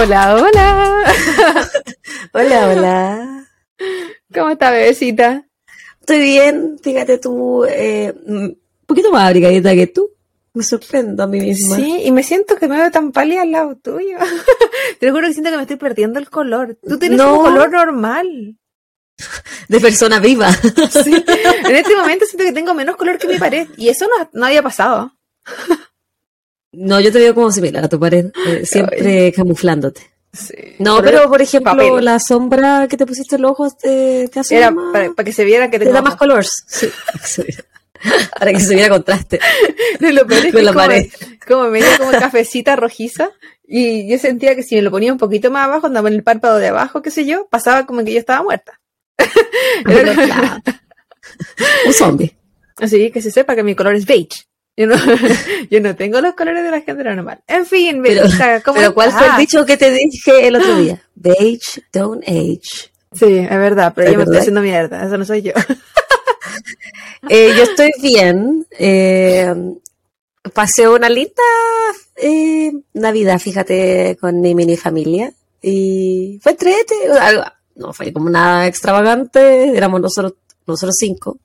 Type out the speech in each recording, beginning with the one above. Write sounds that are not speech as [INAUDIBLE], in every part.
Hola, hola. [LAUGHS] hola, hola. ¿Cómo está, bebecita? Estoy bien, fíjate tú, eh, un poquito más abrigadita que tú. Me sorprendo a mí misma. Sí, y me siento que me veo tan pálida al lado tuyo. [LAUGHS] Te lo juro que siento que me estoy perdiendo el color. Tú tienes un color normal. De persona viva. Sí. [LAUGHS] En este momento siento que tengo menos color que mi pared. Y eso no, no había pasado. No, yo te veo como similar a tu pared, eh, siempre camuflándote. Sí. No, pero, por ejemplo, la sombra que te pusiste en los ojos te, te hace Era para, que se viera que te da más color. Sí, para que se viera contraste. [LAUGHS] De lo peor es Con la como, pared. como medio como cafecita rojiza. Y yo sentía que si me lo ponía un poquito más abajo, andaba en el párpado de abajo, qué sé yo, pasaba como que yo estaba muerta. [LAUGHS] un zombie. Así que se sepa que mi color es beige. Yo no, [LAUGHS] yo no tengo los colores de la gente normal. En fin, pero, pero ¿cuál fue el dicho que te dije el otro día? [GASPS] Beige, don't age. Sí, es verdad, pero yo me estoy haciendo mierda, eso no soy yo. [LAUGHS] eh, yo estoy bien. Eh, pasé una linda eh, Navidad, fíjate, con mi mini familia. Y fue trete, no fue como nada extravagante, éramos nosotros, nosotros cinco.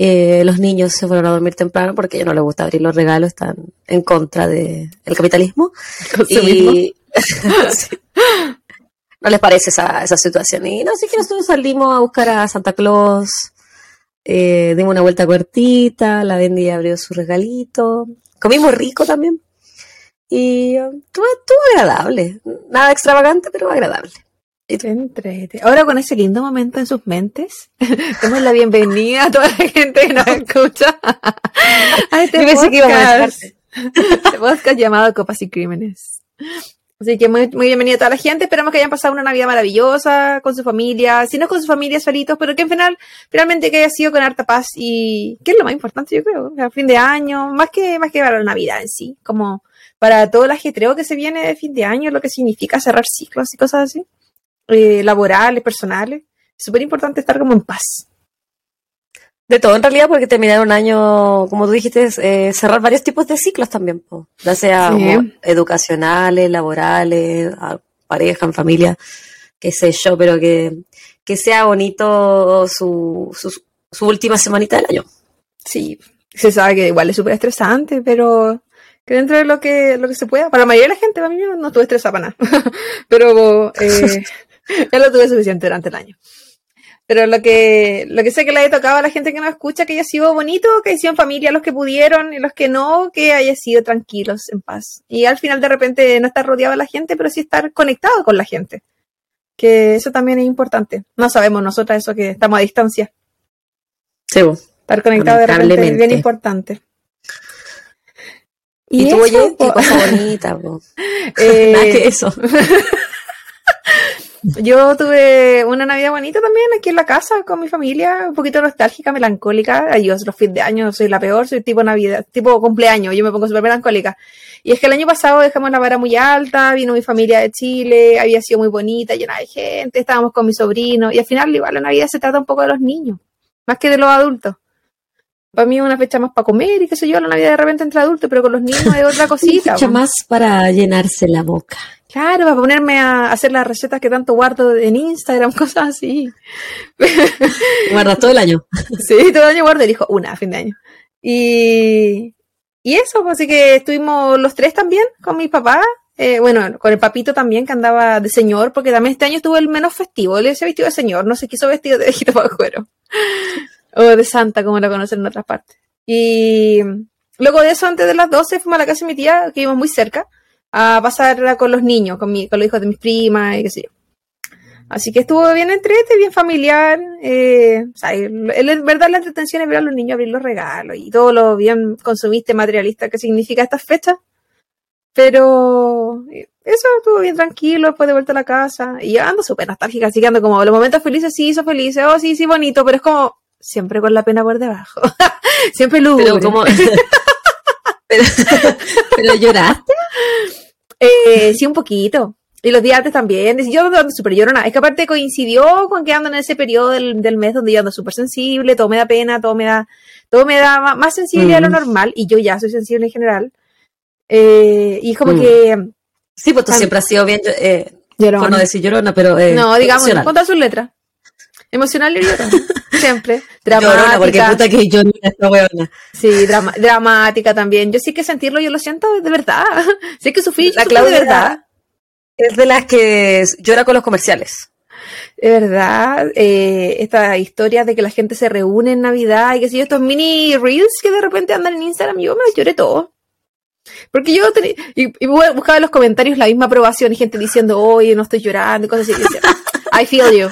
Eh, los niños se fueron a dormir temprano porque a ellos no les gusta abrir los regalos, están en contra del capitalismo. [LAUGHS] Y [LAUGHS] no les parece esa, esa situación. Y no sé que nosotros salimos a buscar a Santa Claus, eh, dimos una vuelta cortita, la vendía abrió su regalito, comimos rico también. Y uh, estuvo agradable, nada extravagante, pero agradable. Entrete. Ahora con ese lindo momento en sus mentes, [LAUGHS] damos la bienvenida a toda la gente que nos escucha [LAUGHS] a este podcast, [LAUGHS] este podcast llamado Copas y Crímenes. Así que muy, muy bienvenida a toda la gente. Esperamos que hayan pasado una Navidad maravillosa con su familia, si no con su familia solitos, pero que en final, finalmente que haya sido con harta paz y que es lo más importante, yo creo, a fin de año, más que, más que para la Navidad en sí, como para todo el ajetreo que se viene de fin de año, lo que significa cerrar ciclos y cosas así eh, laborales, personales. Es súper importante estar como en paz. De todo, en realidad, porque terminar un año, como tú dijiste, eh, cerrar varios tipos de ciclos también, ya sea educacionales, laborales, pareja, en familia, qué sé yo, pero que, que sea bonito su, su, última semanita del año. Sí, se sabe que igual es súper estresante, pero que dentro de lo que, lo que se pueda, para la mayoría de la gente, para mí no, estuve estresada para nada, [LAUGHS] pero eh, [LAUGHS] [LAUGHS] ya lo tuve suficiente durante el año. Pero lo que, lo que sé que le haya tocado a la gente que nos escucha, que haya sido bonito, que haya sido en familia los que pudieron y los que no, que haya sido tranquilos, en paz. Y al final de repente no estar rodeado de la gente, pero sí estar conectado con la gente. Que eso también es importante. No sabemos nosotras eso que estamos a distancia. Sí, estar conectado de repente es bien importante. Y, tú, oye, qué cosa bonita, [LAUGHS] eh, [LAUGHS] que eso. Yo tuve una Navidad bonita también aquí en la casa con mi familia, un poquito nostálgica, melancólica. Yo los fines de año soy la peor, soy tipo Navidad, tipo cumpleaños, yo me pongo súper melancólica. Y es que el año pasado dejamos la vara muy alta, vino mi familia de Chile, había sido muy bonita, llena de gente, estábamos con mi sobrino, y al final igual la Navidad se trata un poco de los niños, más que de los adultos. Para mí es una fecha más para comer y qué sé yo, la Navidad de repente entre adultos, pero con los niños es otra [LAUGHS] cosita. una fecha más para llenarse la boca. Claro, para ponerme a hacer las recetas que tanto guardo en Instagram, [LAUGHS] cosas así. ¿Guardas todo el año? [LAUGHS] Sí, todo el año guardo, elijo una a fin de año. Y, y eso, pues, así que estuvimos los tres también con mi papá. Eh, bueno, con el papito también, que andaba de señor, porque también este año estuvo el menos festivo. Él se vestido de señor, no se quiso vestido de viejito para [LAUGHS] cuero. O de santa, como lo conocen en otras partes. Y luego de eso, antes de las 12, fuimos a la casa de mi tía, que íbamos muy cerca a pasar con los niños, con, mi, con los hijos de mis primas y qué sé yo. Así que estuvo bien entrete, bien familiar. Eh, o sea, en verdad la entretención es ver a los niños abrir los regalos y todo lo bien consumiste materialista que significa estas fechas. Pero eh, eso estuvo bien tranquilo después de vuelta a la casa. Y yo ando súper nostálgica, así que ando como los momentos felices, sí, hizo felices, oh, sí, sí, bonito, pero es como siempre con la pena por debajo. [LAUGHS] siempre lúgubre. Pero como... [LAUGHS] pero, [LAUGHS] pero lloraste. Eh, sí, un poquito. Y los días antes también. Yo ando súper llorona. Es que aparte coincidió con que ando en ese periodo del, del mes donde yo ando súper sensible, todo me da pena, todo me da, todo me da ma- más sensible a lo Mm. normal. Y yo ya soy sensible en general. Eh, y es como Mm. que Sí, pues tú siempre has sido bien, eh, llorona. por no decir llorona, pero eh, no, digamos, con todas sus letras. Emocional y llorona. [LAUGHS] Siempre. Llorona, porque Dramática. puta que llorona esta weona. Sí, drama- dramática también. Yo sí que sentirlo, yo lo siento de verdad. [LAUGHS] Sí que sufrí, yo La Claudia de verdad. Es de las que llora con los comerciales. De verdad, eh, esta historia de que la gente se reúne en Navidad y que si yo, estos mini reels que de repente andan en Instagram, yo me los lloré todo. Porque yo tenía- y, y bu- buscaba en los comentarios la misma aprobación y gente diciendo, oye, no estoy llorando y cosas así. Y yo decía, I feel you.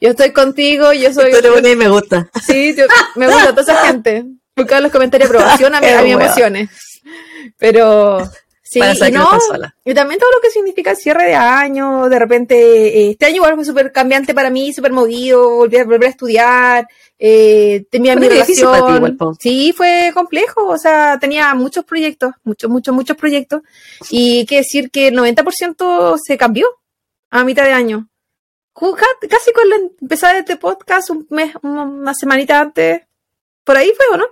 Yo estoy contigo, yo soy. Tú una y me gusta. Sí, yo- me gusta toda esa [LAUGHS] gente. Buscaba en los comentarios aprobación a, mi- a [LAUGHS] mis emociones. Pero sí, y no y también todo lo que significa el cierre de año, de repente, eh, este año igual fue súper cambiante para mí, súper movido, volví a volver a estudiar, eh, tenía mi relación. igual, sí, fue complejo, o sea, tenía muchos proyectos, muchos, muchos, muchos proyectos, y hay que decir que el 90% se cambió a mitad de año. Casi con la empezada de este podcast, un mes, una semanita antes, por ahí fue, ¿o no?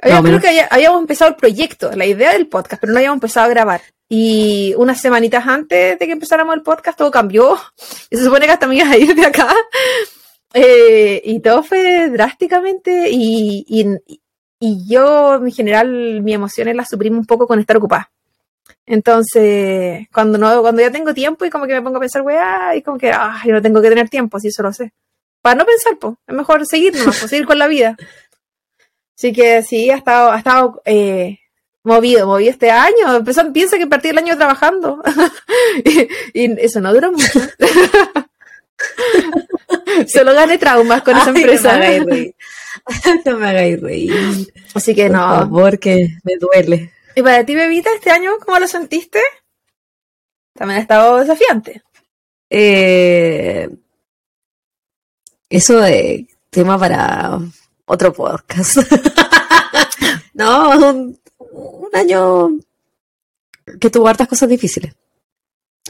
Había- creo menos. que habíamos empezado el proyecto, la idea del podcast, pero no habíamos empezado a grabar. Y unas semanitas antes de que empezáramos el podcast, todo cambió. Y se supone que hasta me a ir de acá. Eh, y todo fue drásticamente. Y, y, y yo, en general, mis emociones las suprimo un poco con estar ocupada. Entonces, cuando no, cuando ya tengo tiempo y como que me pongo a pensar, weá, y como que, ah, yo no tengo que tener tiempo, si eso lo sé. Para no pensar, pues, es mejor seguir nomás, seguir con la vida. Así que sí, ha estado, ha estado eh, movido, movido este año. Empezó, piensa que partí el año trabajando. [LAUGHS] y, y eso no duró mucho. [LAUGHS] Solo gané traumas con esa empresa. No me hagáis reír. [LAUGHS] No me hagáis reír. Así que Por no. favor, que me duele. ¿Y para ti, bebita, este año, cómo lo sentiste? También ha estado desafiante. Eh, eso es tema para otro podcast. [LAUGHS] no, un, un año que tuvo hartas cosas difíciles.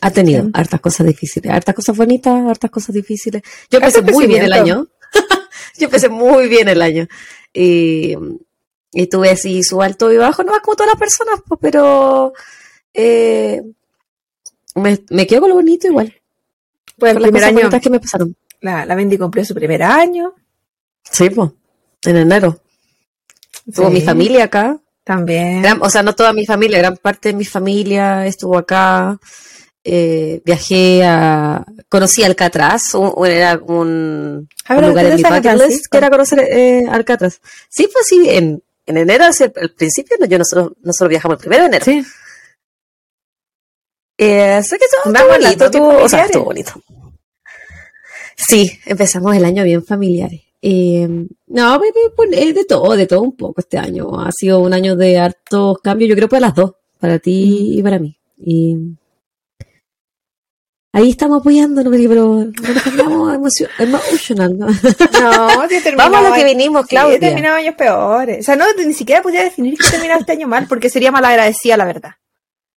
Ha tenido Sí. hartas cosas difíciles, hartas cosas bonitas, hartas cosas difíciles. Yo empecé muy bien el año. [LAUGHS] Yo empecé muy bien el año. Y, y tuve así su alto y bajo, no más como todas las personas, pues, pero eh, me, me quedo con lo bonito igual. Pues el primer año, que me pasaron. la, la Bendy cumplió su primer año. Sí, pues, en enero. Sí, mi familia acá. También. Gran- o sea, no toda mi familia, gran parte de mi familia estuvo acá. Eh, viajé a. Conocí Alcatraz, un, era un, un lugar Tú en mi eres bucket San list que era conocer eh, Alcatraz. Sí, pues sí, en, en enero, hacia el principio, no, yo nosotros, nosotros viajamos el primero de enero. Sí. Eh, así que estuvo las bonito, o sea, estuvo bonito. Sí, empezamos el año bien familiares. Eh, no, pues, de todo, de todo un poco este año. Ha sido un año de hartos cambios, yo creo para las dos, para ti y para mí. Y ahí estamos apoyándonos, pero no nos pongamos [LAUGHS] emocio- emotional, ¿no? No, sí [LAUGHS] terminado Vamos a lo que vinimos, sí, Claudia. he terminado años peores. O sea, no, ni siquiera podría definir que he terminado este año mal, porque sería malagradecida, la verdad.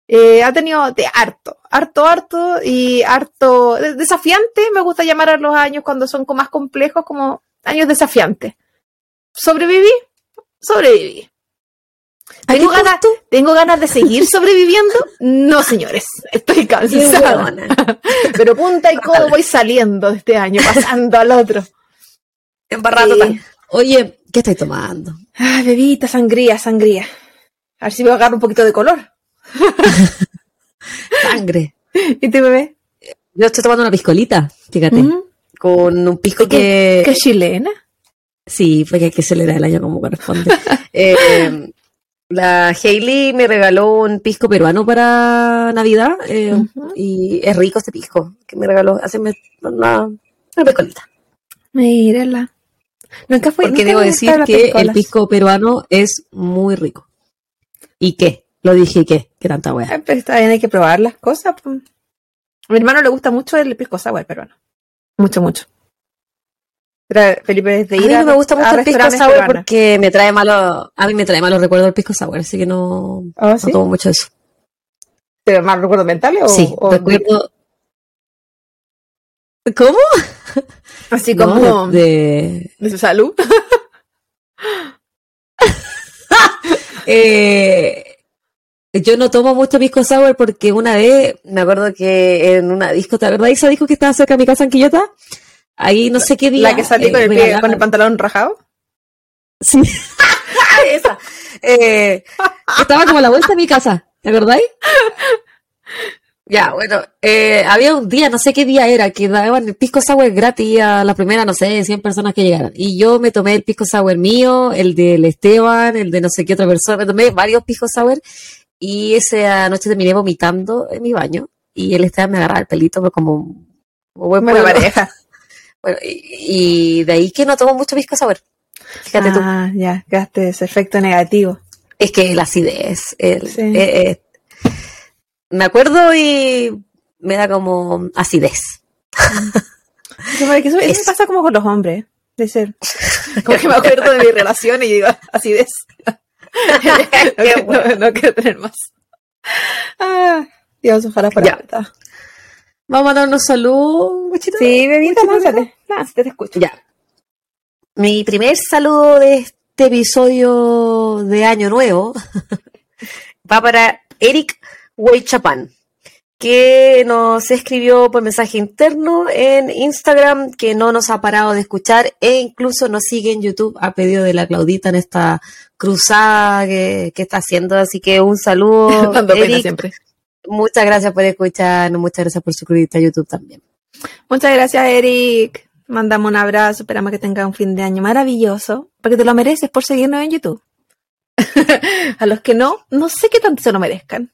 Eh, ha tenido de harto, harto, harto y harto de- desafiante. Me gusta llamar a los años cuando son como más complejos como años desafiantes. ¿Sobreviví? Sobreviví. ¿A qué ¿Tengo ganas? ¿Tengo ganas de seguir sobreviviendo? No, señores. Estoy cansada. [LAUGHS] Pero punta y codo voy saliendo de este año, pasando al otro. Embarrada Sí. total. Oye, ¿qué estáis tomando? Ay, bebita, sangría, sangría. A ver si me agarro un poquito de color. [LAUGHS] Sangre. ¿Y te bebé? Yo estoy tomando una piscolita, fíjate. Mm, Con un pisco ¿Qué, que. qué chilena? Sí, porque hay que celebrar el año como corresponde. [LAUGHS] Eh, la Hailey me regaló un pisco peruano para Navidad eh, y es rico este pisco que me regaló. Hace una, una piscolita. Mírala. Nunca fue. Porque nunca debo decir que el pisco peruano es muy rico. ¿Y qué? Lo dije, ¿y qué? ¿Qué tanta wea? Ay, pero está bien, hay que probar las cosas. A mi hermano le gusta mucho el pisco sour peruano. Mucho, mucho. Felipe es de A ir mí no me gusta a mucho el pisco sour porque me trae malos, a mí me trae malos recuerdos el pisco sour, así que no, ¿Oh, no tomo mucho eso. ¿Te mal recuerdo mentales o, sí, o- recuerdo. ¿Cómo? así No, como de, de su salud? [LAUGHS] Eh, yo no tomo mucho pisco sour porque una vez, me acuerdo que en una disco, ¿te de esa disco que estaba cerca de mi casa en Quillota? Ahí no sé qué día. La que salí eh, con, el pie- con el pantalón rajado. Sí. [LAUGHS] esa. Eh, estaba como a la vuelta de mi casa, ¿te acordáis? Ya, bueno, eh, había un día, no sé qué día era, que daban el pisco sour gratis a la primera, no sé, 100 personas que llegaran. Y yo me tomé el pisco sour mío, el del Esteban, el de no sé qué otra persona, me tomé varios pisco sour y esa noche terminé vomitando en mi baño y el Esteban me agarraba el pelito pero como, como buen Buena pareja. [LAUGHS] Bueno, y, y de ahí que no tomo mucho pisco sour. Fíjate tú. Ah, ya, quedaste ese efecto negativo. Es que la acidez. el- Sí. eh, eh, me acuerdo y me da como acidez. [LAUGHS] Eso, me pasa como con los hombres. De ser. [LAUGHS] Como que me acuerdo de mi relación y digo, no, [LAUGHS] no, no quiero tener más. Ah, Dios, ojalá para Ya. Vamos a darnos salud, guachita. Sí, bebita, lánzate. Lánzate, te escucho. Ya. Mi primer saludo de este episodio de Año Nuevo [LAUGHS] va para Eric Weichapan, que nos escribió por mensaje interno en Instagram, que no nos ha parado de escuchar e incluso nos sigue en YouTube a pedido de la Claudita en esta cruzada que, que está haciendo. Así que un saludo, [LAUGHS] Dando pena Eric. siempre. Muchas gracias por escucharnos, muchas gracias por suscribirte a YouTube también. Muchas gracias, Eric. Mandamos un abrazo. Esperamos que tenga un fin de año maravilloso. Porque te lo mereces por seguirnos en YouTube. [LAUGHS] A los que no, no sé qué tanto se lo merezcan.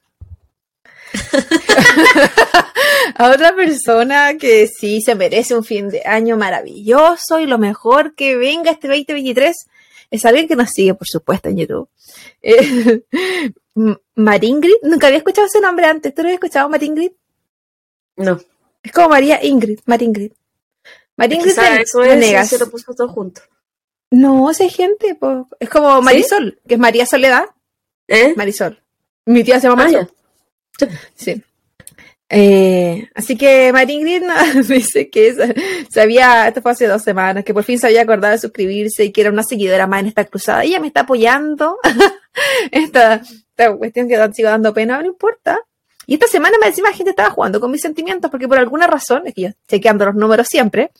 [LAUGHS] A otra persona que sí se merece un fin de año maravilloso y lo mejor que venga este 2023 es alguien que nos sigue, por supuesto, en YouTube. [LAUGHS] Eh, Maringrid, nunca había escuchado ese nombre antes. ¿Tú lo habías escuchado, Maringrid? No, Es como María Ingrid, Maringrid. Maringrid eso es, Venegas. se lo puso todo junto. No, esa gente, po. es como Marisol, que es María Soledad, ¿Eh? Marisol. Mi tía se llama Ah, Marisol. Sí. Eh, así que Maringrid no, [LAUGHS] dice que sabía, esto fue hace dos semanas, que por fin se había acordado de suscribirse y que era una seguidora más en esta cruzada. Ella me está apoyando. [LAUGHS] esta, esta cuestión que sigo dando pena, no importa. Y esta semana me decía, gente estaba jugando con mis sentimientos porque por alguna razón, es que yo chequeando los números siempre,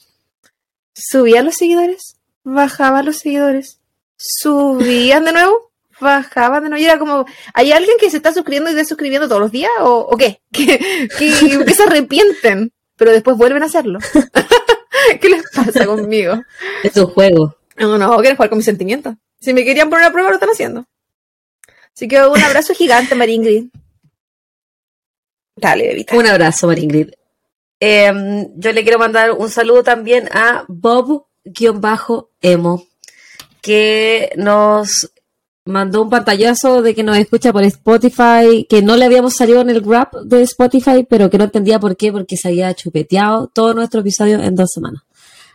subían los seguidores, bajaban los seguidores, subían de nuevo, bajaban de nuevo. Y era como, ¿hay alguien que se está suscribiendo y desuscribiendo todos los días? ¿O, o qué? ¿Que, que, que se arrepienten, pero después vuelven a hacerlo. [LAUGHS] ¿Qué les pasa conmigo? Es un juego. No, no, quieren jugar con mis sentimientos. Si me querían poner a prueba, lo están haciendo. Así que un abrazo gigante, María Ingrid. Dale, bebita. Un abrazo, Maringrid. Eh, yo le quiero mandar un saludo también a Bob-Emo, que nos mandó un pantallazo de que nos escucha por Spotify, que no le habíamos salido en el rap de Spotify, pero que no entendía por qué, porque se había chupeteado todo nuestro episodio en dos semanas.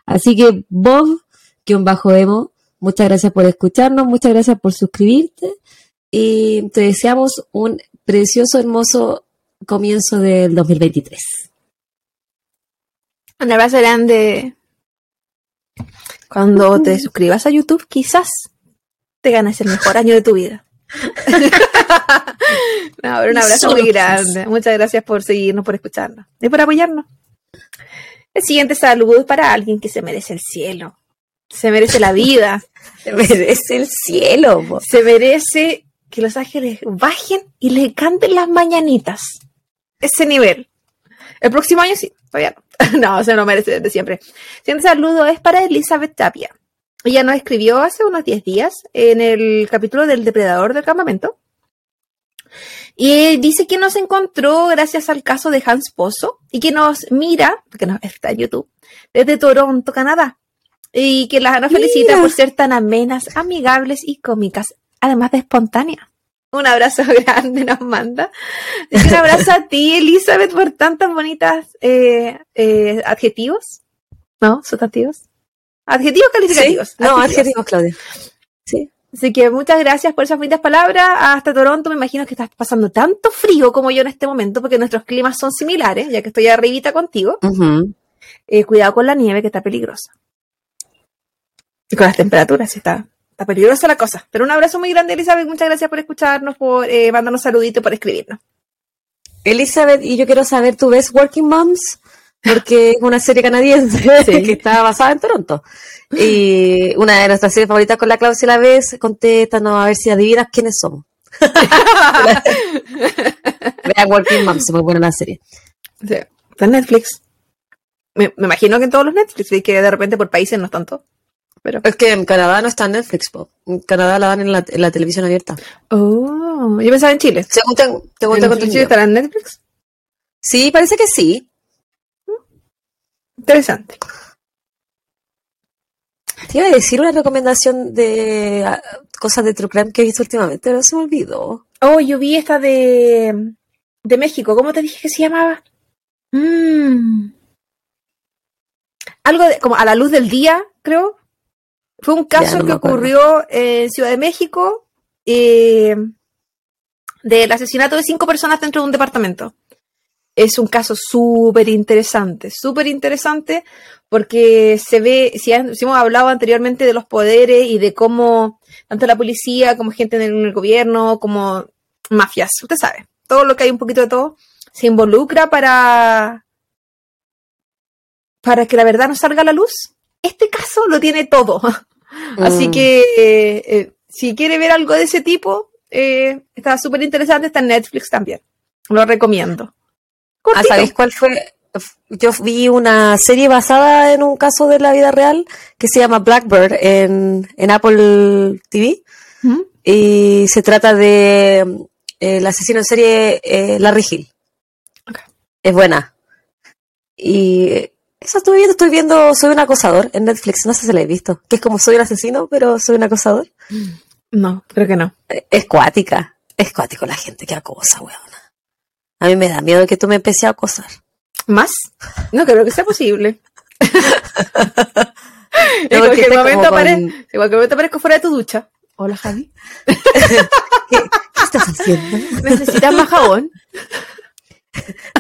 Así que Bob-Emo, muchas gracias por escucharnos, muchas gracias por suscribirte y te deseamos un precioso, hermoso comienzo del 2023. Un abrazo grande. Cuando te [LAUGHS] suscribas a YouTube, quizás te ganes el mejor año de tu vida. [LAUGHS] no, pero un abrazo muy grande. Muchas gracias por seguirnos, por escucharnos y por apoyarnos. El siguiente saludo es para alguien que se merece el cielo. Se merece la vida. [LAUGHS] Se merece el cielo. Se merece que los ángeles bajen y le canten las mañanitas. Ese nivel. El próximo año sí, todavía no. [LAUGHS] No, se lo merece desde siempre. Siguiente saludo es para Elizabeth Tapia. Ella nos escribió hace unos 10 días en el capítulo del depredador del campamento. Y dice que nos encontró gracias al caso de Hans Pozo y que nos mira, porque nos está en YouTube, desde Toronto, Canadá. Y que las nos felicita por ser tan amenas, amigables y cómicas, además de espontáneas. Un abrazo [LAUGHS] grande nos manda. Y un abrazo a ti, Elizabeth, por tantas bonitas eh, eh, adjetivos. ¿No? ¿Sustantivos? Adjetivos calificativos. No, adjetivos, Claudia. Sí. Así que muchas gracias por esas bonitas palabras. Hasta Toronto, me imagino que estás pasando tanto frío como yo en este momento, porque nuestros climas son similares, ya que estoy arribita contigo. Eh, cuidado con la nieve, que está peligrosa. Y con las temperaturas, está, está peligrosa la cosa. Pero un abrazo muy grande, Elizabeth. Muchas gracias por escucharnos, por eh, mandarnos saluditos, por escribirnos. Elizabeth, y yo quiero saber, ¿tú ves Working Moms? Porque es una serie canadiense [LAUGHS] que está basada en Toronto. Y una de nuestras series favoritas con la Claudia la vez, contéstanos a ver si adivinas quiénes somos. [LAUGHS] Vean Working Moms, muy buena la serie. Sí, está en Netflix. Me, imagino que en todos los Netflix, y que de repente por países no es tanto. Pero... Es que en Canadá no está en Netflix, po. en Canadá la dan en la, televisión abierta. Oh, yo pensaba en Chile. Según te, ¿En Chile estará en Netflix? Sí, parece que sí. Interesante. Te iba a decir una recomendación de ah, cosas de True Crime que he visto últimamente, pero se me olvidó. Oh, yo vi esta de, de México. ¿Cómo te dije que se llamaba? Mm. Algo de, como a la luz del día, creo. Fue un caso que ocurrió en Ciudad de México eh, del asesinato de cinco personas dentro de un departamento. Es un caso súper interesante, súper interesante, porque se ve, si, hemos hablado anteriormente de los poderes y de cómo tanto la policía como gente en el gobierno, como mafias, usted sabe, todo lo que hay un poquito de todo, se involucra para, para que la verdad no salga a la luz. Este caso lo tiene todo. [LAUGHS] Así mm. que eh, eh, si quiere ver algo de ese tipo, eh, está súper interesante, está en Netflix también. Lo recomiendo. Ah, ¿Sabéis cuál fue? Yo vi una serie basada en un caso de la vida real que se llama Blackbird en, Apple TV. Y se trata de el asesino en serie Larry Hill. Es buena. Y eso estoy viendo, estoy viendo Soy un acosador en Netflix, no sé si la he visto, que es como soy un asesino, pero soy un acosador. No, creo que no. Es cuática, es cuático la gente que acosa, weón. A mí me da miedo que tú me empieces a acosar. ¿Más? No creo que sea posible. [LAUGHS] en, cualquier momento en cualquier momento aparezco fuera de tu ducha. Hola, Javi. [LAUGHS] ¿Qué, estás haciendo? ¿Necesitas más jabón?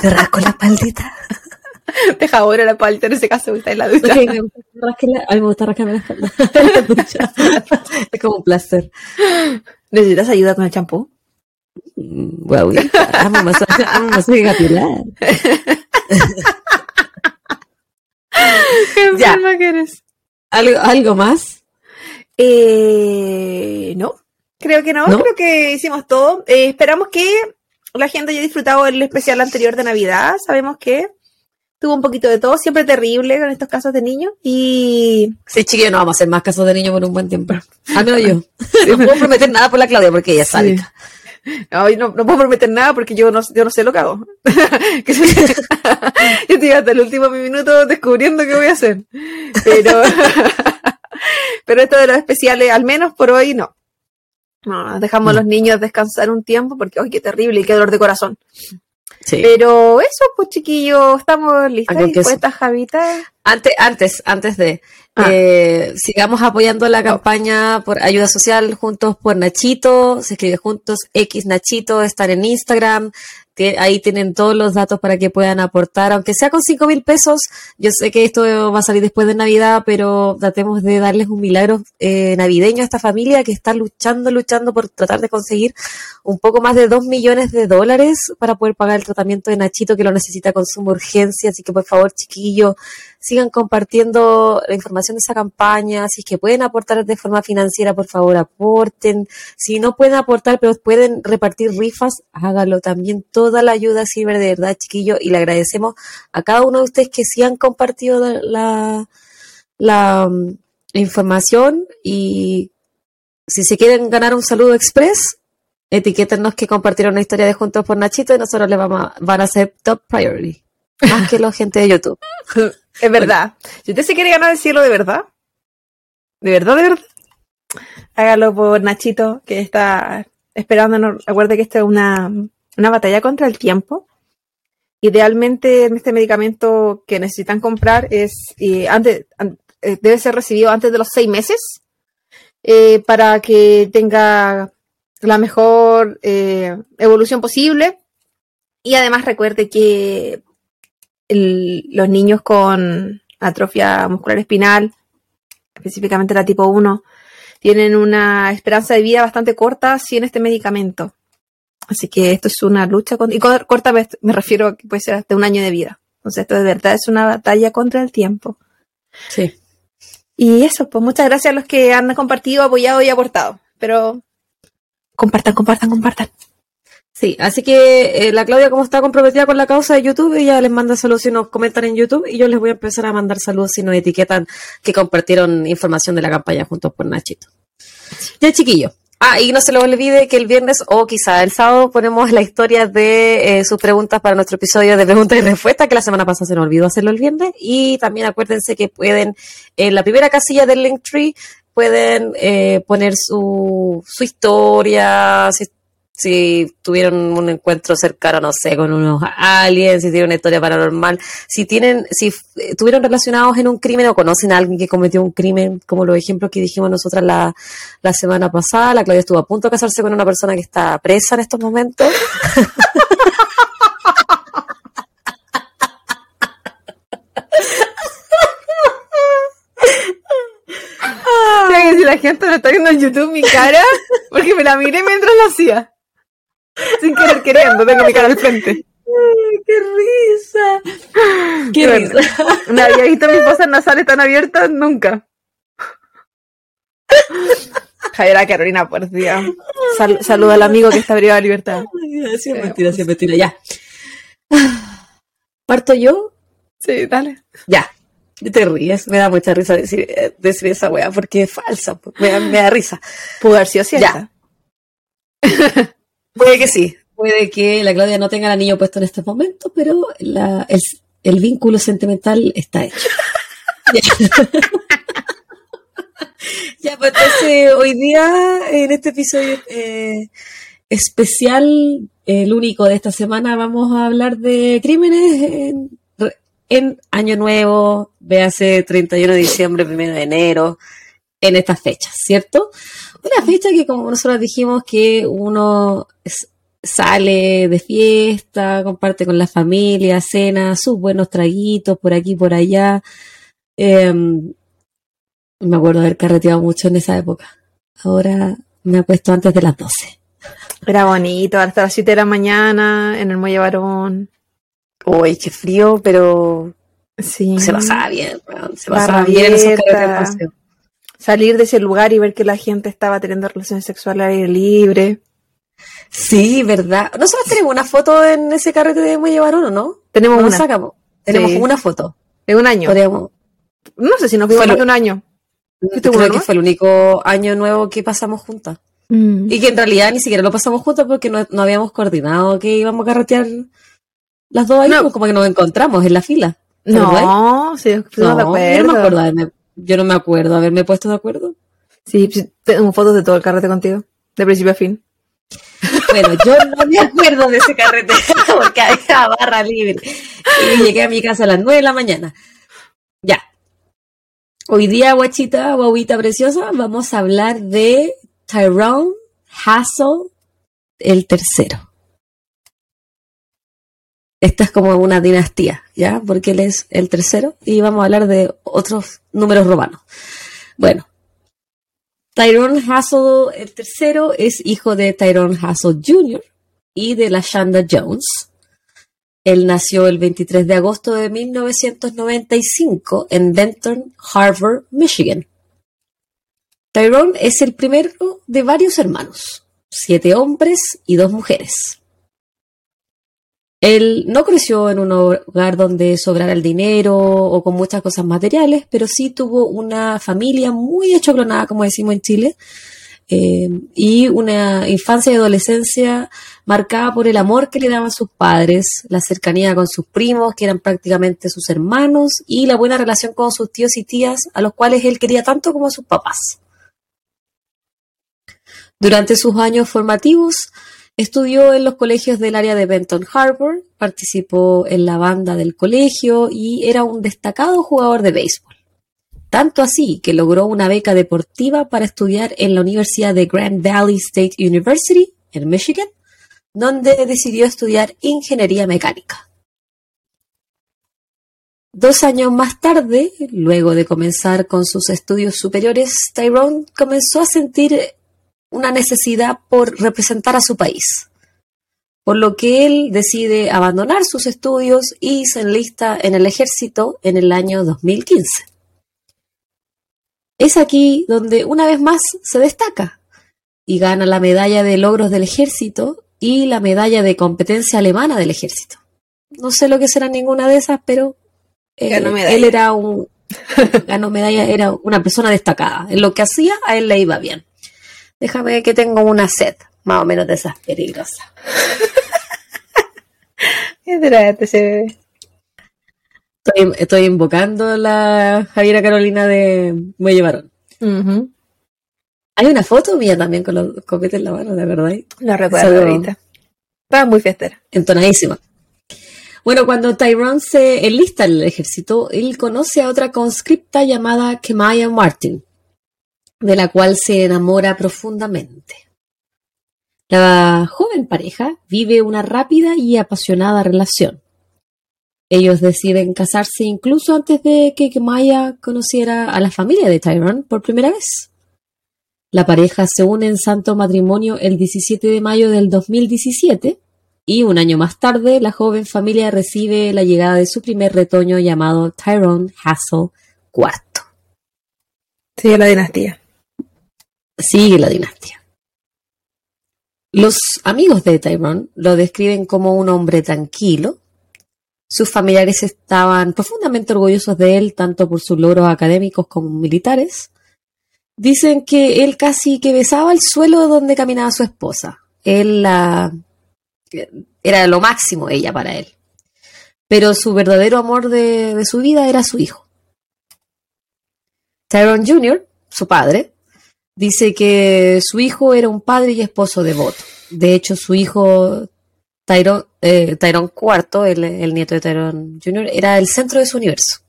¿Te rasco la espaldita? [LAUGHS] Te jabón la espalda, en ese caso está en la ducha. a mí me gusta rascarme la espalda. [LAUGHS] [LAUGHS] es como un plaster. ¿Necesitas ayuda con el champú? Wow, amo masaje, amo masaje capilar. Qué ya. que eres. ¿Algo, ¿Algo más? Eh, no, creo que no, creo que hicimos todo. Eh, esperamos que la gente haya disfrutado el especial anterior de Navidad. Sabemos que tuvo un poquito de todo, siempre terrible con estos casos de niños. Y. Sí, chiquillo, no vamos a hacer más casos de niños por un buen tiempo. Al menos yo. [LAUGHS] no puedo prometer nada por la Claudia porque ella sabe. No, no, puedo prometer nada porque yo no, yo no sé lo que hago. [LAUGHS] [LAUGHS] yo estoy hasta el último minuto descubriendo qué voy a hacer. Pero, pero esto de los especiales, al menos por hoy, no. No, dejamos a los niños descansar un tiempo porque, ¡ay, qué terrible y qué dolor de corazón! Pero eso, pues chiquillos, estamos listas y dispuestas, Javita. Antes, antes, antes de, ah. eh, sigamos apoyando la campaña por ayuda social juntos por Nachito, se escribe juntos X Nachito, están en Instagram, ahí tienen todos los datos para que puedan aportar, aunque sea con cinco mil pesos. Yo sé que esto va a salir después de Navidad, pero tratemos de darles un milagro eh, navideño a esta familia que está luchando, luchando por tratar de conseguir un poco más de dos millones de dólares para poder pagar el tratamiento de Nachito que lo necesita con suma urgencia. Así que por favor, chiquillos, sigan compartiendo la información de esa campaña. Si es que pueden aportar de forma financiera, por favor, aporten. Si no pueden aportar, pero pueden repartir rifas, hágalo también. Toda la ayuda sirve de verdad, chiquillo, y le agradecemos a cada uno de ustedes que sí han compartido la, mm, información y si se quieren ganar un saludo express, etiquétenos que compartieron una historia de Juntos por Nachito y nosotros le vamos a, ser top priority. Más que la gente de YouTube. [LAUGHS] Es verdad. Si usted se quiere ganar el de verdad, de verdad, de verdad, hágalo por Nachito, que está esperándonos. Recuerde que esta es una, una batalla contra el tiempo. Idealmente, este medicamento que necesitan comprar es antes, eh, debe ser recibido antes de los seis meses. eh, para que tenga la mejor eh, evolución posible. Y además recuerde que los niños con atrofia muscular espinal, específicamente la tipo 1, tienen una esperanza de vida bastante corta sin este medicamento. Así que esto es una lucha con, y con- corta me, me refiero a que puede ser hasta un año de vida. Entonces esto de verdad es una batalla contra el tiempo. Sí. Y eso, pues muchas gracias a los que han compartido, apoyado y aportado. Pero compartan, compartan, compartan. Sí, así que eh, la Claudia, como está comprometida con la causa de YouTube, ella les manda saludos si nos comentan en YouTube y yo les voy a empezar a mandar saludos si nos etiquetan que compartieron información de la campaña juntos por Nachito. Ya, chiquillo. Ah, y no se les olvide que el viernes o quizá el sábado ponemos la historia de eh, sus preguntas para nuestro episodio de preguntas y respuestas, que la semana pasada se nos olvidó hacerlo el viernes. Y también acuérdense que pueden, en la primera casilla del Linktree, pueden eh, poner su, su historia, si si tuvieron un encuentro cercano, no sé, con unos aliens, si tienen una historia paranormal, si tienen, si eh, estuvieron relacionados en un crimen o conocen a alguien que cometió un crimen, como los ejemplos que dijimos nosotras la, la semana pasada, la Claudia estuvo a punto de casarse con una persona que está presa en estos momentos. [LAUGHS] Que si la gente no está viendo en YouTube mi cara, porque me la miré mientras lo hacía. Sin querer queriendo, tengo mi cara al frente. ¡Qué risa! ¡Qué Bueno, risa! No había visto mis fosas nasales tan abiertas nunca. Javiera Carolina, por Dios. Sal- saluda al amigo que está privado de libertad. Sí, es mentira, sí, es mentira, ya. ¿Parto yo? Sí, dale. Ya. Te ríes, me da mucha risa decir, eh, decir esa weá porque es falsa, me, da- me da risa. Pudo haber sido cierta. [LAUGHS] Puede que sí, puede que la Claudia no tenga el anillo puesto en este momento, pero la- el, el vínculo sentimental está hecho. ya. [LAUGHS] [LAUGHS] Ya, pues entonces hoy día en este episodio eh, especial, el único de esta semana, vamos a hablar de crímenes en, en Año Nuevo, véase 31 de diciembre, 1 de enero, en estas fechas, ¿cierto? Una fecha que como nosotros dijimos que uno es- sale de fiesta, comparte con la familia, cena, sus buenos traguitos por aquí, por allá. Em, me acuerdo haber carreteado mucho en esa época. Ahora me acuesto antes de las 12. Era bonito, hasta las 7 de la mañana, en el Muelle Varón. Uy, qué frío, pero Sí. se pasaba bien, se pasaba bien en esos carretes. Salir de ese lugar y ver que la gente estaba teniendo relaciones sexuales al aire libre. Sí, verdad. Nosotros tenemos una foto en ese carrete de Muelle Varón, ¿o no? Tenemos ¿No una sacamos? Tenemos Sí. una foto. de un año. Podríamos, No sé si nos Fue más de un año. ¿Fuiste creo que no? fue el único año nuevo que pasamos juntas. Mm. Y que en realidad ni siquiera lo pasamos juntas porque no, no habíamos coordinado que íbamos a carretear las dos ahí, No. pues como que nos encontramos en la fila. No, sí, No, no acuerdo. me acuerdo haberme, yo no me acuerdo haberme puesto de acuerdo. Sí, tengo fotos de todo el carrete contigo, de principio a fin. Bueno, yo no me acuerdo de ese carrete [LAUGHS] porque había barra libre. Y llegué a mi casa a las 9 de la mañana. Ya. Hoy día, guachita, guaguita preciosa, vamos a hablar de Tyrone Hassel el tercero. Esta es como una dinastía, ¿ya? Porque él es el tercero y vamos a hablar de otros números romanos. Bueno, Tyrone Hassel el tercero es hijo de Tyrone Hassel Jr. y de la Shanda Jones. Él nació el 23 de agosto de 1995 en Denton Harbor, Michigan. Tyrone es el primero de varios hermanos, siete hombres y dos mujeres. Él no creció en un hogar donde sobrara el dinero o con muchas cosas materiales, pero sí tuvo una familia muy echoclonada, como decimos en Chile, eh, y una infancia y adolescencia marcada por el amor que le daban sus padres, la cercanía con sus primos, que eran prácticamente sus hermanos, y la buena relación con sus tíos y tías, a los cuales él quería tanto como a sus papás. Durante sus años formativos, estudió en los colegios del área de Benton Harbor, participó en la banda del colegio y era un destacado jugador de béisbol. tanto así que logró una beca deportiva para estudiar en la Universidad de Grand Valley State University, en Michigan, donde decidió estudiar ingeniería mecánica. Dos años más tarde, luego de comenzar con sus estudios superiores, Tyrone comenzó a sentir una necesidad por representar a su país, por lo que él decide abandonar sus estudios y se enlista en el ejército en el año 2015. Es aquí donde una vez más se destaca y gana la medalla de logros del ejército y la medalla de competencia alemana del ejército. No sé lo que será ninguna de esas, pero eh, él era un ganó medalla, era una persona destacada. En lo que hacía, a él le iba bien. Déjame que tengo una sed, más o menos de esas peligrosas. [LAUGHS] ¿Qué Estoy, estoy invocando la Javiera Carolina de Muelle Varón. Hay una foto mía también con los copetes en la mano, de verdad. La recuerdo ahorita. Estaba muy fiestera. Entonadísima. Bueno, cuando Tyrone se enlista en el ejército, él conoce a otra conscripta llamada Kemaya Martin, de la cual se enamora profundamente. La joven pareja vive una rápida y apasionada relación. Ellos deciden casarse incluso antes de que Kemaya conociera a la familia de Tyrone por primera vez. La pareja se une en santo matrimonio el 17 de mayo del 2017 y un año más tarde la joven familia recibe la llegada de su primer retoño llamado Tyrone Hassel IV. La dinastía. Sigue la dinastía. Los amigos de Tyrone lo describen como un hombre tranquilo. Sus familiares estaban profundamente orgullosos de él, tanto por sus logros académicos como militares. Dicen que él casi que besaba el suelo donde caminaba su esposa. Él la era lo máximo ella para él. Pero su verdadero amor de, su vida era su hijo. Tyrone Jr., su padre, dice que su hijo era un padre y esposo devoto. De hecho, su hijo Tyrone, eh, IV, el, el, nieto de Tyrone Jr., era el centro de su universo.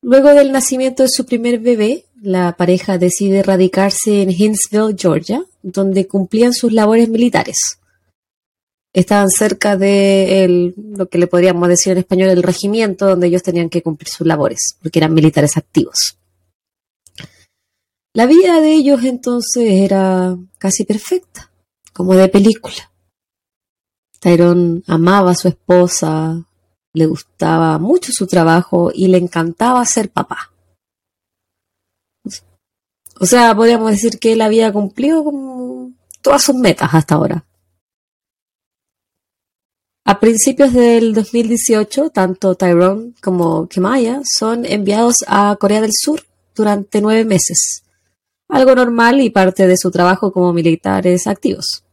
Luego del nacimiento de su primer bebé, la pareja decide radicarse en Hinsville, Georgia, donde cumplían sus labores militares. Estaban cerca de lo que le podríamos decir en español el regimiento donde ellos tenían que cumplir sus labores, porque eran militares activos. La vida de ellos entonces era casi perfecta, como de película. Tyrone amaba a su esposa, le gustaba mucho su trabajo y le encantaba ser papá. O sea, podríamos decir que él había cumplido todas sus metas hasta ahora. A principios del 2018, tanto Tyrone como Kemaya son enviados a Corea del Sur durante nueve meses, algo normal y parte de su trabajo como militares activos.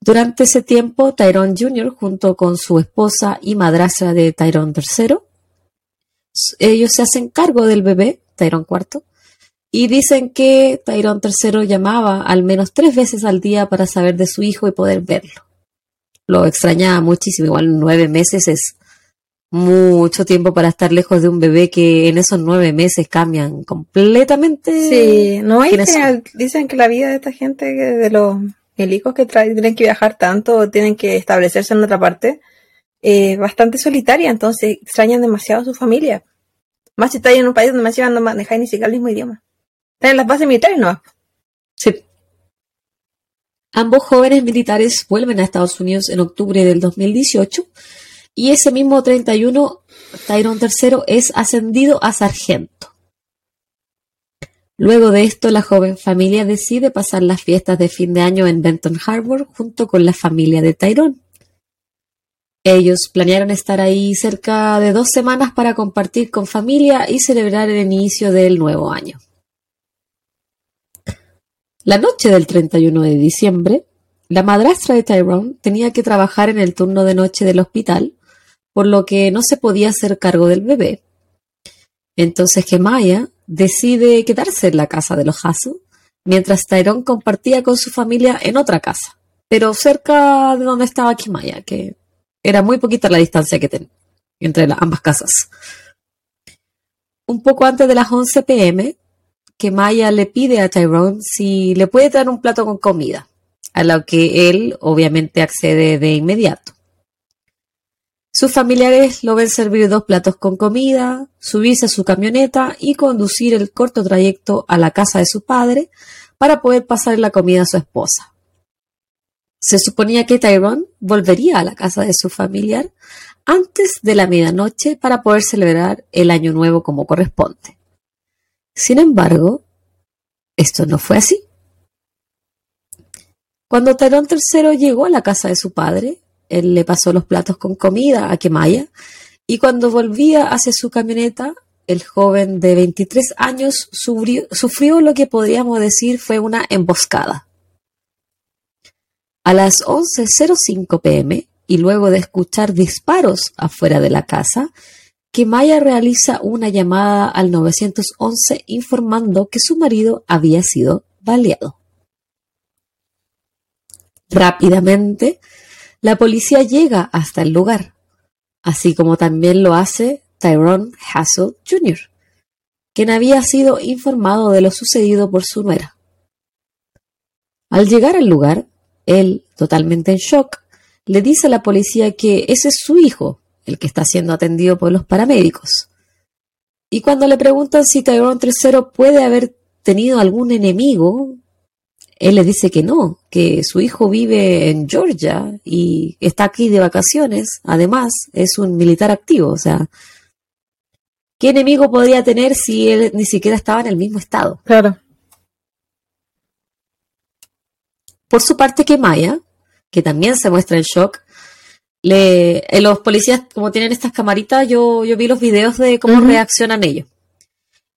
Durante ese tiempo, Tyrone Jr., junto con su esposa y madrastra de Tyrone III, ellos se hacen cargo del bebé, Tyrone IV, y dicen que Tyrone III llamaba al menos tres veces al día para saber de su hijo y poder verlo. Lo extrañaba muchísimo, igual nueve meses es mucho tiempo para estar lejos de un bebé que en esos nueve meses cambian completamente. Sí, no hay que, dicen que la vida de esta gente, de los milicos que tienen que viajar tanto o tienen que establecerse en otra parte, es bastante solitaria, entonces extrañan demasiado a su familia. Más si está en un país donde más no manejáis ni siquiera el mismo idioma. Están en las bases militares, ¿no? Sí. Ambos jóvenes militares vuelven a Estados Unidos en octubre del 2018 y ese mismo 31, Tyrone III es ascendido a sargento. Luego de esto, la joven familia decide pasar las fiestas de fin de año en Benton Harbor junto con la familia de Tyrone. Ellos planearon estar ahí cerca de dos semanas para compartir con familia y celebrar el inicio del nuevo año. La noche del 31 de diciembre, la madrastra de Tyrone tenía que trabajar en el turno de noche del hospital, por lo que no se podía hacer cargo del bebé. Entonces Gemaya decide quedarse en la casa de los mientras Tyrone compartía con su familia en otra casa, pero cerca de donde estaba Kimaya, que era muy poquita la distancia que tenía. entre ambas casas. Un poco antes de las 11 pm, que Maya le pide a Tyrone si le puede dar un plato con comida, a lo que él obviamente accede de inmediato. Sus familiares lo ven servir dos platos con comida, subirse a su camioneta y conducir el corto trayecto a la casa de su padre para poder pasar la comida a su esposa. Se suponía que Tyrone volvería a la casa de su familiar antes de la medianoche para poder celebrar el año nuevo como corresponde. Sin embargo, esto no fue así. Cuando Tyrone III llegó a la casa de su padre, él le pasó los platos con comida a Kemaya y cuando volvía hacia su camioneta, el joven de 23 años sufrió, lo que podríamos decir fue una emboscada. A las 11.05 pm, y luego de escuchar disparos afuera de la casa, Kemaya realiza una llamada al 911 informando que su marido había sido baleado. Rápidamente, la policía llega hasta el lugar, así como también lo hace Tyrone Hassel Jr., quien había sido informado de lo sucedido por su nuera. Al llegar al lugar, él, totalmente en shock, le dice a la policía que ese es su hijo, el que está siendo atendido por los paramédicos. Y cuando le preguntan si Tyrone III puede haber tenido algún enemigo, él le dice que no, que su hijo vive en Georgia y está aquí de vacaciones. Además, es un militar activo. O sea, ¿qué enemigo podría tener si él ni siquiera estaba en el mismo estado? Claro. Por su parte, que Maya, que también se muestra en shock, le, eh, los policías, como tienen estas camaritas, yo, yo vi los videos de cómo reaccionan ellos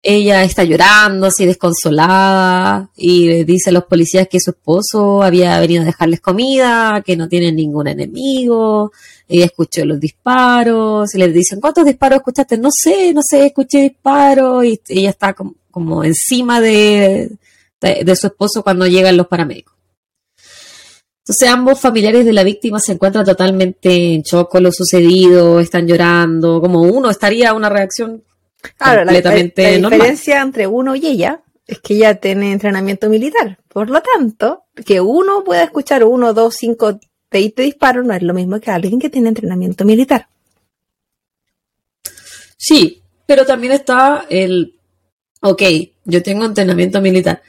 ella está llorando, así desconsolada, y dice a los policías que su esposo había venido a dejarles comida, que no tienen ningún enemigo. Ella escuchó los disparos, y le dicen, ¿cuántos disparos escuchaste? No sé, no sé, escuché disparos, y ella está como, encima de, de, su esposo cuando llegan los paramédicos. Entonces ambos familiares de la víctima se encuentran totalmente en shock con lo sucedido, están llorando, como uno estaría una reacción Claro, la, diferencia entre uno y ella es que ella tiene entrenamiento militar. Por lo tanto, que uno pueda escuchar uno, dos, cinco, veinte disparos no es lo mismo que alguien que tiene entrenamiento militar. Sí, pero también está el, ok, yo tengo entrenamiento militar.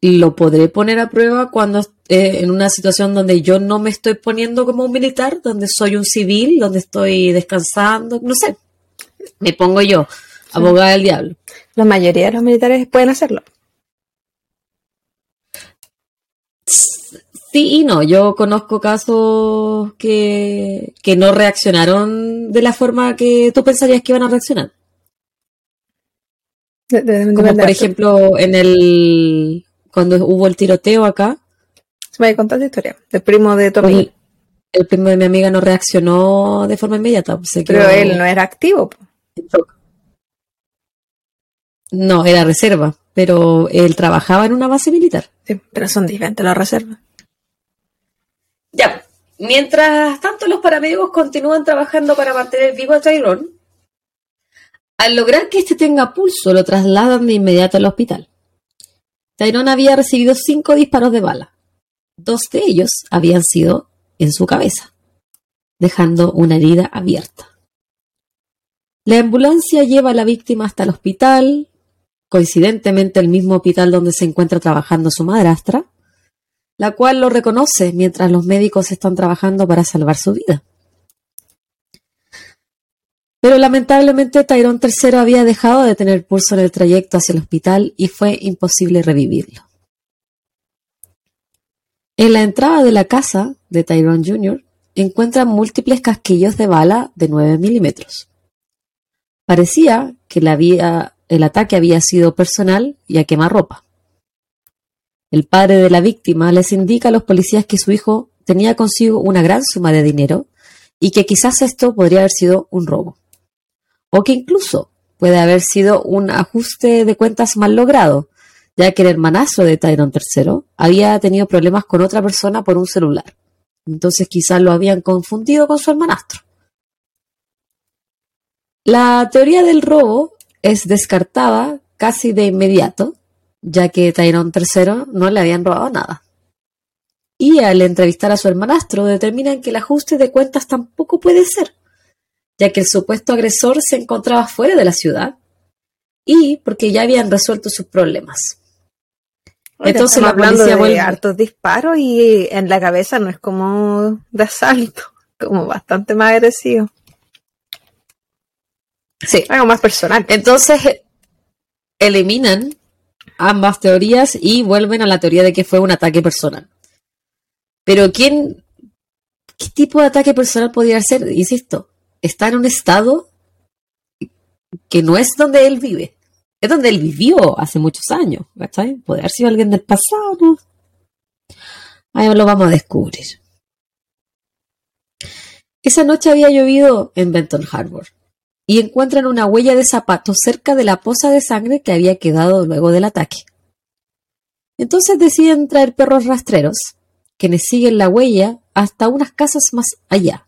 Lo podré poner a prueba cuando eh, en una situación donde yo no me estoy poniendo como un militar, donde soy un civil, donde estoy descansando, no sé, me pongo yo, abogada del diablo. La mayoría de los militares pueden hacerlo. Sí y no, yo conozco casos que, que no reaccionaron de la forma que tú pensarías que iban a reaccionar. Como por ejemplo en el cuando hubo el tiroteo acá. Se me contar la historia. El primo de Tommy. El, primo de mi amiga no reaccionó de forma inmediata. Pero él no era activo. No, era reserva, pero él trabajaba en una base militar. Sí, pero son diferentes las reservas. Ya, mientras tanto los paramédicos continúan trabajando para mantener vivo a Tyrone. Al lograr que éste tenga pulso, lo trasladan de inmediato al hospital. Tyrone había recibido cinco disparos de bala. Dos de ellos habían sido en su cabeza, dejando una herida abierta. La ambulancia lleva a la víctima hasta el hospital, coincidentemente el mismo hospital donde se encuentra trabajando su madrastra, la cual lo reconoce mientras los médicos están trabajando para salvar su vida. Pero lamentablemente Tyrone III había dejado de tener pulso en el trayecto hacia el hospital y fue imposible revivirlo. En la entrada de la casa de Tyrone Jr. encuentran múltiples casquillos de bala de 9 milímetros. Parecía que el ataque había sido personal y a quemarropa. El padre de la víctima les indica a los policías que su hijo tenía consigo una gran suma de dinero y que quizás esto podría haber sido un robo. O que incluso puede haber sido un ajuste de cuentas mal logrado, ya que el hermanazo de Tyrone III había tenido problemas con otra persona por un celular. Entonces quizás lo habían confundido con su hermanastro. La teoría del robo es descartada casi de inmediato, ya que Tyrone III no le habían robado nada. Y al entrevistar a su hermanastro determinan que el ajuste de cuentas tampoco puede ser, ya que el supuesto agresor se encontraba fuera de la ciudad y porque ya habían resuelto sus problemas. Entonces la policía vuelve hartos disparos y en la cabeza no es como de asalto, [LAUGHS] como bastante más agresivo. Sí. Algo más personal. Entonces eliminan ambas teorías y vuelven a la teoría de que fue un ataque personal. Pero ¿quién, qué tipo de ataque personal podría ser? Insisto, está en un estado que no es donde él vive. Es donde él vivió hace muchos años. ¿cachai? Puede haber sido alguien del pasado. Ahí lo vamos a descubrir. Esa noche había llovido en Benton Harbor y encuentran una huella de zapato cerca de la poza de sangre que había quedado luego del ataque. Entonces deciden traer perros rastreros, quienes siguen la huella hasta unas casas más allá.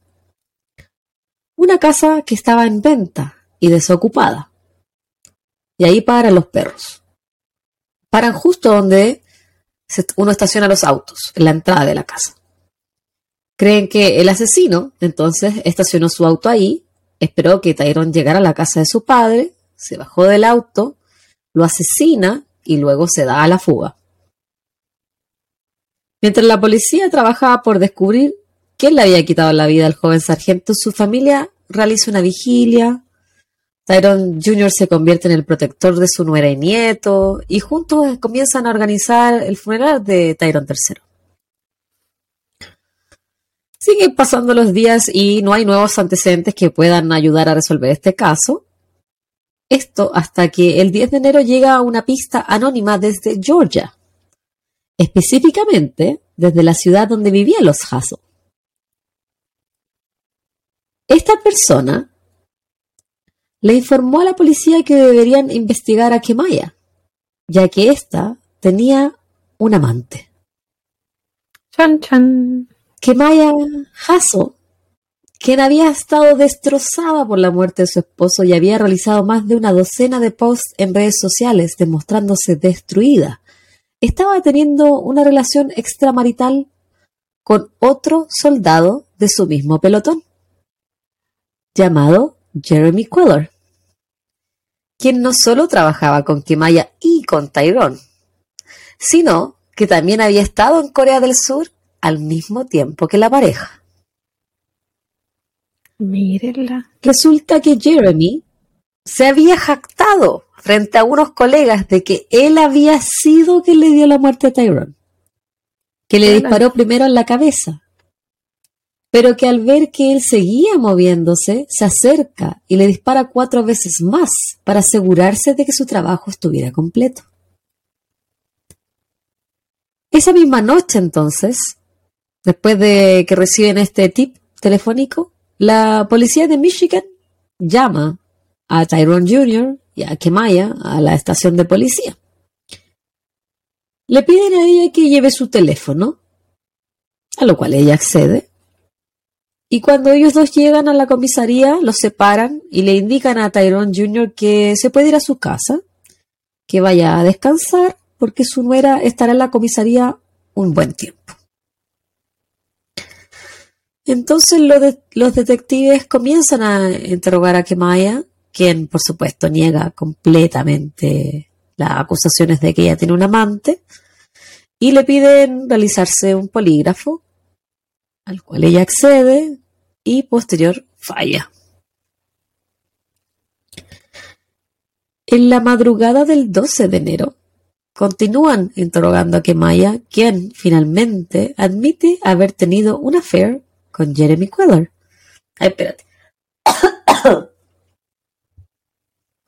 Una casa que estaba en venta y desocupada. Y ahí paran los perros. Paran justo donde uno estaciona los autos, en la entrada de la casa. Creen que el asesino entonces estacionó su auto ahí Esperó que Tyrone llegara a la casa de su padre, se bajó del auto, lo asesina y luego se da a la fuga. Mientras la policía trabajaba por descubrir quién le había quitado la vida al joven sargento, su familia realiza una vigilia. Tyrone Jr. se convierte en el protector de su nuera y nieto, y juntos comienzan a organizar el funeral de Tyrone III. Siguen pasando los días y no hay nuevos antecedentes que puedan ayudar a resolver este caso. Esto hasta que el 10 de enero llega una pista anónima desde Georgia, específicamente desde la ciudad donde vivían los Hasso. Esta persona le informó a la policía que deberían investigar a Kemaya, ya que ésta tenía un amante. Chan, chan que Maya Hasso, quien había estado destrozada por la muerte de su esposo y había realizado más de una docena de posts en redes sociales demostrándose destruida, estaba teniendo una relación extramarital con otro soldado de su mismo pelotón, llamado Jeremy Queller, quien no solo trabajaba con Kimaya y con Tyrone, sino que también había estado en Corea del Sur al mismo tiempo que la pareja. Mírenla. Resulta que Jeremy se había jactado frente a unos colegas de que él había sido quien le dio la muerte a Tyrone, que le disparó primero en la cabeza, pero que al ver que él seguía moviéndose, se acerca y le dispara cuatro veces más para asegurarse de que su trabajo estuviera completo. Esa misma noche entonces, Después de que reciben este tip telefónico, la policía de Michigan llama a Tyrone Jr. y a Kemaya a la estación de policía. Le piden a ella que lleve su teléfono, a lo cual ella accede. Y cuando ellos dos llegan a la comisaría, los separan y le indican a Tyrone Jr. que se puede ir a su casa, que vaya a descansar, porque su nuera estará en la comisaría un buen tiempo. Entonces los detectives comienzan a interrogar a Kemaya, quien por supuesto niega completamente las acusaciones de que ella tiene un amante, y le piden realizarse un polígrafo, al cual ella accede y posterior falla. En la madrugada del 12 de enero, continúan interrogando a Kemaya, quien finalmente admite haber tenido un affair con Jeremy Queller. Ay, espérate. [COUGHS]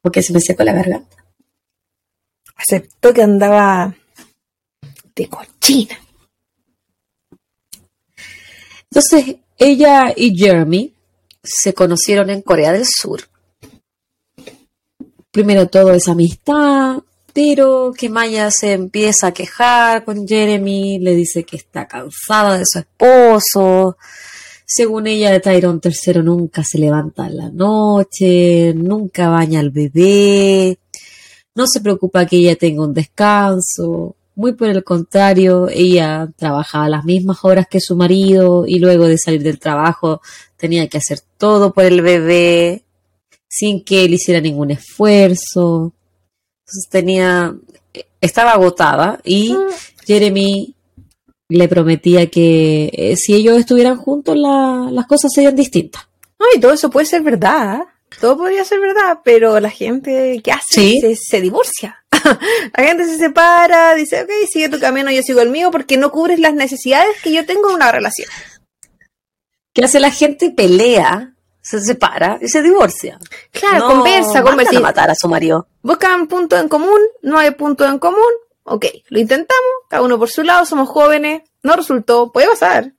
Porque se me secó la garganta. Aceptó que andaba de cochina. Entonces, ella y Jeremy se conocieron en Corea del Sur. Primero todo es amistad, pero que Maya se empieza a quejar con Jeremy, le dice que está cansada de su esposo, según ella, Tyrone tercero nunca se levanta en la noche, nunca baña al bebé, no se preocupa que ella tenga un descanso. Muy por el contrario, ella trabajaba las mismas horas que su marido y luego de salir del trabajo tenía que hacer todo por el bebé sin que él hiciera ningún esfuerzo. Entonces tenía, estaba agotada y mm. Jeremy le prometía que eh, si ellos estuvieran juntos las cosas serían distintas. Ay, todo eso puede ser verdad. Todo podría ser verdad, pero la gente, ¿qué hace? Se, divorcia. [LAUGHS] la gente se separa, dice, ok, sigue tu camino, yo sigo el mío, porque no cubres las necesidades que yo tengo en una relación. ¿Qué hace la gente? Pelea, se separa y se divorcia. Claro, conversa, conversa. a matar a su marido. Buscan punto en común, no hay punto en común, ok, lo intentamos, cada uno por su lado, somos jóvenes, no resultó, puede pasar.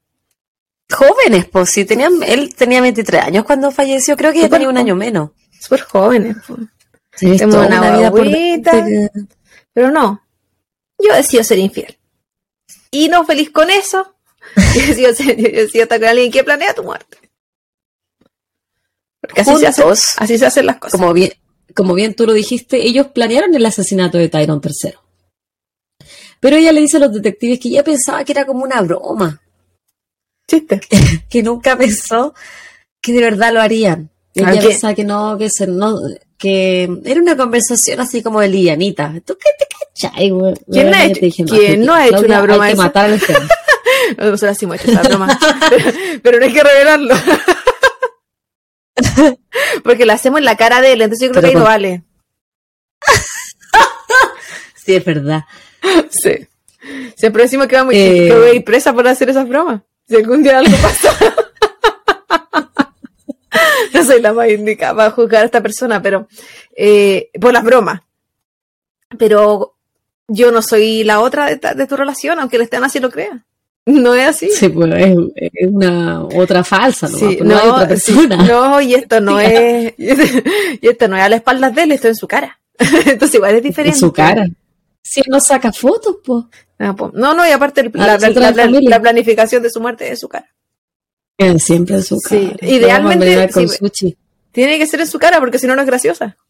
Jóvenes, pues sí, tenían, él tenía 23 años cuando falleció, creo que ya tenía un año menos. Súper jóvenes, pues. Tenemos una, vida bonita, pero no, yo decido ser infiel. Y no feliz con eso, [LAUGHS] yo decido, ser, yo decido estar con alguien que planea tu muerte. Porque así, se, hace, así se hacen las cosas. Como bien, como bien tú lo dijiste, ellos planearon el asesinato de Tyrone III. Pero ella le dice a los detectives que ella pensaba que era como una broma. Chiste. [LAUGHS] que nunca pensó que de verdad lo harían. Ella pensaba que no, que se, no, que era una conversación así como de lianita. ¿Tú qué te cachai, güey? ¿Quién, ha hecho, ¿quién no ha hecho una broma hay que matar Nosotros [LAUGHS] sí hemos hecho esa broma. [LAUGHS] pero, no hay que revelarlo. Porque lo hacemos en la cara de él, entonces yo creo que ahí no vale. sí, es verdad. [LAUGHS] Sí. Siempre decimos que, vamos, eh, que voy a ir presa por hacer esas bromas. Si algún día algo pasa. [LAUGHS] no soy la más indicada para juzgar a esta persona, pero eh, por las bromas. Pero yo no soy la otra de, tu relación, aunque el estén así lo crea. No es así. Sí, pues es, una otra falsa, ¿no? Sí, no, otra persona. no, y esto no [LAUGHS] es, y esto no es a la espalda de él, esto es en su cara. Entonces igual es diferente. En su cara. Si él no saca fotos, pues. No, no, y aparte la, planificación de su muerte es su cara. siempre en su cara. Sí, idealmente tiene que ser en su cara porque si no, no es graciosa. [LAUGHS]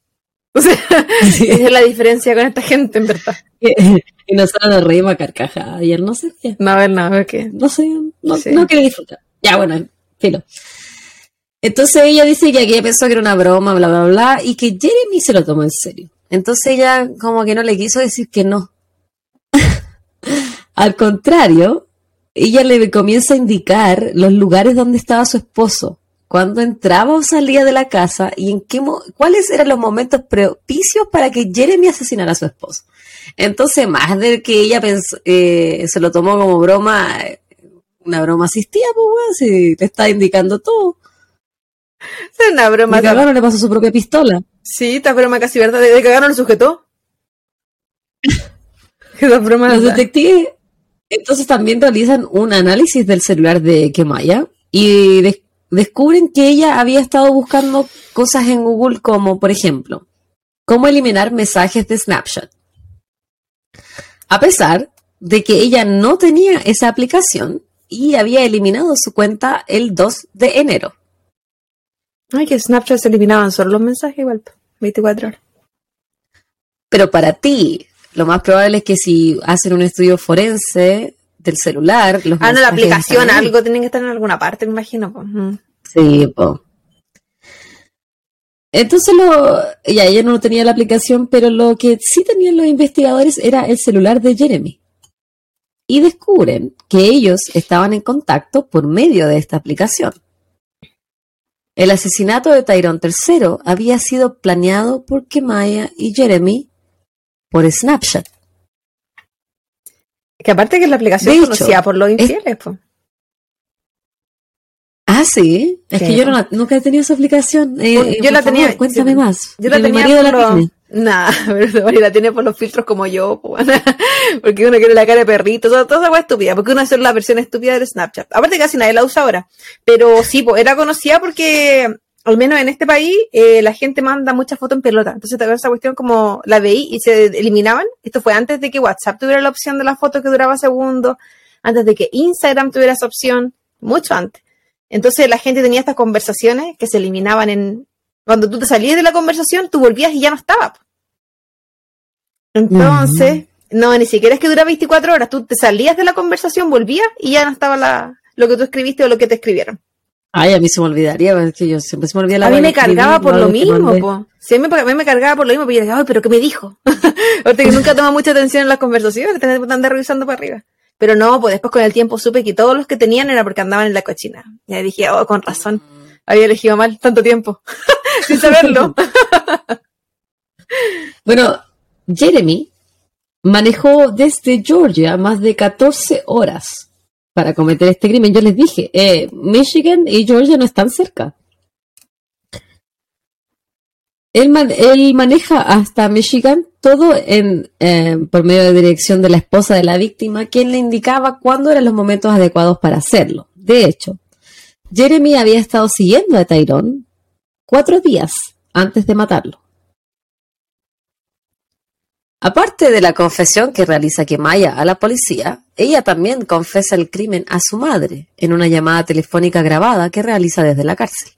O sea, es la diferencia con esta gente, en verdad. [LAUGHS] y nosotros nos reímos a carcajadas. Ayer no sé qué. No, a ver, no, a ver qué. No sé, no, no quiere disfrutar. Ya, bueno, filo. Entonces ella dice que ella pensó que era una broma, bla, bla, bla, y que Jeremy se lo tomó en serio. Entonces ella como que no le quiso decir que no. [LAUGHS] Al contrario, ella le comienza a indicar los lugares donde estaba su esposo, cuando entraba o salía de la casa y en qué cuáles eran los momentos propicios para que Jeremy asesinara a su esposo. Entonces, más de que ella eh, se lo tomó como broma, una broma asistida, pues bueno, si te está indicando todo. [LAUGHS] Es una broma. no le pasó su propia pistola. Sí, esta broma casi verdad. ¿De cagaron el sujeto? broma Los detectives entonces también realizan un análisis del celular de Kemaya y descubren que ella había estado buscando cosas en Google como, por ejemplo, cómo eliminar mensajes de Snapchat. A pesar de que ella no tenía esa aplicación y había eliminado su cuenta el 2 de enero. Ay, que Snapchat se eliminaban solo los mensajes igual, 24 horas. Pero para ti, lo más probable es que si hacen un estudio forense del celular, los Ah, no, la aplicación, algo tienen que estar en alguna parte, me imagino. Sí, pues. Entonces lo, ya ella no tenía la aplicación, pero lo que sí tenían los investigadores era el celular de Jeremy. Y descubren que ellos estaban en contacto por medio de esta aplicación. El asesinato de Tyrone III había sido planeado por Kemaya y Jeremy por Snapchat. Que aparte que la aplicación hecho, conocía por los infieles, pues. Ah, sí. Es que yo nunca he tenido esa aplicación. Eh, yo la tenía. cuéntame más. Yo la tenía. Por la. Nah, [LAUGHS] pero la tiene por los filtros como yo, [LAUGHS] porque uno quiere la cara de perrito, toda, toda esa estúpida, porque uno hace la versión estúpida del Snapchat. Aparte casi nadie la usa ahora, pero sí, era conocida porque al menos en este país, eh, la gente manda muchas fotos en pelota. Entonces, te esa cuestión como la veí y se eliminaban. Esto fue antes de que WhatsApp tuviera la opción de la foto que duraba segundos, antes de que Instagram tuviera esa opción, mucho antes. Entonces la gente tenía estas conversaciones que se eliminaban en... Cuando tú te salías de la conversación, tú volvías y ya no estaba. Entonces, no, ni siquiera es que dura 24 horas. Tú te salías de la conversación, volvías y ya no estaba la, lo que tú escribiste o lo que te escribieron. Ay, a mí se me olvidaría, que yo siempre se me olvida la A mí me cargaba por lo mismo, po. Sí, a mí, me cargaba por lo mismo, pero yo decía, ay, pero ¿qué me dijo? [LAUGHS] Porque que nunca toma mucha atención en las conversaciones, te andar revisando para arriba. Pero no, pues después con el tiempo supe que todos los que tenían era porque andaban en la cochina. Y dije, oh, con razón, había elegido mal tanto tiempo, [LAUGHS] [LAUGHS] sin saberlo. [LAUGHS] bueno, Jeremy manejó desde Georgia más de 14 horas para cometer este crimen. Yo les dije, eh, Michigan y Georgia no están cerca. Él, maneja hasta Michigan todo en, eh, por medio de dirección de la esposa de la víctima, quien le indicaba cuándo eran los momentos adecuados para hacerlo. De hecho, Jeremy había estado siguiendo a Tyrone cuatro días antes de matarlo. Aparte de la confesión que realiza Kemaya a la policía, ella también confesa el crimen a su madre en una llamada telefónica grabada que realiza desde la cárcel.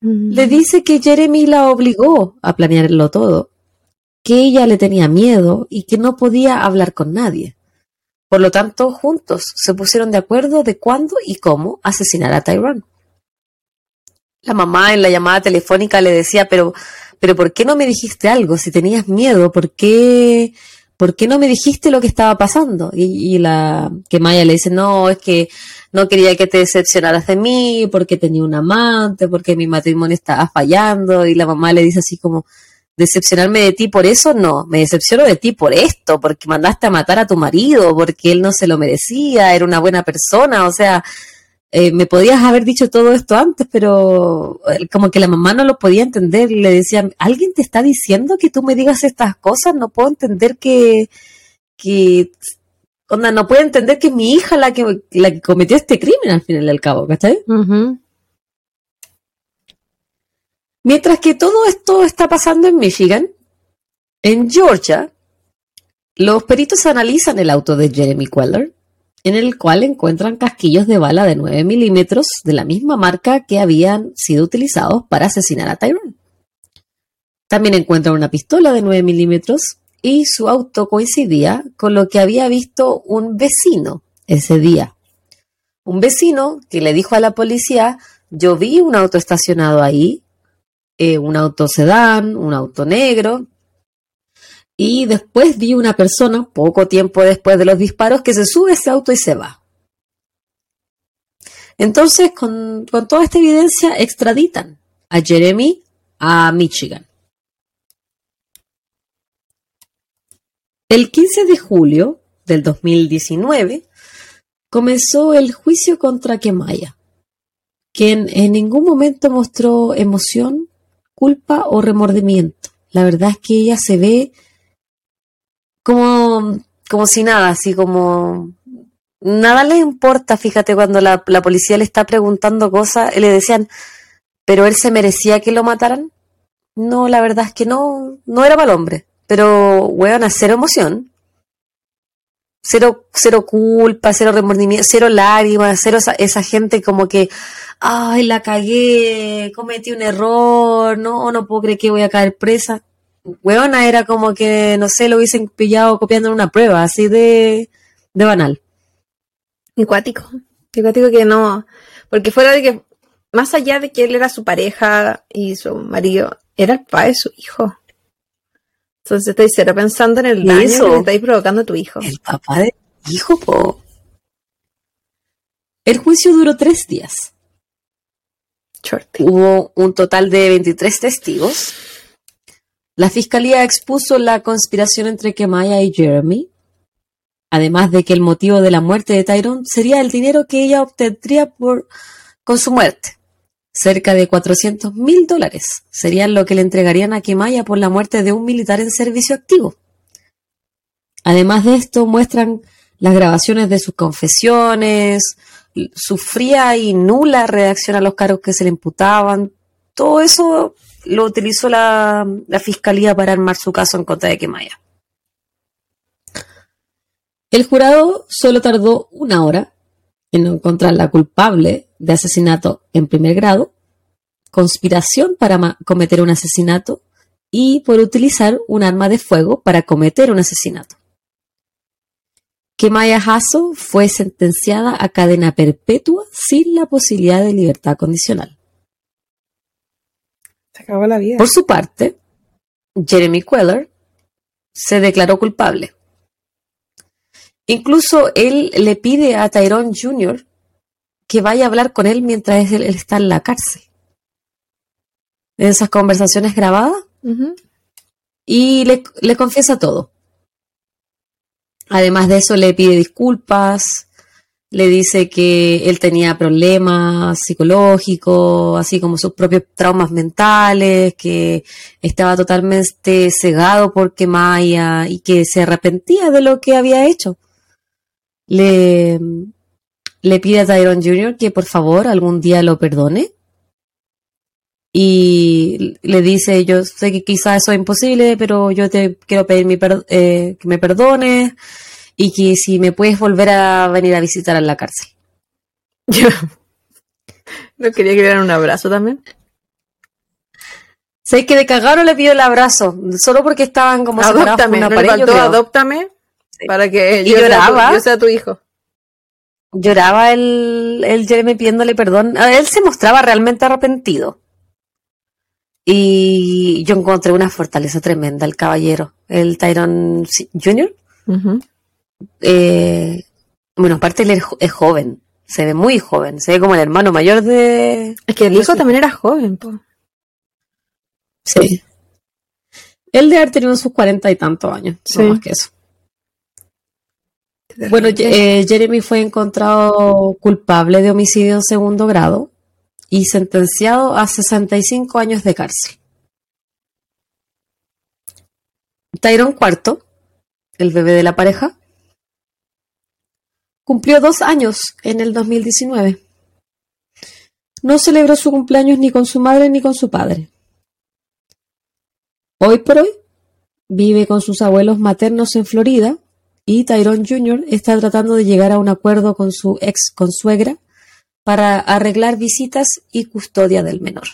Mm. Le dice que Jeremy la obligó a planearlo todo, que ella le tenía miedo y que no podía hablar con nadie. Por lo tanto, juntos se pusieron de acuerdo de cuándo y cómo asesinar a Tyrone. La mamá en la llamada telefónica le decía, pero pero ¿por qué no me dijiste algo? Si tenías miedo, ¿por qué, ¿por qué no me dijiste lo que estaba pasando? Y, la que Maya le dice, no, es que no quería que te decepcionaras de mí, porque tenía un amante, porque mi matrimonio estaba fallando, y la mamá le dice así como, decepcionarme de ti por eso, no, me decepciono de ti por esto, porque mandaste a matar a tu marido, porque él no se lo merecía, era una buena persona, o sea, eh, me podías haber dicho todo esto antes, pero eh, como que la mamá no lo podía entender. Le decía, ¿alguien te está diciendo que tú me digas estas cosas? No puedo entender que, que onda, no puedo entender que es mi hija la que, la que cometió este crimen al final del cabo, ¿cachai? Mientras que todo esto está pasando en Michigan, en Georgia, los peritos analizan el auto de Jeremy Queller en el cual encuentran casquillos de bala de 9 milímetros de la misma marca que habían sido utilizados para asesinar a Tyrone. También encuentran una pistola de 9 milímetros y su auto coincidía con lo que había visto un vecino ese día. Un vecino que le dijo a la policía, yo vi un auto estacionado ahí, eh, un auto sedán, un auto negro, y después vi una persona, poco tiempo después de los disparos, que se sube a ese auto y se va. Entonces, con, toda esta evidencia, extraditan a Jeremy a Michigan. El 15 de julio del 2019 comenzó el juicio contra Kemaya, quien en ningún momento mostró emoción, culpa o remordimiento. La verdad es que ella se ve como, como si nada, así como nada le importa, fíjate, cuando la, policía le está preguntando cosas, le decían, pero él se merecía que lo mataran. No, la verdad es que no, no era mal hombre, pero, weón, a cero emoción. Cero, cero culpa, cero remordimiento, cero lágrimas, cero esa, esa gente como que, ay, la cagué, cometí un error, no, no puedo creer que voy a caer presa weona era como que, no sé, lo hubiesen pillado copiando en una prueba, así de, de banal. Iguático. Iguático que no. Porque fuera de que, más allá de que él era su pareja y su marido, era el padre de su hijo. Entonces estoy cero pensando en el daño que le estáis provocando a tu hijo. El papá de hijo, po. El juicio duró tres días. Hubo un total de 23 testigos la fiscalía expuso la conspiración entre Kemaya y Jeremy, además de que el motivo de la muerte de Tyrone sería el dinero que ella obtendría por, con su muerte. Cerca de 400 mil dólares serían lo que le entregarían a Kemaya por la muerte de un militar en servicio activo. Además de esto, muestran las grabaciones de sus confesiones, su fría y nula reacción a los cargos que se le imputaban. Todo eso lo utilizó la, fiscalía para armar su caso en contra de Kemaya. El jurado solo tardó una hora en encontrar la culpable de asesinato en primer grado, conspiración para cometer un asesinato y por utilizar un arma de fuego para cometer un asesinato. Que Maya Hasso fue sentenciada a cadena perpetua sin la posibilidad de libertad condicional. Se acabó la vida. Por su parte, Jeremy Queller se declaró culpable. Incluso él le pide a Tyrone Jr. que vaya a hablar con él mientras él está en la cárcel. En esas conversaciones grabadas, y le, confiesa todo. Además de eso, le pide disculpas, le dice que él tenía problemas psicológicos, así como sus propios traumas mentales, que estaba totalmente cegado por Maya y que se arrepentía de lo que había hecho. Le, le pide a Tyrone Jr. que por favor algún día lo perdone y le dice, yo sé que quizás eso es imposible, pero yo te quiero pedir mi eh, que me perdones y que si me puedes volver a venir a visitar a la cárcel. ¿No quería que le dieran un abrazo también? Sé que de cagaron le pido el abrazo, solo porque estaban como adóptame, una pared, adóptame para que yo, lloraba. Sea tu, hijo. Lloraba el, el Jeremy pidiéndole perdón. Él se mostraba realmente arrepentido. Y yo encontré una fortaleza tremenda, el caballero, el Tyrone Jr. Eh, bueno, aparte él es joven, se ve muy joven, se ve como el hermano mayor de... Es que el hijo también era joven, po. Sí. Él de haber tenido sus cuarenta y tantos años, no más que eso. Bueno, eh, Jeremy fue encontrado culpable de homicidio en segundo grado y sentenciado a 65 años de cárcel. Tyrone IV, el bebé de la pareja, cumplió dos años en el 2019. No celebró su cumpleaños ni con su madre ni con su padre. Hoy por hoy vive con sus abuelos maternos en Florida y Tyrone Jr. está tratando de llegar a un acuerdo con su ex consuegra para arreglar visitas y custodia del menor.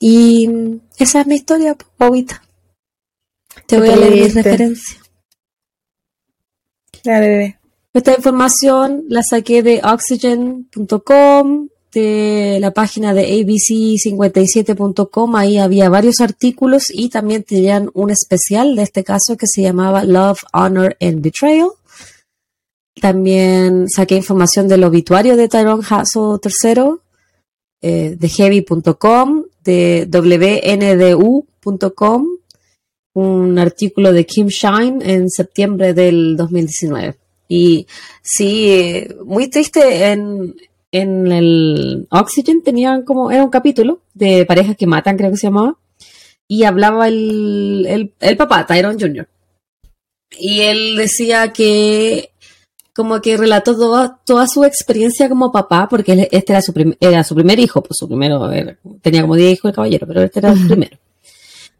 Y esa es mi historia, Bobita. Te voy a leer mi referencia. Esta información la saqué de oxygen.com, de la página de abc57.com. Ahí había varios artículos y también tenían un especial de este caso que se llamaba Love, Honor and Betrayal. También saqué información del obituario de Tyrone Hassel III, eh, de heavy.com, de wndu.com, un artículo de Kim Shine en septiembre del 2019. Y sí, eh, muy triste en, en el Oxygen tenían como, era un capítulo de parejas que matan, creo que se llamaba, y hablaba el, el, el papá, Tyrone Jr. Y él decía que como que relató toda, su experiencia como papá, porque este era su, era su primer hijo, pues su primero, tenía como 10 hijos el caballero, pero este era el primero.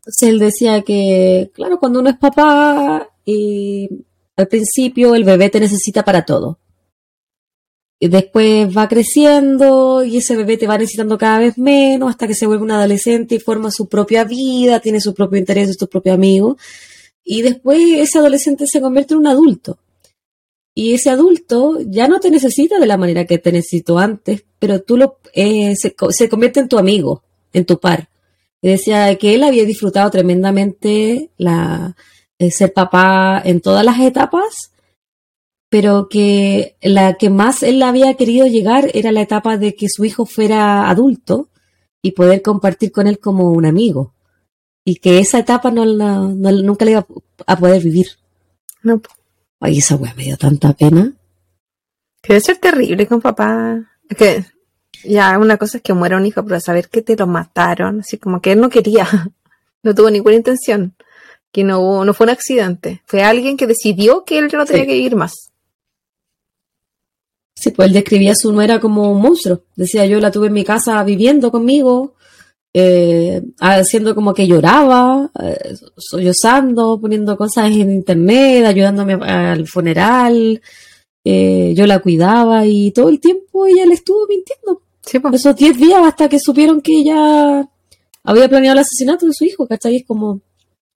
Entonces él decía que, claro, cuando uno es papá, y al principio el bebé te necesita para todo. Y después va creciendo y ese bebé te va necesitando cada vez menos hasta que se vuelve un adolescente y forma su propia vida, tiene su propio interés, su propio amigo. Y después ese adolescente se convierte en un adulto. Y ese adulto ya no te necesita de la manera que te necesitó antes, pero tú lo, eh, se, convierte en tu amigo, en tu par. Y decía que él había disfrutado tremendamente la, ser papá en todas las etapas, pero que la que más él había querido llegar era la etapa de que su hijo fuera adulto y poder compartir con él como un amigo. Y que esa etapa no, nunca le iba a poder vivir. No. Ay, esa weá me dio tanta pena. Debe ser terrible con papá. Que ya una cosa es que muera un hijo, pero saber que te lo mataron, así como que él no quería, [LAUGHS] no tuvo ninguna intención, que no, no fue un accidente, fue alguien que decidió que él no tenía que ir más. Sí, pues él describía a su nuera como un monstruo. Decía, yo la tuve en mi casa viviendo conmigo, eh, haciendo como que lloraba, eh, sollozando, poniendo cosas en internet, ayudándome al funeral. eh, yo la cuidaba y todo el tiempo ella le estuvo mintiendo. Sí, pues. Esos 10 días hasta que supieron que ella había planeado el asesinato de su hijo, ¿cachai? Es como,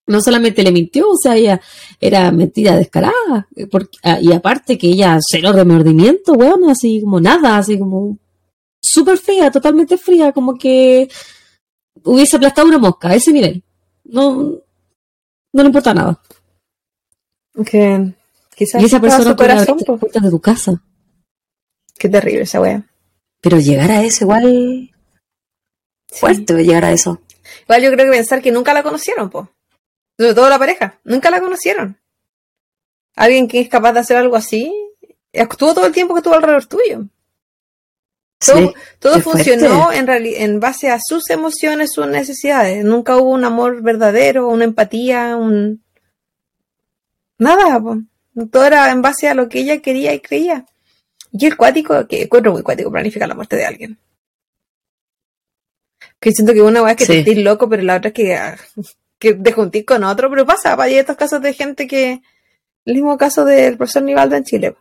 no solamente le mintió, o sea, ella era mentira descarada. eh, porque- ah, y aparte que ella cero remordimiento, weón, así como nada, así como súper fría, totalmente fría, como que hubiese aplastado una mosca a ese nivel. No, no le importa nada. Que quizás Y esa persona su corazón, abrirte po. las puertas de tu casa. Qué terrible esa wea. Pero llegar a eso igual Sí. fuerte, llegar a eso. Igual yo creo que pensar que nunca la conocieron, po. Sobre todo la pareja. Nunca la conocieron. Alguien que es capaz de hacer algo así, estuvo todo el tiempo que estuvo alrededor tuyo. Todo, Sí, todo funcionó en, en base a sus emociones, sus necesidades. Nunca hubo un amor verdadero, una empatía, un... Nada, po. todo era en base a lo que ella quería y creía. Y el cuático, que encuentro muy cuático planificar la muerte de alguien. Que siento que una vez que te Sí. estés loco, pero la otra es que, ah, que te juntís con otro, pero pasa, hay estos casos de gente que, el mismo caso del profesor Nivaldo en Chile.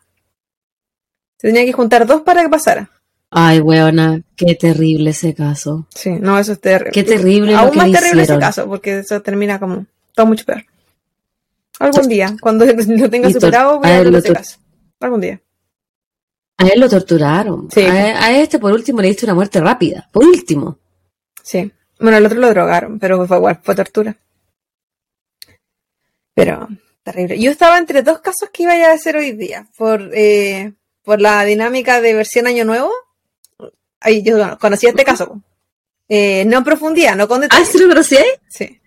Se tenía que juntar dos para que pasara. Ay, weona, qué terrible ese caso. Sí, no, eso es terrible. Qué terrible lo Aún que más le terrible hicieron. ese caso, porque eso termina como todo mucho peor. Algún día, cuando [LAUGHS] lo tenga superado, voy a lo ese caso. Algún día. A él lo torturaron. Sí. A, a este, por último, le diste una muerte rápida. Por último. Sí. Bueno, el otro lo drogaron, pero fue igual, fue tortura. Pero, terrible. Yo estaba entre dos casos que iba a hacer hoy día. Por, eh, por la dinámica de versión Año Nuevo. Ay, yo conocí este caso. Eh, no en profundidad, no con Ah, detalles. ¿sí lo conocí? Sí.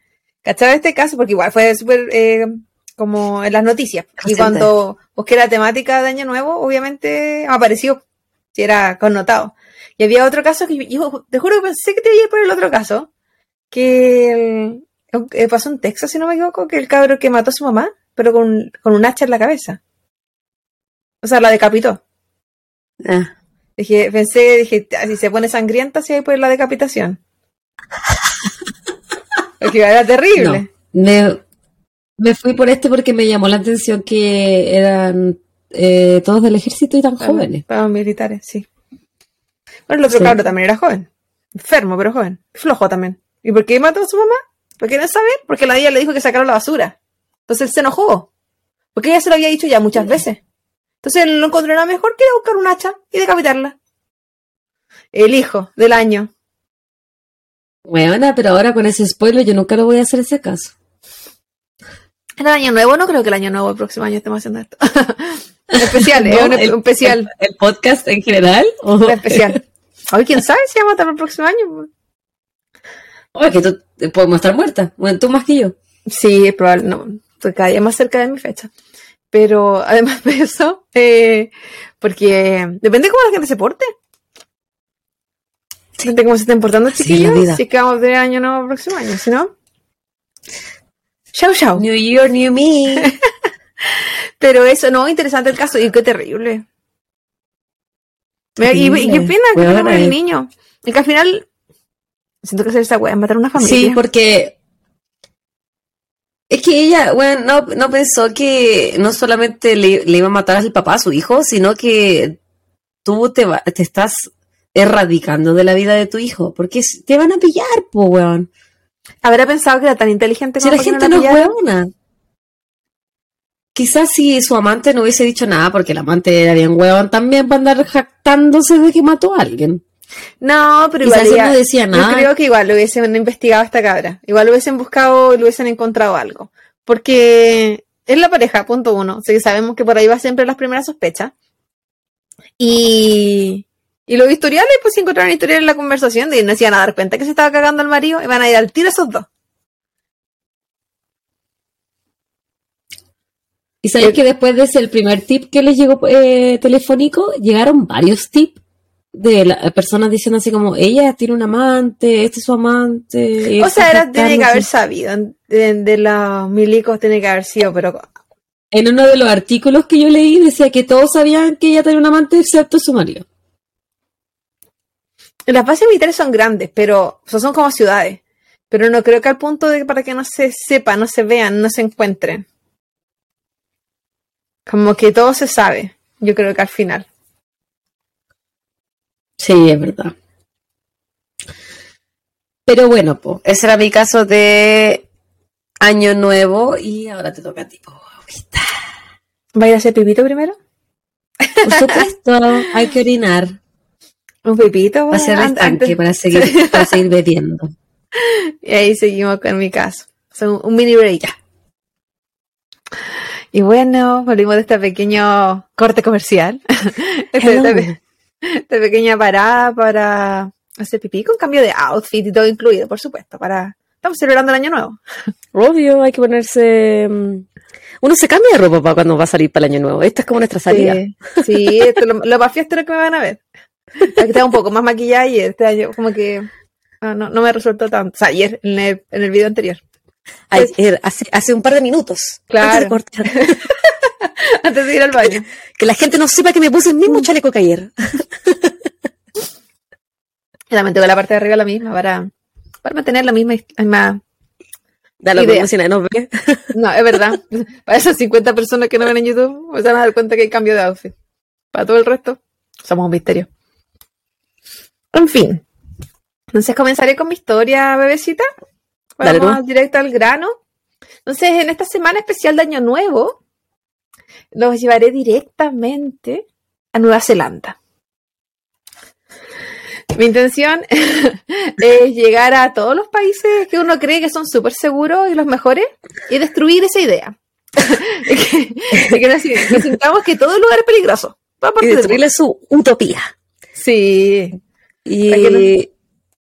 ¿Cachaba este caso? Porque igual fue súper eh, como en las noticias. Y cuando busqué la temática de Año Nuevo, obviamente apareció. Si era connotado. Y había otro caso que yo te juro que pensé que te iba a ir por el otro caso. Que el- eh, pasó en Texas, si no me equivoco, que el cabro que mató a su mamá, pero con, con un hacha en la cabeza. O sea, la decapitó. Ah, Dije, pensé, dije, "Ah, si se pone sangrienta, si hay por la decapitación. [LAUGHS] Porque era terrible. no. Me, me fui por este porque me llamó la atención que eran eh, todos del ejército y tan jóvenes. Para militares, sí. Bueno, el otro Sí. cabro también era joven. Enfermo, pero joven. Flojo también. ¿Y por qué mató a su mamá? ¿Por qué no saber? Porque la ella le dijo que sacaron la basura. Entonces él se enojó. Porque ella se lo había dicho ya muchas veces. Entonces él no encontró nada mejor que ir a buscar un hacha y decapitarla. El hijo del año. Weona, pero ahora con ese spoiler yo nunca lo voy a hacer ese caso. ¿En el año nuevo? No creo que el año nuevo, el próximo año estemos haciendo esto. [LAUGHS] especial, es [LAUGHS] No, un, el- especial. ¿El, el podcast en general? ¿O- especial. Hoy quién sabe si vamos a estar el próximo año. Oh, es que tú eh, podemos estar muerta. Bueno, tú más que yo. Sí, es probable, no, estoy cada día más cerca de mi fecha. Pero además de eso, eh, porque depende cómo la gente se porte. Depende cómo se estén portando Así es chiquillos. Si es que vamos a tener año nuevo el próximo año, si no. Chau, chau. New Year, New Me. [LAUGHS] Pero eso, no, interesante el caso. Y qué terrible. Mira, y, y qué pena que no el niño. Y que al final, siento que hacer esa wea matar a una familia. Sí, porque es que ella, bueno, no, no pensó que no solamente le, le iba a matar al papá a su hijo, sino que tú te, va- te estás erradicando de la vida de tu hijo, porque te van a pillar, po, weón. Habrá pensado que era tan inteligente Si como la para que gente la no es weona. Quizás si su amante no hubiese dicho nada, porque el amante era bien weón también para andar jactándose de que mató a alguien. No, pero Quizás igual ella- no decía Yo nada. creo que igual lo hubiesen investigado a esta cabra. Igual lo hubiesen buscado y lo hubiesen encontrado algo. Porque es la pareja, punto uno. O sea, que sabemos que por ahí va siempre las primeras sospechas. Y, y los historiales, pues si encontraron historial en la conversación de no se iban a dar cuenta que se estaba cagando al marido y van a ir al tiro esos dos. Y sabéis que después de ese el primer tip que les llegó eh, telefónico, llegaron varios tips de la- personas diciendo así como, ella tiene un amante, este es su amante. y O sea, era, tiene que haber sabido. De, de los milicos tiene que haber sido, pero En uno de los artículos que yo leí decía que todos sabían que ella tenía un amante excepto su marido. Las bases militares son grandes, pero o sea, son como ciudades. Pero no creo que al punto de para que no se sepa, no se vean, no se encuentren. Como que todo se sabe. yo creo que al final. Sí, es verdad. Pero bueno, pues, ese era mi caso de año nuevo y ahora te toca a ti, ¿Va a ir a hacer pipito primero? Por supuesto, hay que orinar. Un pipito. Va a ser el tanque para seguir, [LAUGHS] para seguir bebiendo. Y ahí seguimos con mi caso. Son un mini break. Y bueno, volvimos de este pequeño corte comercial. [LAUGHS] Este, este, esta pequeña parada para hacer pipí con cambio de outfit y todo incluido, por supuesto, para estamos celebrando el año nuevo. Obvio, hay que ponerse mm, uno se cambia de ropa para cuando va a salir para el año nuevo. Esta es como nuestra salida. Sí, esto, lo, lo, más fiesta que me van a ver. Aquí está un poco más maquillada y este año como que no, no, me resultó tanto. O sea, ayer, en el, en el video anterior. Ayer, hace, hace un par de minutos. Claro. Antes de, [LAUGHS] antes de ir al baño. Que la gente no sepa que me puse el mismo chaleco que ayer. Y también tengo la parte de arriba la misma para, para mantener la misma, misma Da la idea. si no ve. [LAUGHS] No, es verdad. Para esas 50 personas que no ven en YouTube, se van a dar cuenta que hay cambio de outfit. Para todo el resto, somos un misterio. En fin. Entonces comenzaré con mi historia, bebecita. Vamos directo al grano. Entonces, en esta semana especial de Año Nuevo, los llevaré directamente a Nueva Zelanda. Mi intención [LAUGHS] es llegar a todos los países que uno cree que son súper seguros y los mejores y destruir esa idea. [LAUGHS] de que, nos, sintamos que todo el lugar es peligroso. Y destruirle su utopía. Sí. Y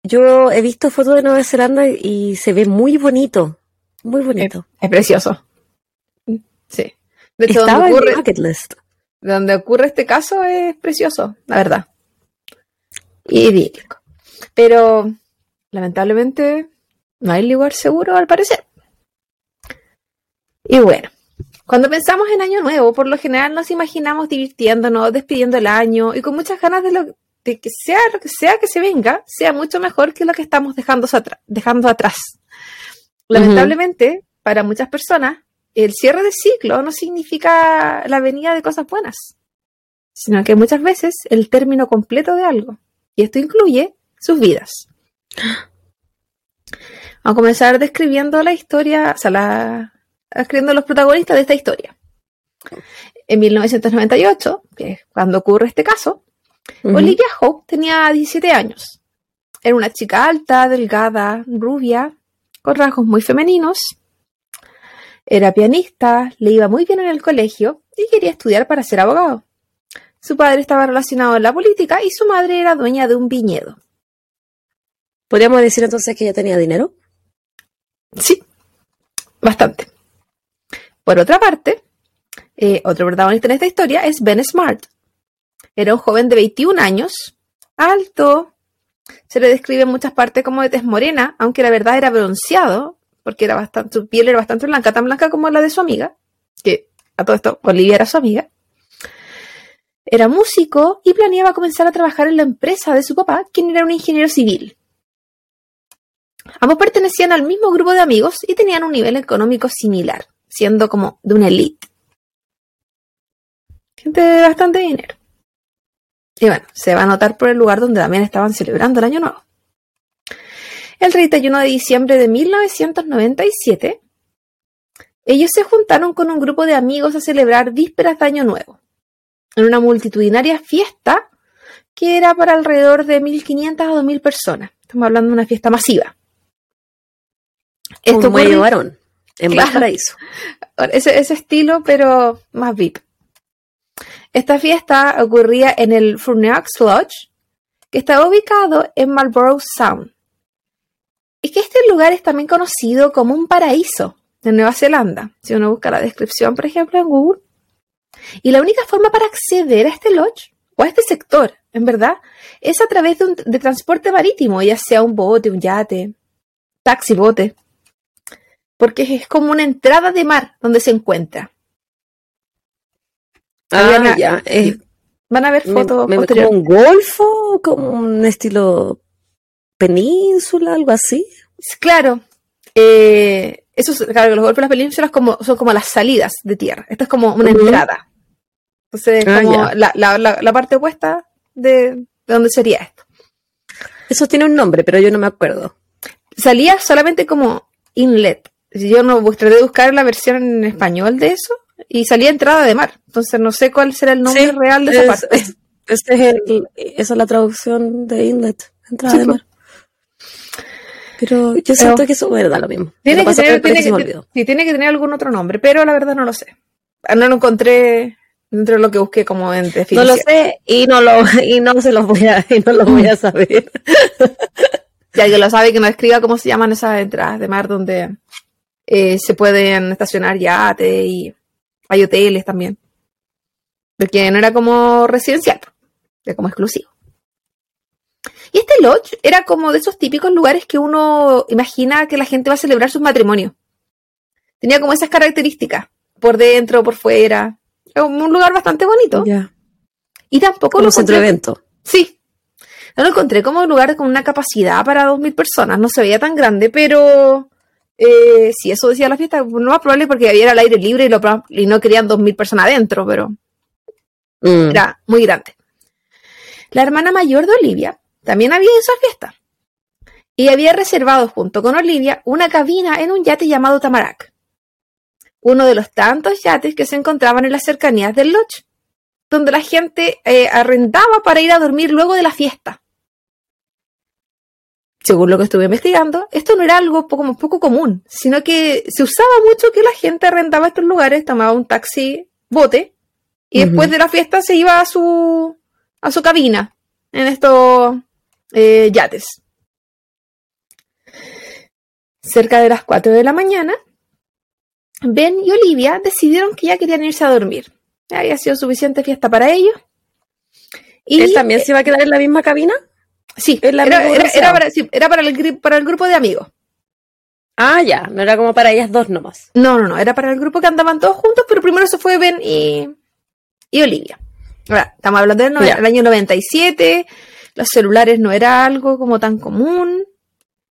yo he visto fotos de Nueva Zelanda y se ve muy bonito. Muy bonito. Es, precioso. Sí. De hecho, donde ocurre, donde ocurre este caso es precioso, la verdad idílico. Pero lamentablemente no hay lugar seguro al parecer. Y bueno, cuando pensamos en Año Nuevo, por lo general nos imaginamos divirtiéndonos, despidiendo el año y con muchas ganas de, lo, de que sea lo que sea que se venga, sea mucho mejor que lo que estamos dejando, dejando atrás. Lamentablemente, para muchas personas, el cierre de ciclo no significa la venida de cosas buenas, sino que muchas veces el término completo de algo. Y esto incluye sus vidas. [GASPS] Vamos a comenzar describiendo la historia, o sea, la, describiendo los protagonistas de esta historia. En 1998, que es cuando ocurre este caso, Olivia Hope tenía 17 años. Era una chica alta, delgada, rubia, con rasgos muy femeninos. Era pianista, le iba muy bien en el colegio y quería estudiar para ser abogado. Su padre estaba relacionado en la política y su madre era dueña de un viñedo. ¿Podríamos decir entonces que ella tenía dinero? Sí, bastante. Por otra parte, eh, otro protagonista en esta historia es Ben Smart. Era un joven de 21 años, alto, se le describe en muchas partes como de tez morena, aunque la verdad era bronceado, porque era bastante, su piel era bastante blanca, tan blanca como la de su amiga, que a todo esto Olivia era su amiga. Era músico y planeaba comenzar a trabajar en la empresa de su papá, quien era un ingeniero civil. Ambos pertenecían al mismo grupo de amigos y tenían un nivel económico similar, siendo como de una elite. Gente de bastante dinero. Y bueno, se va a notar por el lugar donde también estaban celebrando el Año Nuevo. El 31 de diciembre de 1997, ellos se juntaron con un grupo de amigos a celebrar vísperas de Año Nuevo en una multitudinaria fiesta que era para alrededor de 1.500 a 2.000 personas. Estamos hablando de una fiesta masiva. Esto muy varón, en [LAUGHS] claro, Ese, ese estilo, pero más VIP. Esta fiesta ocurría en el Furneaux Lodge, que estaba ubicado en Marlborough Sound. Y que este lugar es también conocido como un paraíso de Nueva Zelanda. Si uno busca la descripción, por ejemplo, en Google, y la única forma para acceder a este lodge o a este sector, en verdad, es a través de, un, de transporte marítimo, ya sea un bote, un yate, taxi, bote. Porque es como una entrada de mar donde se encuentra. Ah, ya. van a ver fotos. Me, como un golfo, como un estilo península, algo así. Claro. Eh, eso, claro, los golpes de las penínsulas como, son como las salidas de tierra. Esto es como una entrada. Entonces, Ah, como la, la, la, la parte opuesta de, de donde sería esto. Eso tiene un nombre, pero yo no me acuerdo. Salía solamente como inlet. Yo no traté de buscar la versión en español de eso y salía entrada de mar. Entonces no sé cuál será el nombre Sí, real de esa es- parte. es- este es el- esa es la traducción de inlet, entrada Sí, de pues. mar. Pero yo siento que eso me da lo mismo. Tiene que, tener, tiene, que que, sí, tiene que tener algún otro nombre, pero la verdad no lo sé. Ah, No lo encontré dentro de lo que busqué como en No definición. lo sé y no lo y no se los voy a y no lo voy a saber. [LAUGHS] Si alguien lo sabe, que nos escriba cómo se llaman esas entradas de mar donde eh, se pueden estacionar yates y hay hoteles también. Porque no era como residencial, era como exclusivo. Y este lodge era como de esos típicos lugares que uno imagina que la gente va a celebrar sus matrimonios. Tenía como esas características, por dentro, por fuera. Era un lugar bastante bonito. Ya. Y tampoco Como lo centro de encontré evento. Sí. No lo encontré como un lugar con una capacidad para 2.000 personas. No se veía tan grande, pero eh, si eso decía la fiesta, no más probable porque había al aire libre y, lo, proba- y no querían 2.000 personas adentro, pero Mm. era muy grande. La hermana mayor de Olivia también había ido a esa fiesta. Y había reservado junto con Olivia una cabina en un yate llamado Tamarack. Uno de los tantos yates que se encontraban en las cercanías del lodge, donde la gente eh, arrendaba para ir a dormir luego de la fiesta. Según lo que estuve investigando, esto no era algo poco, como poco común, sino que se usaba mucho que la gente arrendaba estos lugares, tomaba un taxi bote y después de la fiesta se iba a su, a su cabina en estos eh, yates. Cerca de las 4 de la mañana, Ben y Olivia decidieron que ya querían irse a dormir. Ya había sido suficiente fiesta para ellos. Y, ¿Él también se iba a quedar en la misma cabina? Sí, era, para, sí, era para el, gri- para el grupo de amigos. Ah, ya, no era como para ellas dos nomás. No, no, no, era para el grupo que andaban todos juntos, pero primero se fue Ben y, y Olivia. Ahora, estamos hablando del, no- año 97, los celulares no era algo como tan común.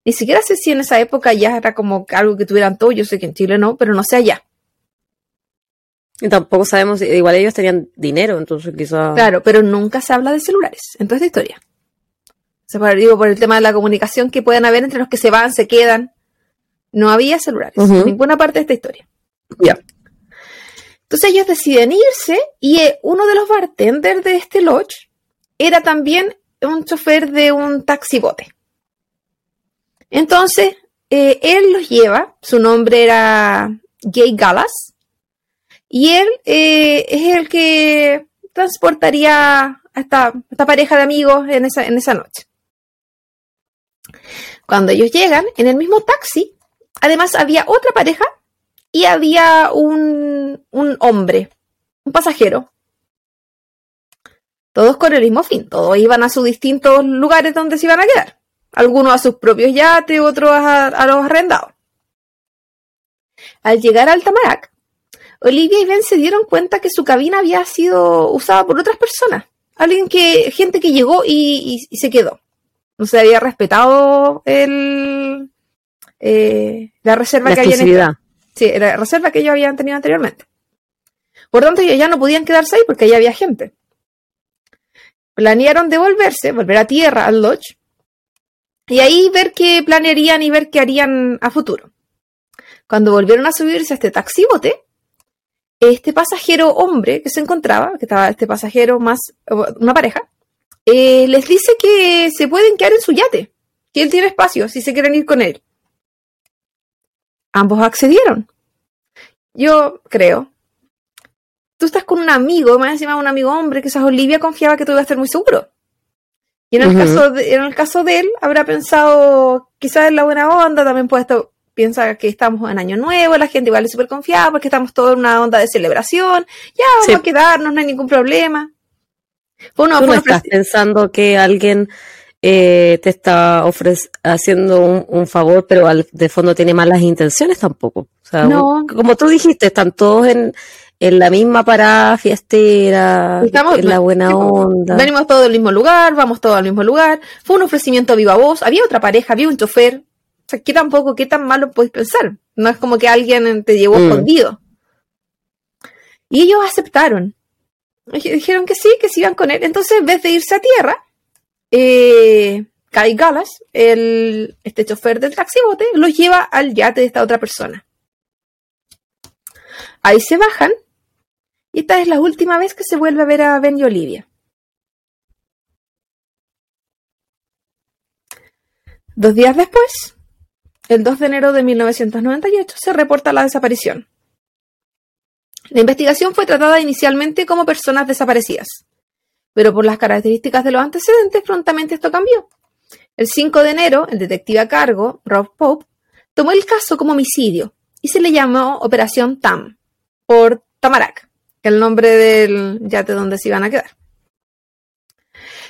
Ni siquiera sé si en esa época ya era como algo que tuvieran todos, yo sé que en Chile no, pero no sé allá. Y tampoco sabemos, igual ellos tenían dinero, entonces quizás... Claro, pero nunca se habla de celulares en toda esta historia. Digo, por el tema de la comunicación que pueden haber entre los que se van, se quedan. No había celulares en ninguna parte de esta historia. Ya. Entonces ellos deciden irse y eh, uno de los bartenders de este lodge era también un chofer de un taxibote. Entonces, eh, él los lleva, su nombre era Jay Gallas, y él eh, es el que transportaría a esta, esta pareja de amigos en esa, en esa noche. Cuando ellos llegan, en el mismo taxi, además había otra pareja y había un, un hombre, un pasajero. Todos con el mismo fin, todos iban a sus distintos lugares donde se iban a quedar. Algunos a sus propios yates, otros a, los arrendados. Al llegar al Tamarack, Olivia y Ben se dieron cuenta que su cabina había sido usada por otras personas. Alguien que, gente que llegó y se quedó. No se había respetado el, eh, la reserva La que habían. Sí, la reserva que ellos habían tenido anteriormente. Por tanto, ellos ya no podían quedarse ahí porque ahí había gente. Planearon devolverse, volver a tierra, al lodge, y ahí ver qué planearían y ver qué harían a futuro. Cuando volvieron a subirse a este taxibote, este pasajero hombre que se encontraba, que estaba este pasajero más una pareja, eh, les dice que se pueden quedar en su yate, que él tiene espacio si se quieren ir con él. Ambos accedieron. Yo creo. Tú estás con un amigo, más encima un amigo hombre, quizás Olivia confiaba que tú ibas a estar muy seguro. Y en el, caso de, en el caso de él, habrá pensado quizás en la buena onda, también puede estar, piensa que estamos en Año Nuevo, la gente igual es súper confiada porque estamos todos en una onda de celebración, ya vamos Sí. a quedarnos, no hay ningún problema. Tú no estás pensando que alguien eh, te está haciendo un, un favor, pero al, de fondo tiene malas intenciones tampoco. O sea, No. un- como tú dijiste, están todos en, en la misma parada fiestera, Estamos- en la buena onda. Venimos todos del mismo lugar, vamos todos al mismo lugar. Fue un ofrecimiento a viva voz. Había otra pareja, había un chofer. O sea, ¿qué tampoco, qué tan malo podéis pensar? No es como que alguien te llevó Mm. escondido. Y ellos aceptaron. Dijeron que sí, que se iban con él. Entonces, en vez de irse a tierra, eh, Kai Galas, el, este chofer del taxibote, los lleva al yate de esta otra persona. Ahí se bajan y esta es la última vez que se vuelve a ver a Ben y Olivia. Dos días después, el 2 de enero de 1998, se reporta la desaparición. La investigación fue tratada inicialmente como personas desaparecidas, pero por las características de los antecedentes prontamente esto cambió. El 5 de enero, el detective a cargo, Rob Pope, tomó el caso como homicidio y se le llamó Operación TAM, por Tamarack, el nombre del yate donde se iban a quedar.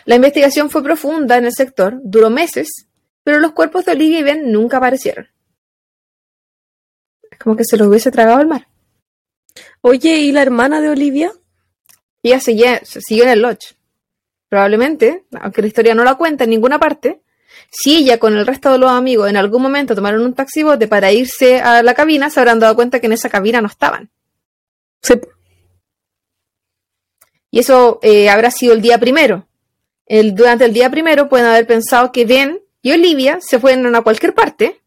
La investigación fue profunda en el sector, duró meses, pero los cuerpos de Olivia y Ben nunca aparecieron. Es como que se los hubiese tragado el mar. Oye, ¿y la hermana de Olivia? Ella sigue en el lodge. Probablemente, aunque la historia no la cuenta en ninguna parte, si ella con el resto de los amigos en algún momento tomaron un taxibote para irse a la cabina, se habrán dado cuenta que en esa cabina no estaban. Sí. Y eso eh, habrá sido el día primero. El, durante el día primero pueden haber pensado que Ben y Olivia se fueron a cualquier parte.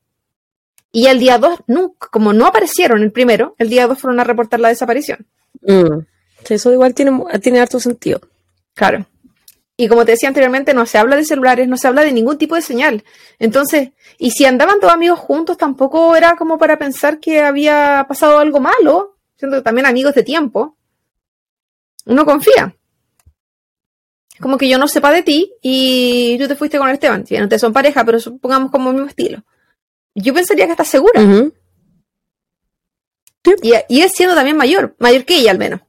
Y el día 2, como no aparecieron el primero, el día 2 fueron a reportar la desaparición. Mm. Eso igual tiene, tiene harto sentido. Claro. Y como te decía anteriormente, no se habla de celulares, no se habla de ningún tipo de señal. Entonces, y si andaban todos amigos juntos, tampoco era como para pensar que había pasado algo malo, siendo también amigos de tiempo. Uno confía. Es como que yo no sepa de ti y tú te fuiste con Esteban. Si no te son pareja, pero supongamos como el mismo estilo. Yo pensaría que estás segura. y, y él siendo también mayor, mayor que ella al menos.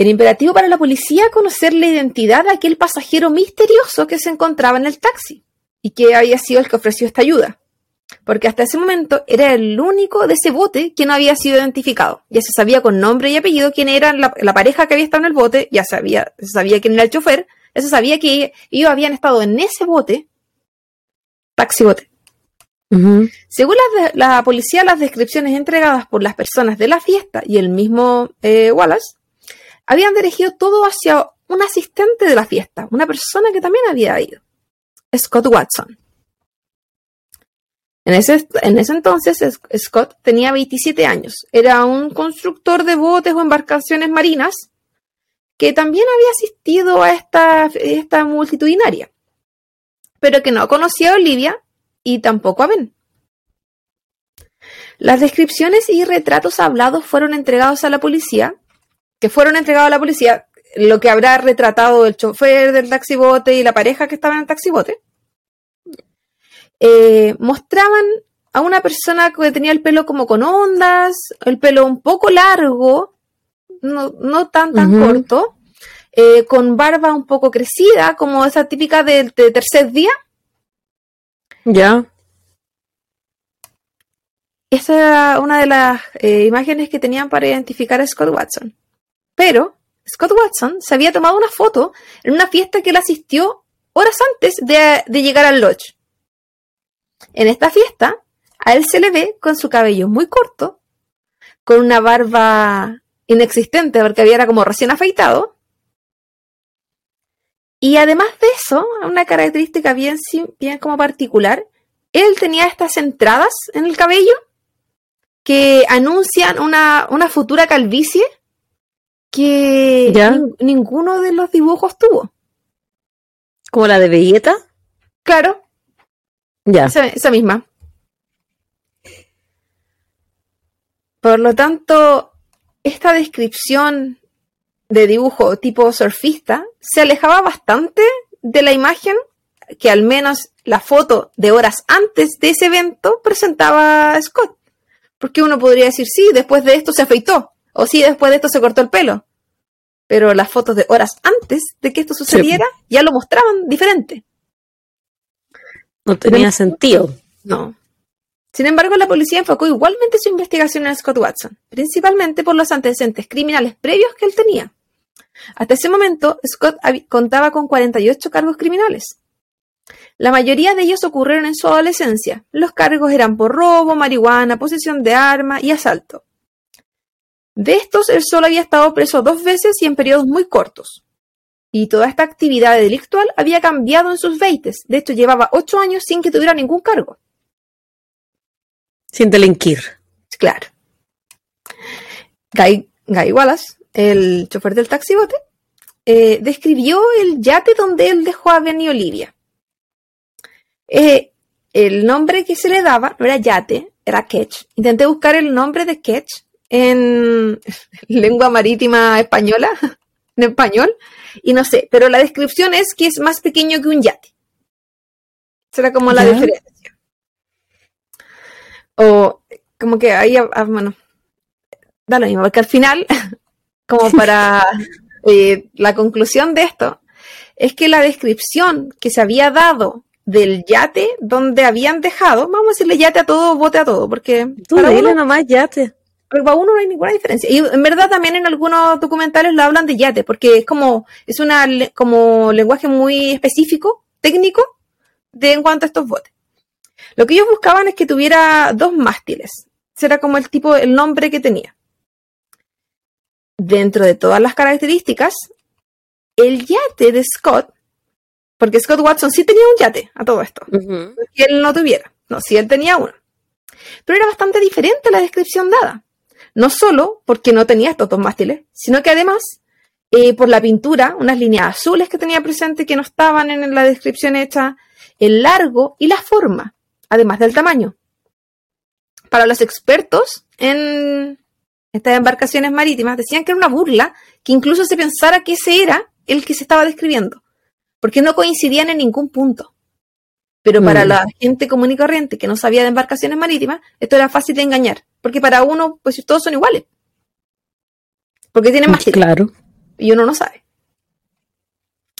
Era imperativo para la policía conocer la identidad de aquel pasajero misterioso que se encontraba en el taxi y que había sido el que ofreció esta ayuda, porque hasta ese momento era el único de ese bote que no había sido identificado. Ya se sabía con nombre y apellido quién era la, pareja que había estado en el bote, ya sabía, se sabía quién era el chofer, ya se sabía que ellos habían estado en ese bote, taxi bote. Según la, policía, las descripciones entregadas por las personas de la fiesta y el mismo eh, Wallace habían dirigido todo hacia un asistente de la fiesta, una persona que también había ido, Scott Watson. En ese, en ese entonces, Scott tenía 27 años. Era un constructor de botes o embarcaciones marinas que también había asistido a esta, esta multitudinaria, pero que no conocía a Olivia y tampoco a Ben. Las descripciones y retratos hablados fueron entregados a la policía que fueron entregados a la policía, lo que habrá retratado el chofer del taxibote y la pareja que estaba en el taxibote, eh, mostraban a una persona que tenía el pelo como con ondas, el pelo un poco largo, no, tan tan corto, eh, con barba un poco crecida, como esa típica del tercer día. Ya. Esa era una de las eh, imágenes que tenían para identificar a Scott Watson. Pero Scott Watson se había tomado una foto en una fiesta que él asistió horas antes de, llegar al lodge. En esta fiesta, a él se le ve con su cabello muy corto, con una barba inexistente porque había era como recién afeitado. Y además de eso, una característica bien, bien como particular, él tenía estas entradas en el cabello que anuncian una, una futura calvicie que ninguno de los dibujos tuvo. ¿Como la de Vegeta? Claro. Ya. Esa, misma. Por lo tanto, esta descripción de dibujo tipo surfista se alejaba bastante de la imagen que al menos la foto de horas antes de ese evento presentaba Scott. Porque uno podría decir, sí, después de esto se afeitó. O sí, después de esto se cortó el pelo. Pero las fotos de horas antes de que esto sucediera ya lo mostraban diferente. No tenía sentido. No. Sin embargo, la policía enfocó igualmente su investigación en Scott Watson, principalmente por los antecedentes criminales previos que él tenía. Hasta ese momento, Scott contaba con 48 cargos criminales. La mayoría de ellos ocurrieron en su adolescencia. Los cargos eran por robo, marihuana, posesión de arma y asalto. De estos, él solo había estado preso dos veces y en periodos muy cortos. Y toda esta actividad delictual había cambiado en sus veites. De hecho, llevaba ocho años sin que tuviera ningún cargo. Sin delinquir. Claro. Guy, Guy Wallace, el chofer del taxibote, eh, describió el yate donde él dejó a Ben y Olivia. Eh, el nombre que se le daba no era yate, era Ketch. Intenté buscar el nombre de Ketch en [LAUGHS] lengua marítima española, [LAUGHS] en español, y no sé, pero la descripción es que es más pequeño que un yate. Será como la diferencia. O como que ahí, ah, bueno, da lo mismo, porque al final, [LAUGHS] como para [LAUGHS] eh, la conclusión de esto, es que la descripción que se había dado del yate donde habían dejado, vamos a decirle yate a todo, bote a todo, porque Tú para dile uno, nomás yate. pero para uno no hay ninguna diferencia. Y en verdad también en algunos documentales lo hablan de yate, porque es como, es una como lenguaje muy específico, técnico, de en cuanto a estos botes. Lo que ellos buscaban es que tuviera dos mástiles. Ese era como el tipo, el nombre que tenía. Dentro de todas las características, el yate de Scott, porque Scott Watson sí tenía un yate a todo esto, Ujú. que él no tuviera. No, sí, él tenía uno. Pero era bastante diferente la descripción dada. No solo porque no tenía estos dos mástiles, sino que además eh, por la pintura, unas líneas azules que tenía presente que no estaban en la descripción hecha, el largo y la forma, además del tamaño. Para los expertos en estas embarcaciones marítimas decían que era una burla que incluso se pensara que ese era el que se estaba describiendo, porque no coincidían en ningún punto. Pero para Mm. la gente común y corriente que no sabía de embarcaciones marítimas, esto era fácil de engañar, porque para uno, pues todos son iguales. Porque tienen más Claro. y uno no sabe.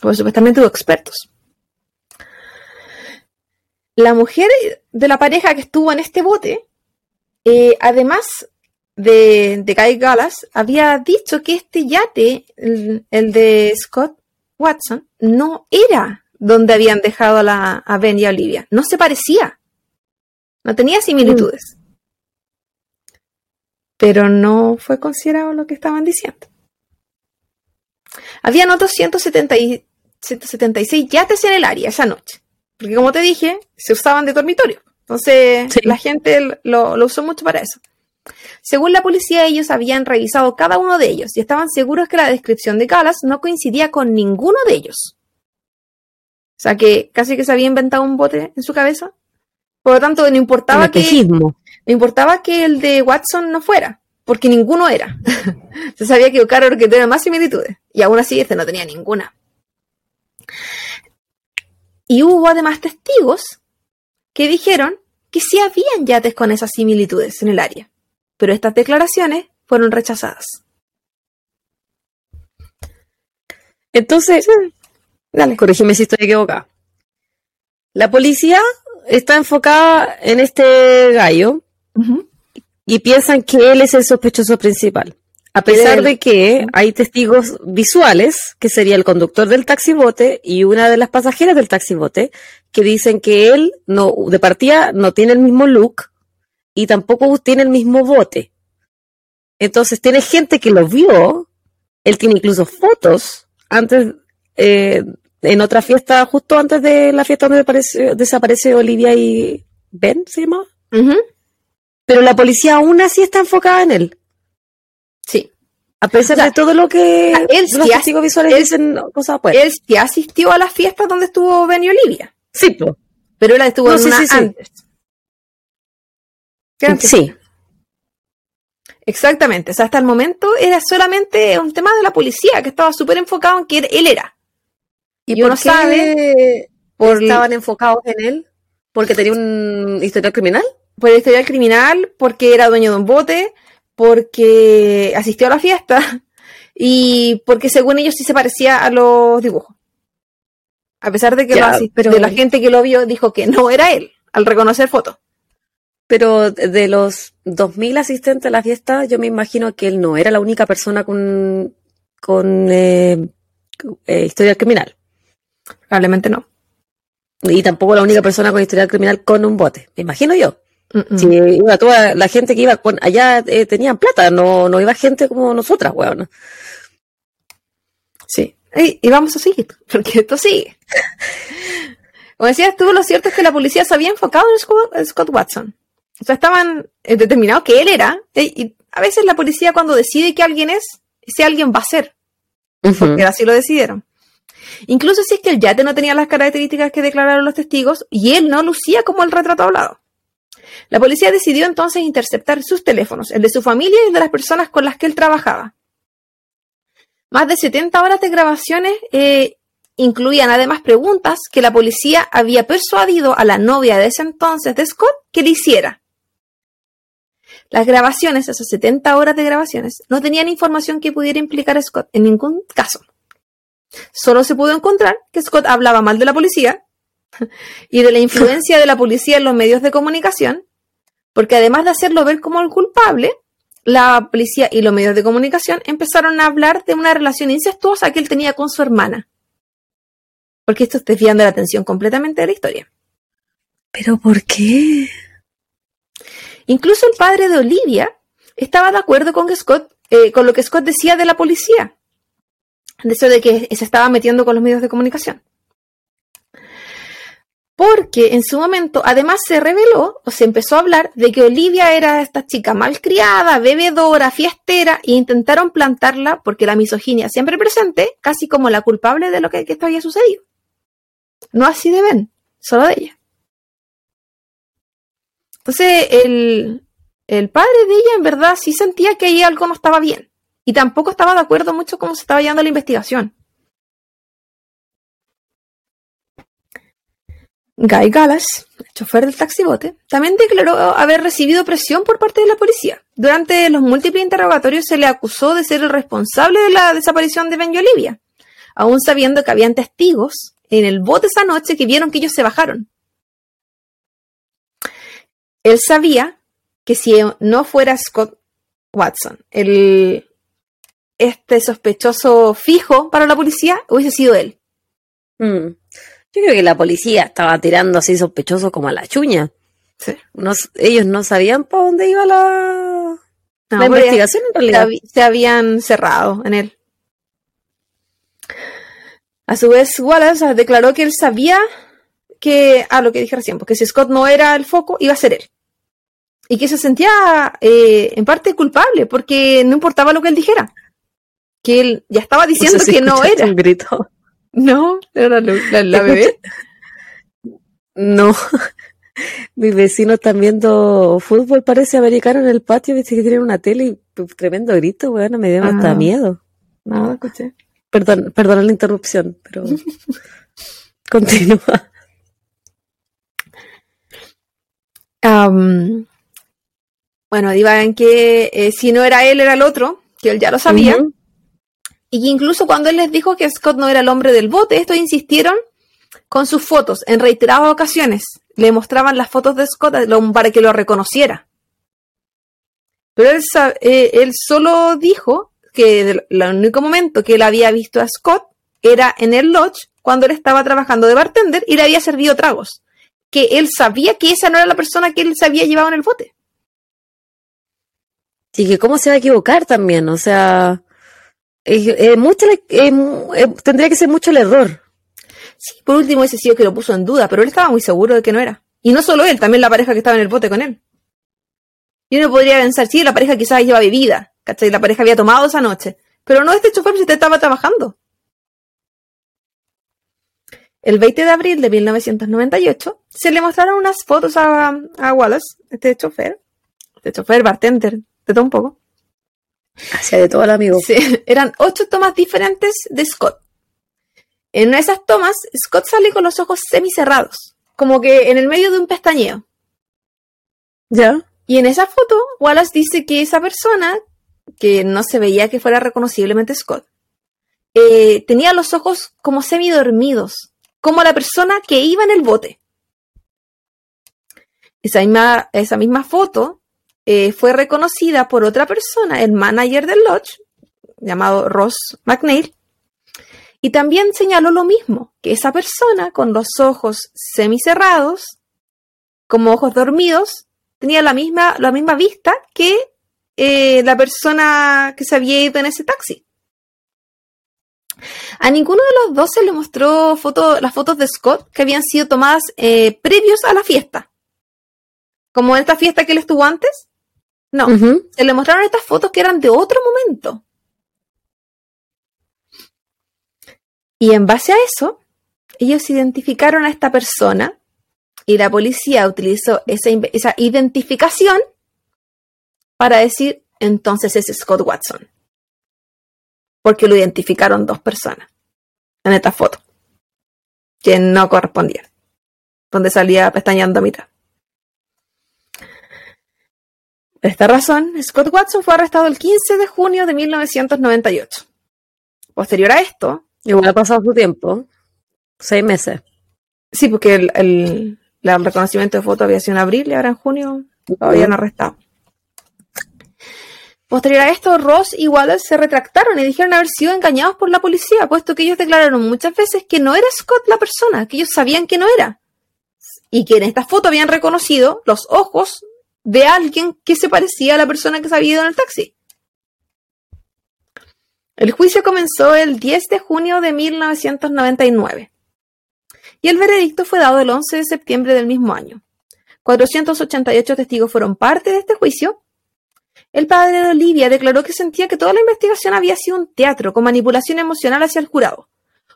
Pues supuestamente hubo expertos. La mujer de la pareja que estuvo en este bote, eh, además de, de Guy Gallas, había dicho que este yate, el, el de Scott Watson, no era donde habían dejado a, la, a Ben y a Olivia. No se parecía. No tenía similitudes. Pero no fue considerado lo que estaban diciendo. Habían otros 170 y- 176 yates en el área esa noche. Porque como te dije, se usaban de dormitorio. Entonces Sí. la gente lo, lo usó mucho para eso. Según la policía, ellos habían revisado cada uno de ellos y estaban seguros que la descripción de Calas no coincidía con ninguno de ellos. O sea que casi que se había inventado un bote en su cabeza. Por lo tanto, no importaba que, no importaba que el de Watson no fuera, porque ninguno era. [LAUGHS] Se sabía que O'Carroll que tenía más similitudes, y aún así este no tenía ninguna. Y hubo además testigos que dijeron que sí habían yates con esas similitudes en el área, pero estas declaraciones fueron rechazadas. Entonces, Dale. corrígeme si estoy equivocada. La policía está enfocada en este gallo y piensan que él es el sospechoso principal. A pesar de que hay testigos visuales, que sería el conductor del taxibote y una de las pasajeras del taxibote, que dicen que él no, de partida no tiene el mismo look y tampoco tiene el mismo bote. Entonces tiene gente que lo vio, él tiene incluso fotos antes, eh, en otra fiesta, justo antes de la fiesta donde aparece- desaparece Olivia y Ben, ¿se llama? Ujú. Pero la policía aún así está enfocada en él. Sí. A pesar O sea, de todo lo que él los sí testigos visuales él- dicen cosas afuera. Él sí asistió a las fiestas donde estuvo Ben y Olivia, Sí, pero él estuvo No, en sí, una sí, sí. Sí. Exactamente. O sea, hasta el momento era solamente un tema de la policía que estaba súper enfocado en que él era. Y, uno por qué sabe por, estaban enfocados en él? ¿Porque tenía un historial criminal? por el historial criminal, porque era dueño de un bote, porque asistió a la fiesta [LAUGHS] y porque según ellos sí se parecía a los dibujos. A pesar de que Ya, lo asist- pero- de la gente que lo vio dijo que no era él al reconocer fotos. Pero de los 2.000 asistentes a la fiesta, yo me imagino que él no era la única persona con, con eh, eh, historial criminal. Probablemente no. Y tampoco la única persona con historial criminal con un bote. Me imagino yo. Mm sí, iba toda la gente que iba con allá eh, tenían plata, no, no iba gente como nosotras, weón. Sí, y, vamos a seguir, [LAUGHS] porque esto sigue. Como decías tú, lo cierto es que la policía se había enfocado en Scott, Watson. O sea, estaban eh, determinados que él era. Y a veces la policía cuando decide que alguien es, ese alguien va a ser. Porque así lo decidieron. Incluso si es que el yate no tenía las características que declararon los testigos y él no lucía como el retrato hablado. La policía decidió entonces interceptar sus teléfonos, el de su familia y el de las personas con las que él trabajaba. Más de 70 horas de grabaciones eh, incluían además preguntas que la policía había persuadido a la novia de ese entonces de Scott que le hiciera. Las grabaciones, esas 70 horas de grabaciones, no tenían información que pudiera implicar a Scott en ningún caso. Solo se pudo encontrar que Scott hablaba mal de la policía [LAUGHS] y de la influencia de la policía en los medios de comunicación, porque además de hacerlo ver como el culpable, la policía y los medios de comunicación empezaron a hablar de una relación incestuosa que él tenía con su hermana porque esto está desviando la atención completamente de la historia. ¿Pero por qué? Incluso el padre de Olivia estaba de acuerdo con, Scott, eh, con lo que Scott decía de la policía, de eso de que se estaba metiendo con los medios de comunicación. Porque en su momento, además, se reveló o se empezó a hablar de que Olivia era esta chica malcriada, bebedora, fiestera, e intentaron plantarla, porque la misoginia siempre presente, casi como la culpable de lo que, que esto había sucedido. No así de Ben, solo de ella. Entonces, el, el padre de ella en verdad sí sentía que ahí algo no estaba bien. Y tampoco estaba de acuerdo mucho cómo se estaba llevando la investigación. Guy Gallas, el chofer del taxibote, también declaró haber recibido presión por parte de la policía. Durante los múltiples interrogatorios se le acusó de ser el responsable de la desaparición de Ben y Olivia, aún sabiendo que habían testigos en el bote esa noche que vieron que ellos se bajaron. Él sabía que si no fuera Scott Watson, el, este sospechoso fijo para la policía, hubiese sido él. Mm. Yo creo que la policía estaba tirando así sospechoso como a la chuña. ellos no sabían para dónde iba la, la investigación en realidad. se habían cerrado en él. A su vez, Wallace declaró que él sabía que, ah, lo que dije recién, porque si Scott no era el foco, iba a ser él. Y que se sentía eh, en parte culpable, porque no importaba lo que él dijera. Que él ya estaba diciendo que no era. Un grito. [LAUGHS] No, era la, bebé. No. [LAUGHS] Mi vecino está viendo fútbol, parece americano en el patio, viste que tiene una tele y tremendo grito, bueno, me dio hasta ah. miedo. No, escuché. Perdón, perdona la interrupción, pero [LAUGHS] continúa. Bueno, digan que eh, si no era él, era el otro, que él ya lo sabía. Y que incluso cuando él les dijo que Scott no era el hombre del bote, estos insistieron con sus fotos en reiteradas ocasiones. Le mostraban las fotos de Scott para que lo reconociera. Pero él, eh, él solo dijo que el único momento que él había visto a Scott era en el lodge cuando él estaba trabajando de bartender y le había servido tragos. Que él sabía que esa no era la persona que él se había llevado en el bote. Sí, que cómo se va a equivocar también, o sea, mucho tendría que ser mucho el error. Sí, por último ese sí que lo puso en duda, pero él estaba muy seguro de que no era. Y no solo él, también la pareja que estaba en el bote con él. Y uno podría pensar, sí, la pareja quizás lleva bebida, ¿cachai? La pareja había tomado esa noche. Pero no este chofer si usted estaba trabajando. El 20 de abril de 1998 se le mostraron unas fotos a, Wallace, este chofer, este chofer bartender, de todo un poco. Hacia de todo el amigo. Sí, [LAUGHS] eran ocho tomas diferentes de Scott. En esas tomas, Scott sale con los ojos semicerrados, como que en el medio de un pestañeo. ¿Ya? Y en esa foto, Wallace dice que esa persona que no se veía que fuera reconociblemente Scott, eh, tenía los ojos como semidormidos, como la persona que iba en el bote. Esa misma, esa misma foto eh, fue reconocida por otra persona, el manager del lodge, llamado Ross McNeil, y también señaló lo mismo, que esa persona con los ojos semicerrados, como ojos dormidos, tenía la misma, la misma vista que eh, la persona que se había ido en ese taxi. A ninguno de los dos se le mostró foto, las fotos de Scott que habían sido tomadas eh, previos a la fiesta. Como esta fiesta que él estuvo antes. No, se le mostraron estas fotos que eran de otro momento. Y en base a eso, ellos identificaron a esta persona y la policía utilizó esa, esa identificación para decir, entonces es Scott Watson porque lo identificaron dos personas en esta foto, que no correspondían, donde salía pestañando a mitad. Por esta razón, Scott Watson fue arrestado el 15 de junio de 1998. Posterior a esto... Igual ha pasado su tiempo, seis meses. Sí, porque el, el, reconocimiento de foto había sido en abril y ahora en junio lo habían arrestado. Posterior a esto, Ross y Wallace se retractaron y dijeron haber sido engañados por la policía, puesto que ellos declararon muchas veces que no era Scott la persona, que ellos sabían que no era. Y que en esta foto habían reconocido los ojos de alguien que se parecía a la persona que se había ido en el taxi. El juicio comenzó el 10 de junio de 1999 y el veredicto fue dado el 11 de septiembre del mismo año. 488 testigos fueron parte de este juicio el padre de Olivia declaró que sentía que toda la investigación había sido un teatro con manipulación emocional hacia el jurado,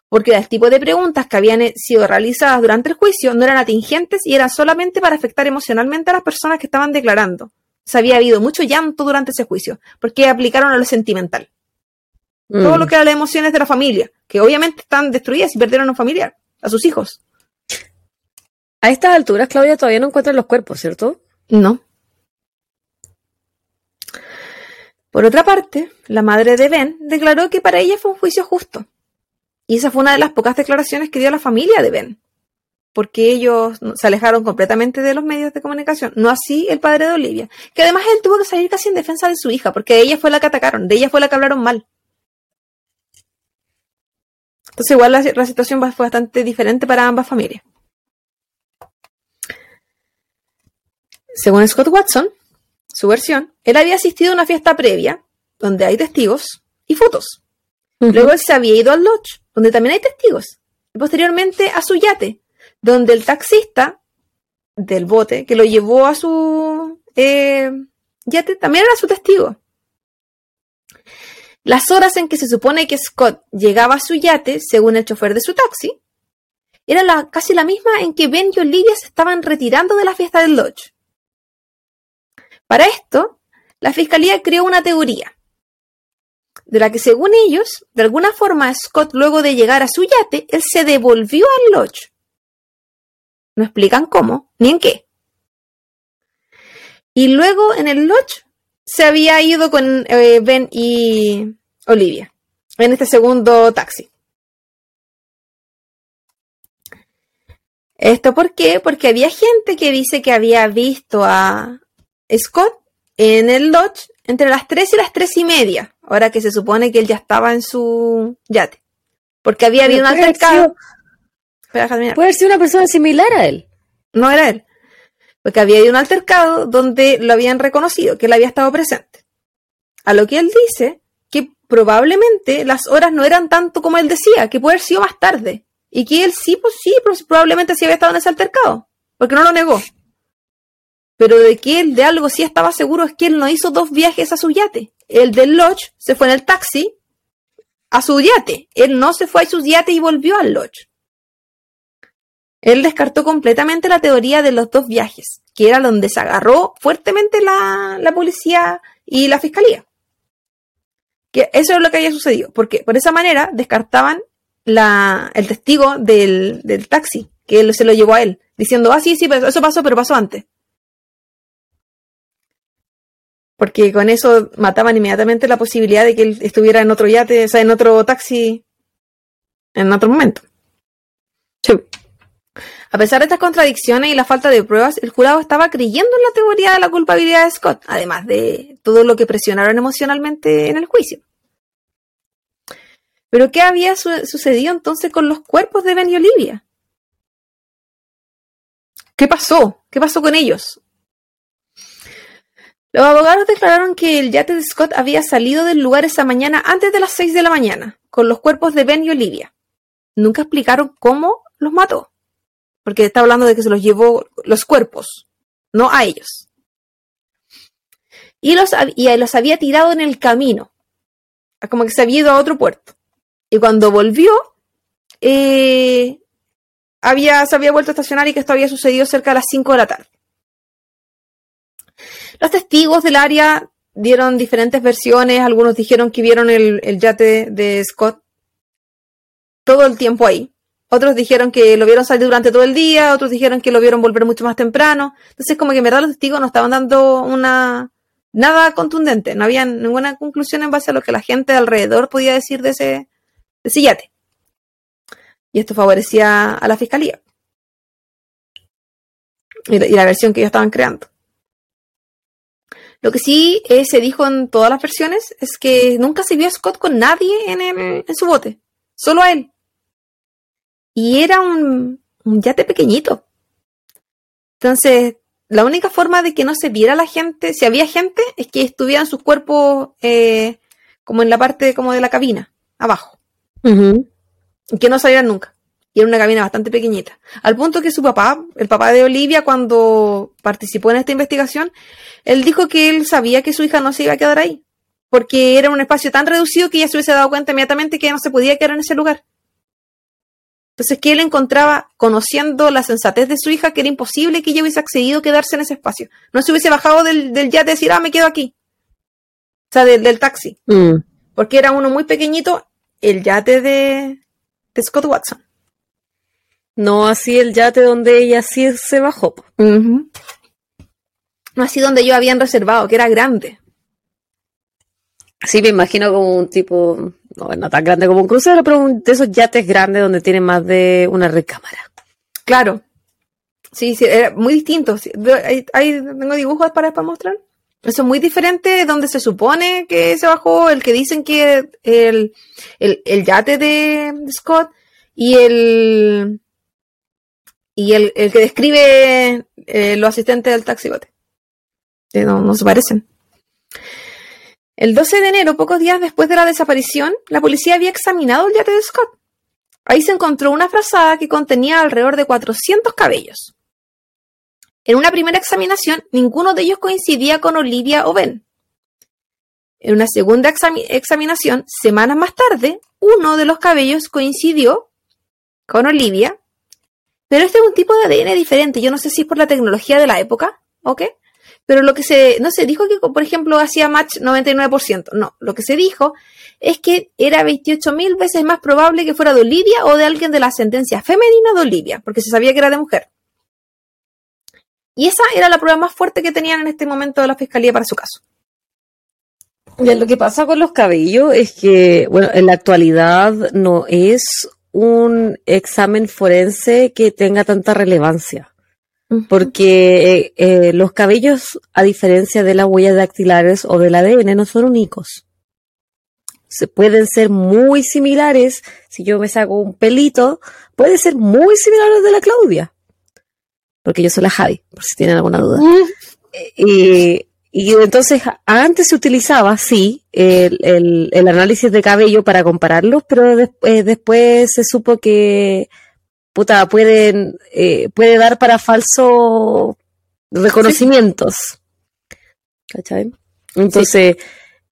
porque el tipo de preguntas que habían sido realizadas durante el juicio no eran atingentes y eran solamente para afectar emocionalmente a las personas que estaban declarando. Se había habido mucho llanto durante ese juicio, porque aplicaron a lo sentimental. Todo lo mm. que eran las emociones de la familia, que obviamente están destruidas y perdieron a un familiar, a sus hijos. A estas alturas, Claudia todavía no encuentra los cuerpos, ¿cierto? No. Por otra parte, la madre de Ben declaró que para ella fue un juicio justo. Y esa fue una de las pocas declaraciones que dio la familia de Ben, porque ellos se alejaron completamente de los medios de comunicación. No así el padre de Olivia, que además él tuvo que salir casi en defensa de su hija, porque ella fue la que atacaron, de ella fue la que hablaron mal. Entonces igual la, la situación fue bastante diferente para ambas familias. Según Scott Watson, su versión, él había asistido a una fiesta previa, donde hay testigos y fotos. Luego él se había ido al lodge, donde también hay testigos. Y posteriormente a su yate, donde el taxista del bote que lo llevó a su eh, yate también era su testigo. Las horas en que se supone que Scott llegaba a su yate, según el chofer de su taxi, era casi la misma en que Ben y Olivia se estaban retirando de la fiesta del lodge. Para esto, la Fiscalía creó una teoría, de la que según ellos, de alguna forma Scott luego de llegar a su yate, él se devolvió al lodge. No explican cómo, ni en qué. Y luego en el lodge se había ido con eh, Ben y Olivia, en este segundo taxi. ¿Esto por qué? Porque había gente que dice que había visto a, Scott en el lodge entre las 3 y las 3 y media, ahora que se supone que él ya estaba en su yate. Porque había habido un altercado. puede haber sido una persona similar a él. No era él. Porque había habido un altercado donde lo habían reconocido, que él había estado presente. A lo que él dice que probablemente las horas no eran tanto como él decía, que puede haber sido más tarde. Y que él sí, pues sí, probablemente sí había estado en ese altercado. Porque no lo negó. Pero de que de algo sí estaba seguro es que él no hizo dos viajes a su yate. El del lodge se fue en el taxi a su yate. Él no se fue a su yate y volvió al lodge. Él descartó completamente la teoría de los dos viajes, que era donde se agarró fuertemente la, policía y la fiscalía. Que eso es lo que había sucedido, porque por esa manera descartaban la, el testigo del, del taxi, que él, se lo llevó a él, diciendo, ah, sí, sí, eso pasó, pero pasó antes. Porque con eso mataban inmediatamente la posibilidad de que él estuviera en otro yate, o sea, en otro taxi en otro momento. A pesar de estas contradicciones y la falta de pruebas, el jurado estaba creyendo en la teoría de la culpabilidad de Scott, además de todo lo que presionaron emocionalmente en el juicio. Pero ¿qué había sucedido entonces con los cuerpos de Ben y Olivia? ¿Qué pasó? ¿Qué pasó con ellos? Los abogados declararon que el yate de Scott había salido del lugar esa mañana antes de las 6 de la mañana, con los cuerpos de Ben y Olivia. Nunca explicaron cómo los mató, porque está hablando de que se los llevó los cuerpos, no a ellos. Y los, había tirado en el camino, como que se había ido a otro puerto. Y cuando volvió, eh, había, se había vuelto a estacionar y que esto había sucedido cerca de las 5 de la tarde. Los testigos del área dieron diferentes versiones, algunos dijeron que vieron el, yate de Scott todo el tiempo ahí. Otros dijeron que lo vieron salir durante todo el día, otros dijeron que lo vieron volver mucho más temprano. Entonces, como que en verdad los testigos no estaban dando una nada contundente, no había ninguna conclusión en base a lo que la gente alrededor podía decir de ese, de ese yate. Y esto favorecía a la fiscalía. Y y la versión que ellos estaban creando. Lo que sí eh, se dijo en todas las versiones es que nunca se vio a Scott con nadie en, en su bote, solo a él. Y era un, yate pequeñito. Entonces, la única forma de que no se viera la gente, si había gente, es que estuvieran sus cuerpos eh, como en la parte como de la cabina, abajo. Y que no salieran nunca. Y era una cabina bastante pequeñita. Al punto que su papá, el papá de Olivia, cuando participó en esta investigación, él dijo que él sabía que su hija no se iba a quedar ahí, porque era un espacio tan reducido que ella se hubiese dado cuenta inmediatamente que no se podía quedar en ese lugar. Entonces que él encontraba, conociendo la sensatez de su hija, que era imposible que ella hubiese accedido a quedarse en ese espacio. No se hubiese bajado del, del yate y decir, ah, me quedo aquí. O sea, del, taxi. Mm. Porque era uno muy pequeñito, el yate de, de Scott Watson. No así el yate donde ella sí se bajó no así donde ellos habían reservado, que era grande. Sí, me imagino como un tipo, no, tan grande como un crucero, pero de esos yates grandes donde tienen más de una recámara. Claro. Sí, sí, era muy distinto. tengo dibujos para, para mostrar. Eso es muy diferente donde se supone que se bajó, el que dicen que el, el, yate de Scott y el y el, que describe eh, los asistentes del taxibote no, se parecen. El 12 de enero, pocos días después de la desaparición, la policía había examinado el yate de Scott. Ahí se encontró una frazada que contenía alrededor de 400 cabellos. En una primera examinación, ninguno de ellos coincidía con Olivia o Ben. En una segunda examinación, semanas más tarde, uno de los cabellos coincidió con Olivia, pero este es un tipo de ADN diferente. Yo no sé si es por la tecnología de la época, ¿ok? pero lo que se, no se dijo que, por ejemplo, hacía match 99%, no, lo que se dijo es que era 28 mil veces más probable que fuera de Olivia o de alguien de la ascendencia femenina de Olivia, porque se sabía que era de mujer. Y esa era la prueba más fuerte que tenían en este momento de la fiscalía para su caso. lo que pasa con los cabellos es que, bueno, en la actualidad no es un examen forense que tenga tanta relevancia porque eh, eh, los cabellos, a diferencia de las huellas dactilares o del ADN, no son únicos. Se pueden ser muy similares. Si yo me saco un pelito, puede ser muy similar al de la Claudia. Porque yo soy la Javi, por si tienen alguna duda. y, entonces, antes se utilizaba, sí, el, análisis de cabello para compararlos, pero eh, después se supo que puta, pueden, eh, puede dar para falsos reconocimientos. ¿Cachai? Entonces,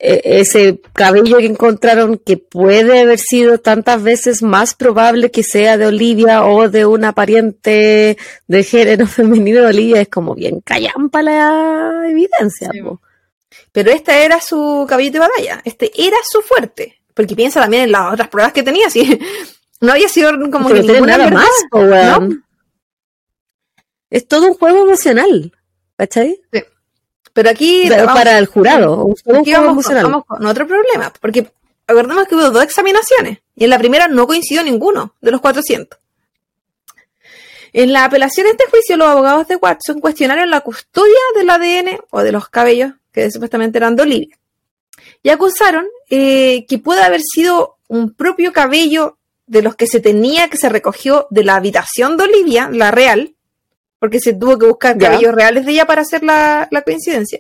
ese cabello que encontraron que puede haber sido tantas veces más probable que sea de Olivia o de una pariente de género [LAUGHS] femenino de Olivia, es como bien callampa la evidencia. Pero este era su cabello de batalla, este era su fuerte, porque piensa también en las otras pruebas que tenía, [LAUGHS] ¿sí? No había sido como que ninguna nada más, Es todo un juego emocional, ¿cachai? Sí. Pero aquí... para el jurado. aquí vamos, con otro problema, porque acordemos que hubo dos examinaciones y en la primera no coincidió ninguno de los 400. En la apelación a este juicio, los abogados de Watson cuestionaron la custodia del ADN o de los cabellos que supuestamente eran de Olivia y acusaron eh, que puede haber sido un propio cabello de los que se tenía que se recogió de la habitación de Olivia, la real, porque se tuvo que buscar cabellos reales de ella para hacer la, coincidencia.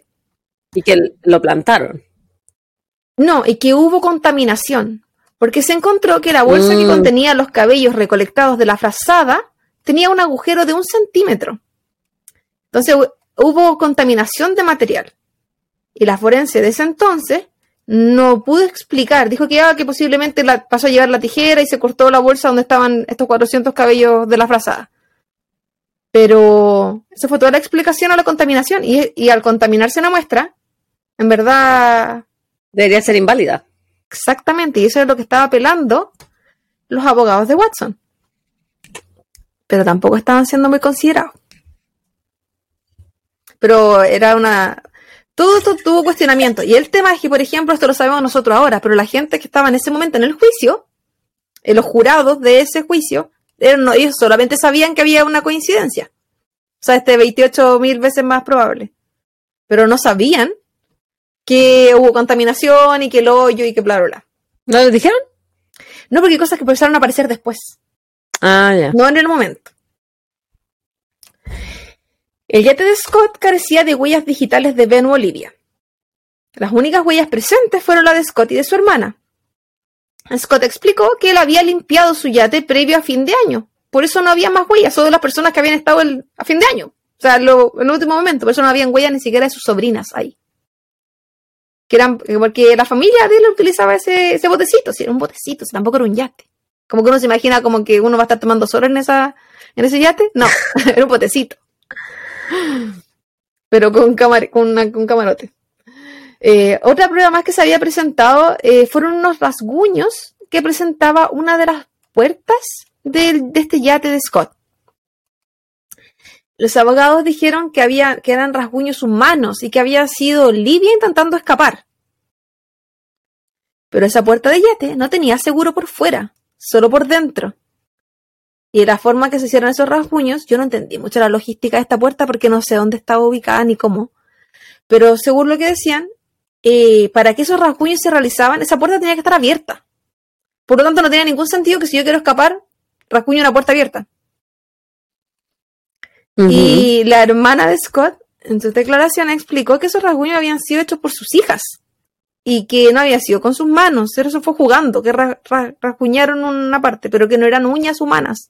Y que lo plantaron. No, y que hubo contaminación, porque se encontró que la bolsa que Mm. contenía los cabellos recolectados de la frazada tenía un agujero de un centímetro. Entonces hu- hubo contaminación de material. Y la forense de ese entonces no pudo explicar. Dijo que, ah, que posiblemente la, pasó a llevar la tijera y se cortó la bolsa donde estaban estos 400 cabellos de la frazada. Pero esa fue toda la explicación a la contaminación. Y, y al contaminarse una muestra, en verdad Debería ser inválida. Exactamente, y eso es lo que estaba apelando los abogados de Watson. Pero tampoco estaban siendo muy considerados. Pero era una... Todo esto tuvo cuestionamiento. Y el tema es que, por ejemplo, esto lo sabemos nosotros ahora, pero la gente que estaba en ese momento en el juicio, eh, los jurados de ese juicio, no, ellos solamente sabían que había una coincidencia. O sea, este 28 mil veces más probable. Pero no sabían que hubo contaminación y que el hoyo y que bla, bla, bla. ¿No les dijeron? No, porque hay cosas que empezaron a aparecer después, Ah, ya. no en el momento. El yate de Scott carecía de huellas digitales de Ben Olivia. Las únicas huellas presentes fueron las de Scott y de su hermana. Scott explicó que él había limpiado su yate previo a fin de año. Por eso no había más huellas, solo las personas que habían estado a fin de año. O sea, lo- en el último momento, por eso no habían huellas ni siquiera de sus sobrinas ahí. Que eran, porque la familia de él utilizaba ese, ese botecito, si era un botecito, si tampoco era un yate. Como que uno se imagina como que uno va a estar tomando sol en esa, en ese yate. No, [LAUGHS] era un botecito. Pero con, camar, una- camarote. Eh, otra prueba más que se había presentado eh, fueron unos rasguños que presentaba una de las puertas del- de este yate de Scott. Los abogados dijeron que, había, que eran rasguños humanos y que había sido Olivia intentando escapar. Pero esa puerta de yate no tenía seguro por fuera, solo por dentro. Y de la forma que se hicieron esos rasguños, yo no entendí mucho la logística de esta puerta porque no sé dónde estaba ubicada ni cómo. Pero según lo que decían, eh, para que esos rasguños se realizaban, esa puerta tenía que estar abierta. Por lo tanto, no tenía ningún sentido que si yo quiero escapar, rasguño una puerta abierta. Y la hermana de Scott, en sus declaraciones, explicó que esos rasguños habían sido hechos por sus hijas y que no había sido con sus manos, eso fue jugando, que ra- ra- rasguñaron una parte, pero que no eran uñas humanas.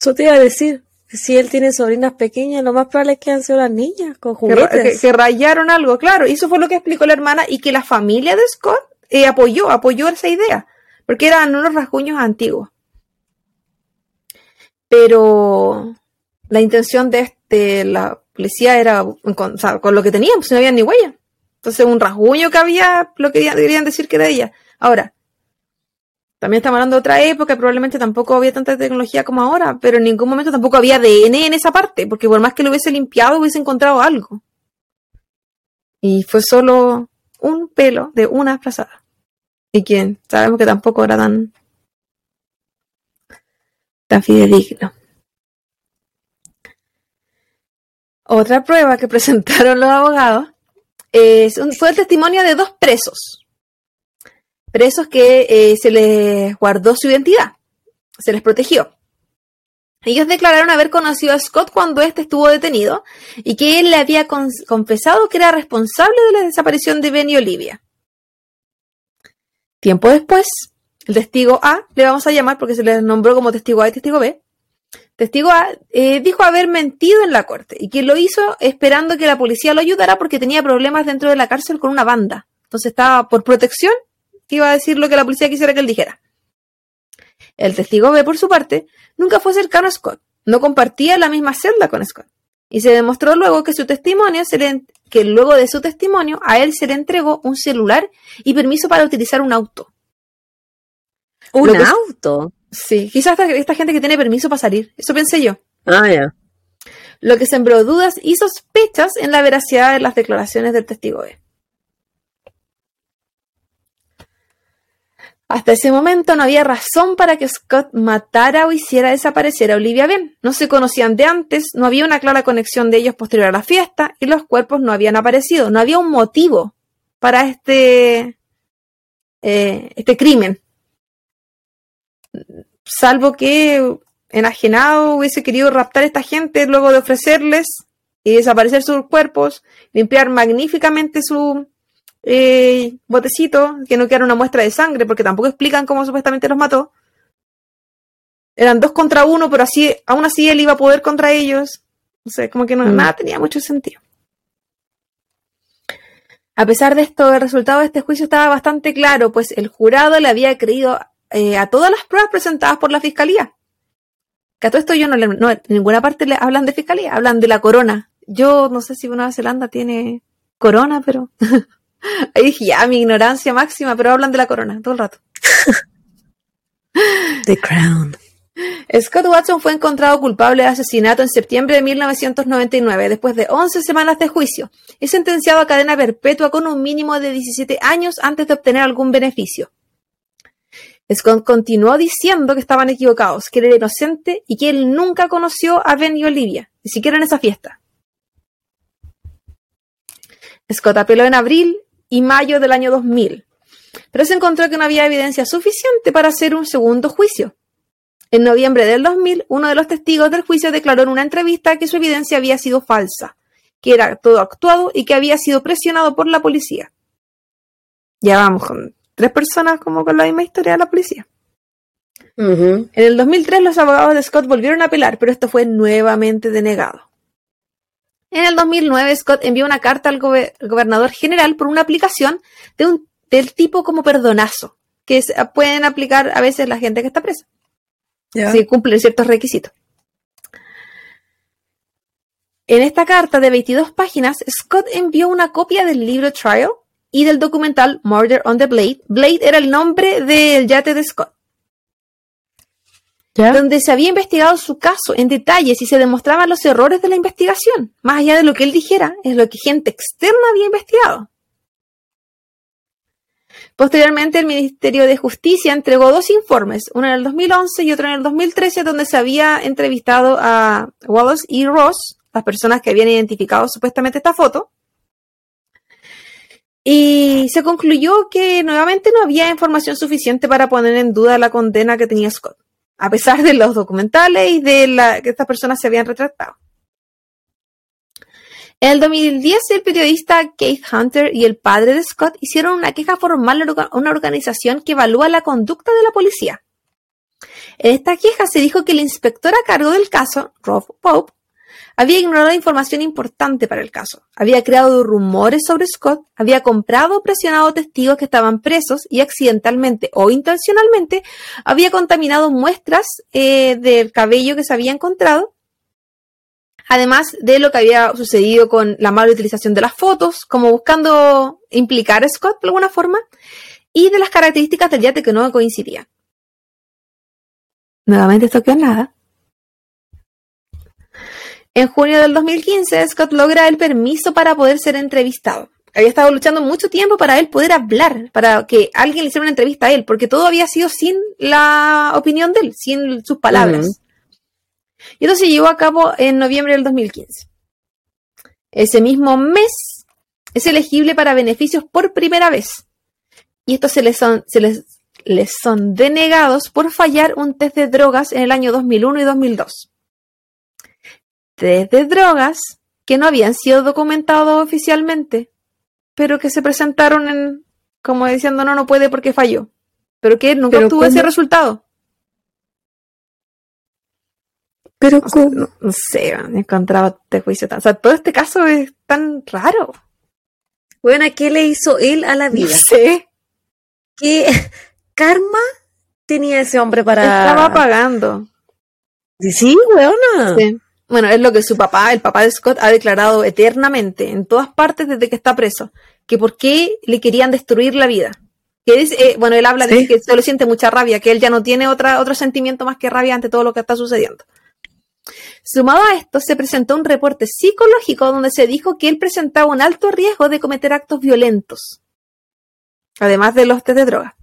Eso te iba a decir. Si él tiene sobrinas pequeñas, lo más probable es que han sido las niñas con Que, ra- que- juguetes. que rayaron algo, claro, y eso fue lo que explicó la hermana y que la familia de Scott eh, apoyó, apoyó esa idea, porque eran unos rasguños antiguos. Pero la intención de este, la policía era con, o sea, con lo que tenían, pues no había ni huella. Entonces un rasguño que había, lo que querían decir que era ella. Ahora, también estamos hablando de otra época, probablemente tampoco había tanta tecnología como ahora, pero en ningún momento tampoco había ADN en esa parte, porque por más que lo hubiese limpiado, hubiese encontrado algo. Y fue solo un pelo de una frazada. Y quien sabemos que tampoco era tan, tan fidedigno. Otra prueba que [LAUGHS] presentaron los abogados es fue el testimonio de dos presos. Presos que eh, se les guardó su identidad, se les protegió. Ellos declararon haber conocido a Scott cuando éste estuvo detenido y que él le había con- confesado que era responsable de la desaparición de Ben y Olivia. Tiempo después, el testigo A, le vamos a llamar porque se le nombró como testigo A y testigo B, testigo A eh, dijo haber mentido en la corte y que lo hizo esperando que la policía lo ayudara porque tenía problemas dentro de la cárcel con una banda. Entonces estaba por protección, iba a decir lo que la policía quisiera que él dijera. El testigo B, por su parte, nunca fue cercano a Scott, no compartía la misma celda con Scott. Y se demostró luego que su testimonio se le, que luego de su testimonio a él se le entregó un celular y permiso para utilizar un auto. Un que- auto. Sí, quizás esta, esta gente que tiene permiso para salir, eso pensé yo. Ah, ya. Lo que sembró dudas y sospechas en la veracidad de las declaraciones del testigo B. Hasta ese momento no había razón para que Scott matara o hiciera desaparecer a Olivia Ben. No se conocían de antes, no había una clara conexión de ellos posterior a la fiesta y los cuerpos no habían aparecido. No había un motivo para este, eh, este crimen. Salvo que enajenado hubiese querido raptar a esta gente luego de ofrecerles y desaparecer sus cuerpos, limpiar magníficamente su eh, botecito, que no quedara una muestra de sangre, porque tampoco explican cómo supuestamente los mató. Eran dos contra uno, pero así, aún así él iba a poder contra ellos. O sea, como que no, Mm. nada tenía mucho sentido. A pesar de esto, el resultado de este juicio estaba bastante claro, pues el jurado le había creído eh, a todas las pruebas presentadas por la fiscalía. Que a todo esto yo no, le, no en ninguna parte le hablan de fiscalía, hablan de la corona. Yo no sé si Nueva Zelanda tiene corona, pero [LAUGHS] ahí dije, ya, mi ignorancia máxima, pero hablan de la corona todo el rato. [LAUGHS] The Crown. Scott Watson fue encontrado culpable de asesinato en septiembre de 1999, después de 11 semanas de juicio, y sentenciado a cadena perpetua con un mínimo de 17 años antes de obtener algún beneficio. Scott continuó diciendo que estaban equivocados, que él era inocente y que él nunca conoció a Ben y Olivia, ni siquiera en esa fiesta. Scott apeló en abril y mayo del año 2000, pero se encontró que no había evidencia suficiente para hacer un segundo juicio. En noviembre del 2000, uno de los testigos del juicio declaró en una entrevista que su evidencia había sido falsa, que era todo actuado y que había sido presionado por la policía. Ya vamos con tres personas como con la misma historia de la policía. En el 2003 los abogados de Scott volvieron a apelar, pero esto fue nuevamente denegado. En el 2009 Scott envió una carta al gobe- al gobernador general por una aplicación de un, del tipo como perdonazo, que se- pueden aplicar a veces la gente que está presa. Si cumplen ciertos requisitos. En esta carta de 22 páginas, Scott envió una copia del libro Trial y del documental Murder on the Blade. Blade era el nombre del yate de Scott, Donde se había investigado su caso en detalles y se demostraban los errores de la investigación. Más allá de lo que él dijera, es lo que gente externa había investigado. Posteriormente, el Ministerio de Justicia entregó dos informes, uno en el 2011 y otro en el 2013, donde se había entrevistado a Wallace y Ross, las personas que habían identificado supuestamente esta foto. Y se concluyó que nuevamente no había información suficiente para poner en duda la condena que tenía Scott, a pesar de los documentales y de que estas personas se habían retractado. En el 2010, el periodista Keith Hunter y el padre de Scott hicieron una queja formal a una organización que evalúa la conducta de la policía. En esta queja se dijo que el inspector a cargo del caso, Rob Pope, había ignorado información importante para el caso, había creado rumores sobre Scott, había comprado o presionado testigos que estaban presos y accidentalmente o intencionalmente había contaminado muestras eh, del cabello que se había encontrado además de lo que había sucedido con la mala utilización de las fotos, como buscando implicar a Scott de alguna forma, y de las características del yate que no coincidían. Nuevamente esto quedó en nada. En junio del 2015, Scott logra el permiso para poder ser entrevistado. Había estado luchando mucho tiempo para él poder hablar, para que alguien le hiciera una entrevista a él, porque todo había sido sin la opinión de él, sin sus palabras. Ujú. Y esto se llevó a cabo en noviembre del 2015. Ese mismo mes es elegible para beneficios por primera vez. Y estos se les son, se les, les son denegados por fallar un test de drogas en el año 2001 y 2002. Test de drogas que no habían sido documentados oficialmente, pero que se presentaron en, como diciendo no, no puede porque falló. Pero que nunca Pero obtuvo ese resultado. Pero O no, no sé, man, encontraba este juicio tan. O sea, todo este caso es tan raro. Bueno, ¿qué le hizo él a la No vida? sé. ¿Qué karma tenía ese hombre para...? Estaba pagando. Sí, weona. Sí. Bueno, es lo que su papá, el papá de Scott, ha declarado eternamente, en todas partes desde que está preso, que por qué le querían destruir la vida. Que dice, eh, bueno, él habla de que solo siente mucha rabia, que él ya no tiene otra, otro sentimiento más que rabia ante todo lo que está sucediendo. Sumado a esto, se presentó un reporte psicológico donde se dijo que él presentaba un alto riesgo de cometer actos violentos, además de los test de droga.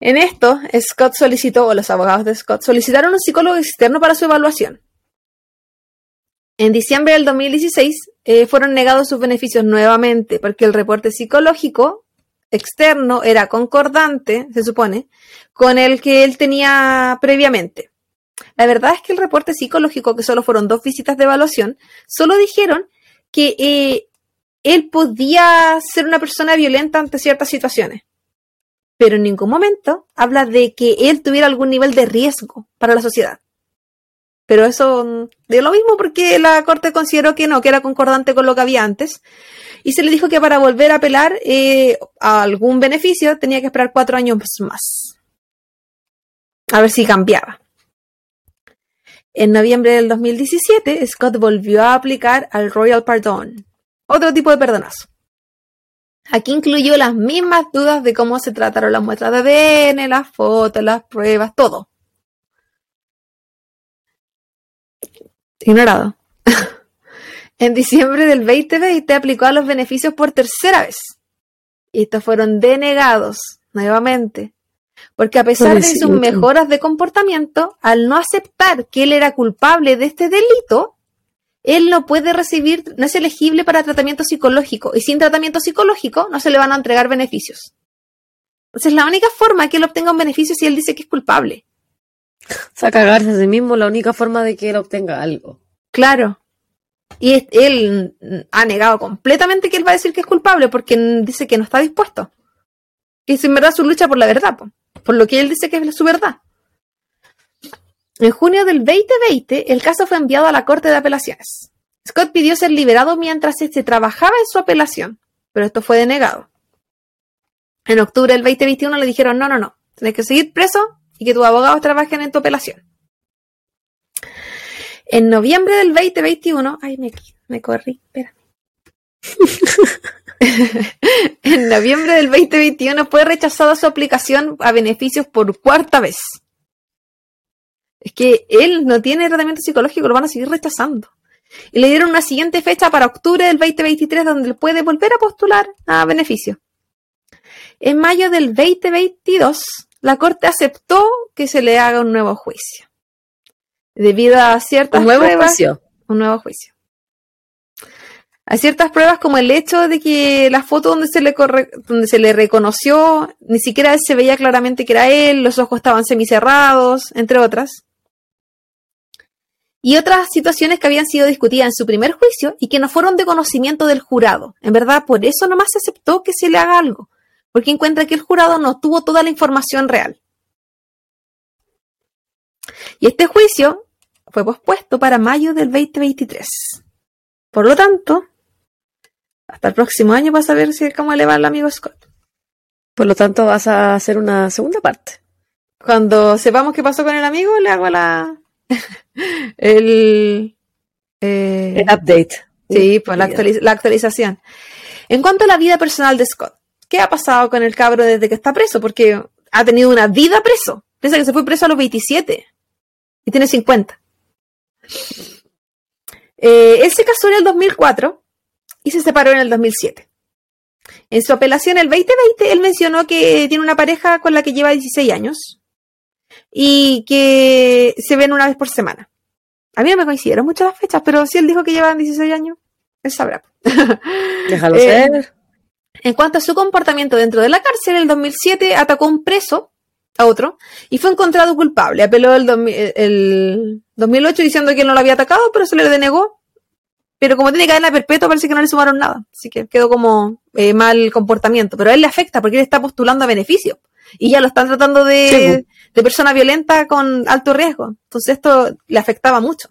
En esto, Scott solicitó, o los abogados de Scott, solicitaron un psicólogo externo para su evaluación. En diciembre del 2016 eh, fueron negados sus beneficios nuevamente porque el reporte psicológico externo era concordante, se supone, con el que él tenía previamente. La verdad es que el reporte psicológico, que solo fueron dos visitas de evaluación, solo dijeron que eh, él podía ser una persona violenta ante ciertas situaciones. Pero en ningún momento habla de que él tuviera algún nivel de riesgo para la sociedad. Pero eso dio lo mismo porque la Corte consideró que no, que era concordante con lo que había antes. Y se le dijo que para volver a apelar eh, a algún beneficio tenía que esperar cuatro años más. A ver si cambiaba. En noviembre del 2017, Scott volvió a aplicar al Royal Pardon, otro tipo de perdonazo. Aquí incluyó las mismas dudas de cómo se trataron las muestras de ADN, las fotos, las pruebas, todo. Ignorado. [LAUGHS] en diciembre del 2020 aplicó a los beneficios por tercera vez. Y estos fueron denegados nuevamente porque a pesar de sus mejoras de comportamiento, al no aceptar que él era culpable de este delito, él no puede recibir, no es elegible para tratamiento psicológico y sin tratamiento psicológico no se le van a entregar beneficios. Entonces la única forma que él obtenga un beneficio es si él dice que es culpable. [LAUGHS] O sea, cagarse a sí mismo la única forma de que él obtenga algo. Claro. Y él ha negado completamente que él va a decir que es culpable porque dice que no está dispuesto. Que es en verdad su lucha por la verdad por lo que él dice que es su verdad. En junio del 2020, el caso fue enviado a la Corte de Apelaciones. Scott pidió ser liberado mientras este trabajaba en su apelación, pero esto fue denegado. En octubre del 2021 le dijeron, no, no, no, tienes que seguir preso y que tus abogados trabajen en tu apelación. En noviembre del 2021, ay, me, me corrí, espera. [LAUGHS] en noviembre del 2021 fue rechazada su aplicación a beneficios por cuarta vez. Es que él no tiene tratamiento psicológico, lo van a seguir rechazando. Y le dieron una siguiente fecha para octubre del 2023 donde él puede volver a postular a beneficio. En mayo del 2022, la Corte aceptó que se le haga un nuevo juicio. Debido a ciertas ¿Un nuevo juicio? Un nuevo juicio. Hay ciertas pruebas como el hecho de que la foto donde se le, donde se le reconoció, ni siquiera se veía claramente que era él, los ojos estaban semicerrados, entre otras. Y otras situaciones que habían sido discutidas en su primer juicio y que no fueron de conocimiento del jurado. En verdad, por eso nomás se aceptó que se le haga algo, porque encuentra que el jurado no tuvo toda la información real. Y este juicio fue pospuesto para mayo del 2023. Por lo tanto, hasta el próximo año para saber si cómo le va al amigo Scott. Por lo tanto, vas a hacer una segunda parte. Cuando sepamos qué pasó con el amigo, le hago la. [LAUGHS] el. Eh, el update. Sí, pues la, la, actualización. En cuanto a la vida personal de Scott, ¿qué ha pasado con el cabro desde que está preso? Porque ha tenido una vida preso. Piensa que se fue preso a los 27 y tiene 50. Eh, él se casó en el 2004 y se separó en el 2007. En su apelación el 2020, él mencionó que tiene una pareja con la que lleva 16 años y que se ven una vez por semana. A mí no me coincidieron muchas las fechas, pero si él dijo que llevan 16 años, él sabrá. Déjalo [LAUGHS] eh, ser. En cuanto a su comportamiento dentro de la cárcel, en el 2007 atacó a un preso, a otro, y fue encontrado culpable. Apeló el, el 2008 diciendo que él no lo había atacado, pero se le denegó pero como tiene cadena perpetua, parece que no le sumaron nada. Así que quedó como eh, mal comportamiento. Pero a él le afecta porque él está postulando a beneficio. Y ya lo están tratando de, de persona violenta con alto riesgo. Entonces esto le afectaba mucho.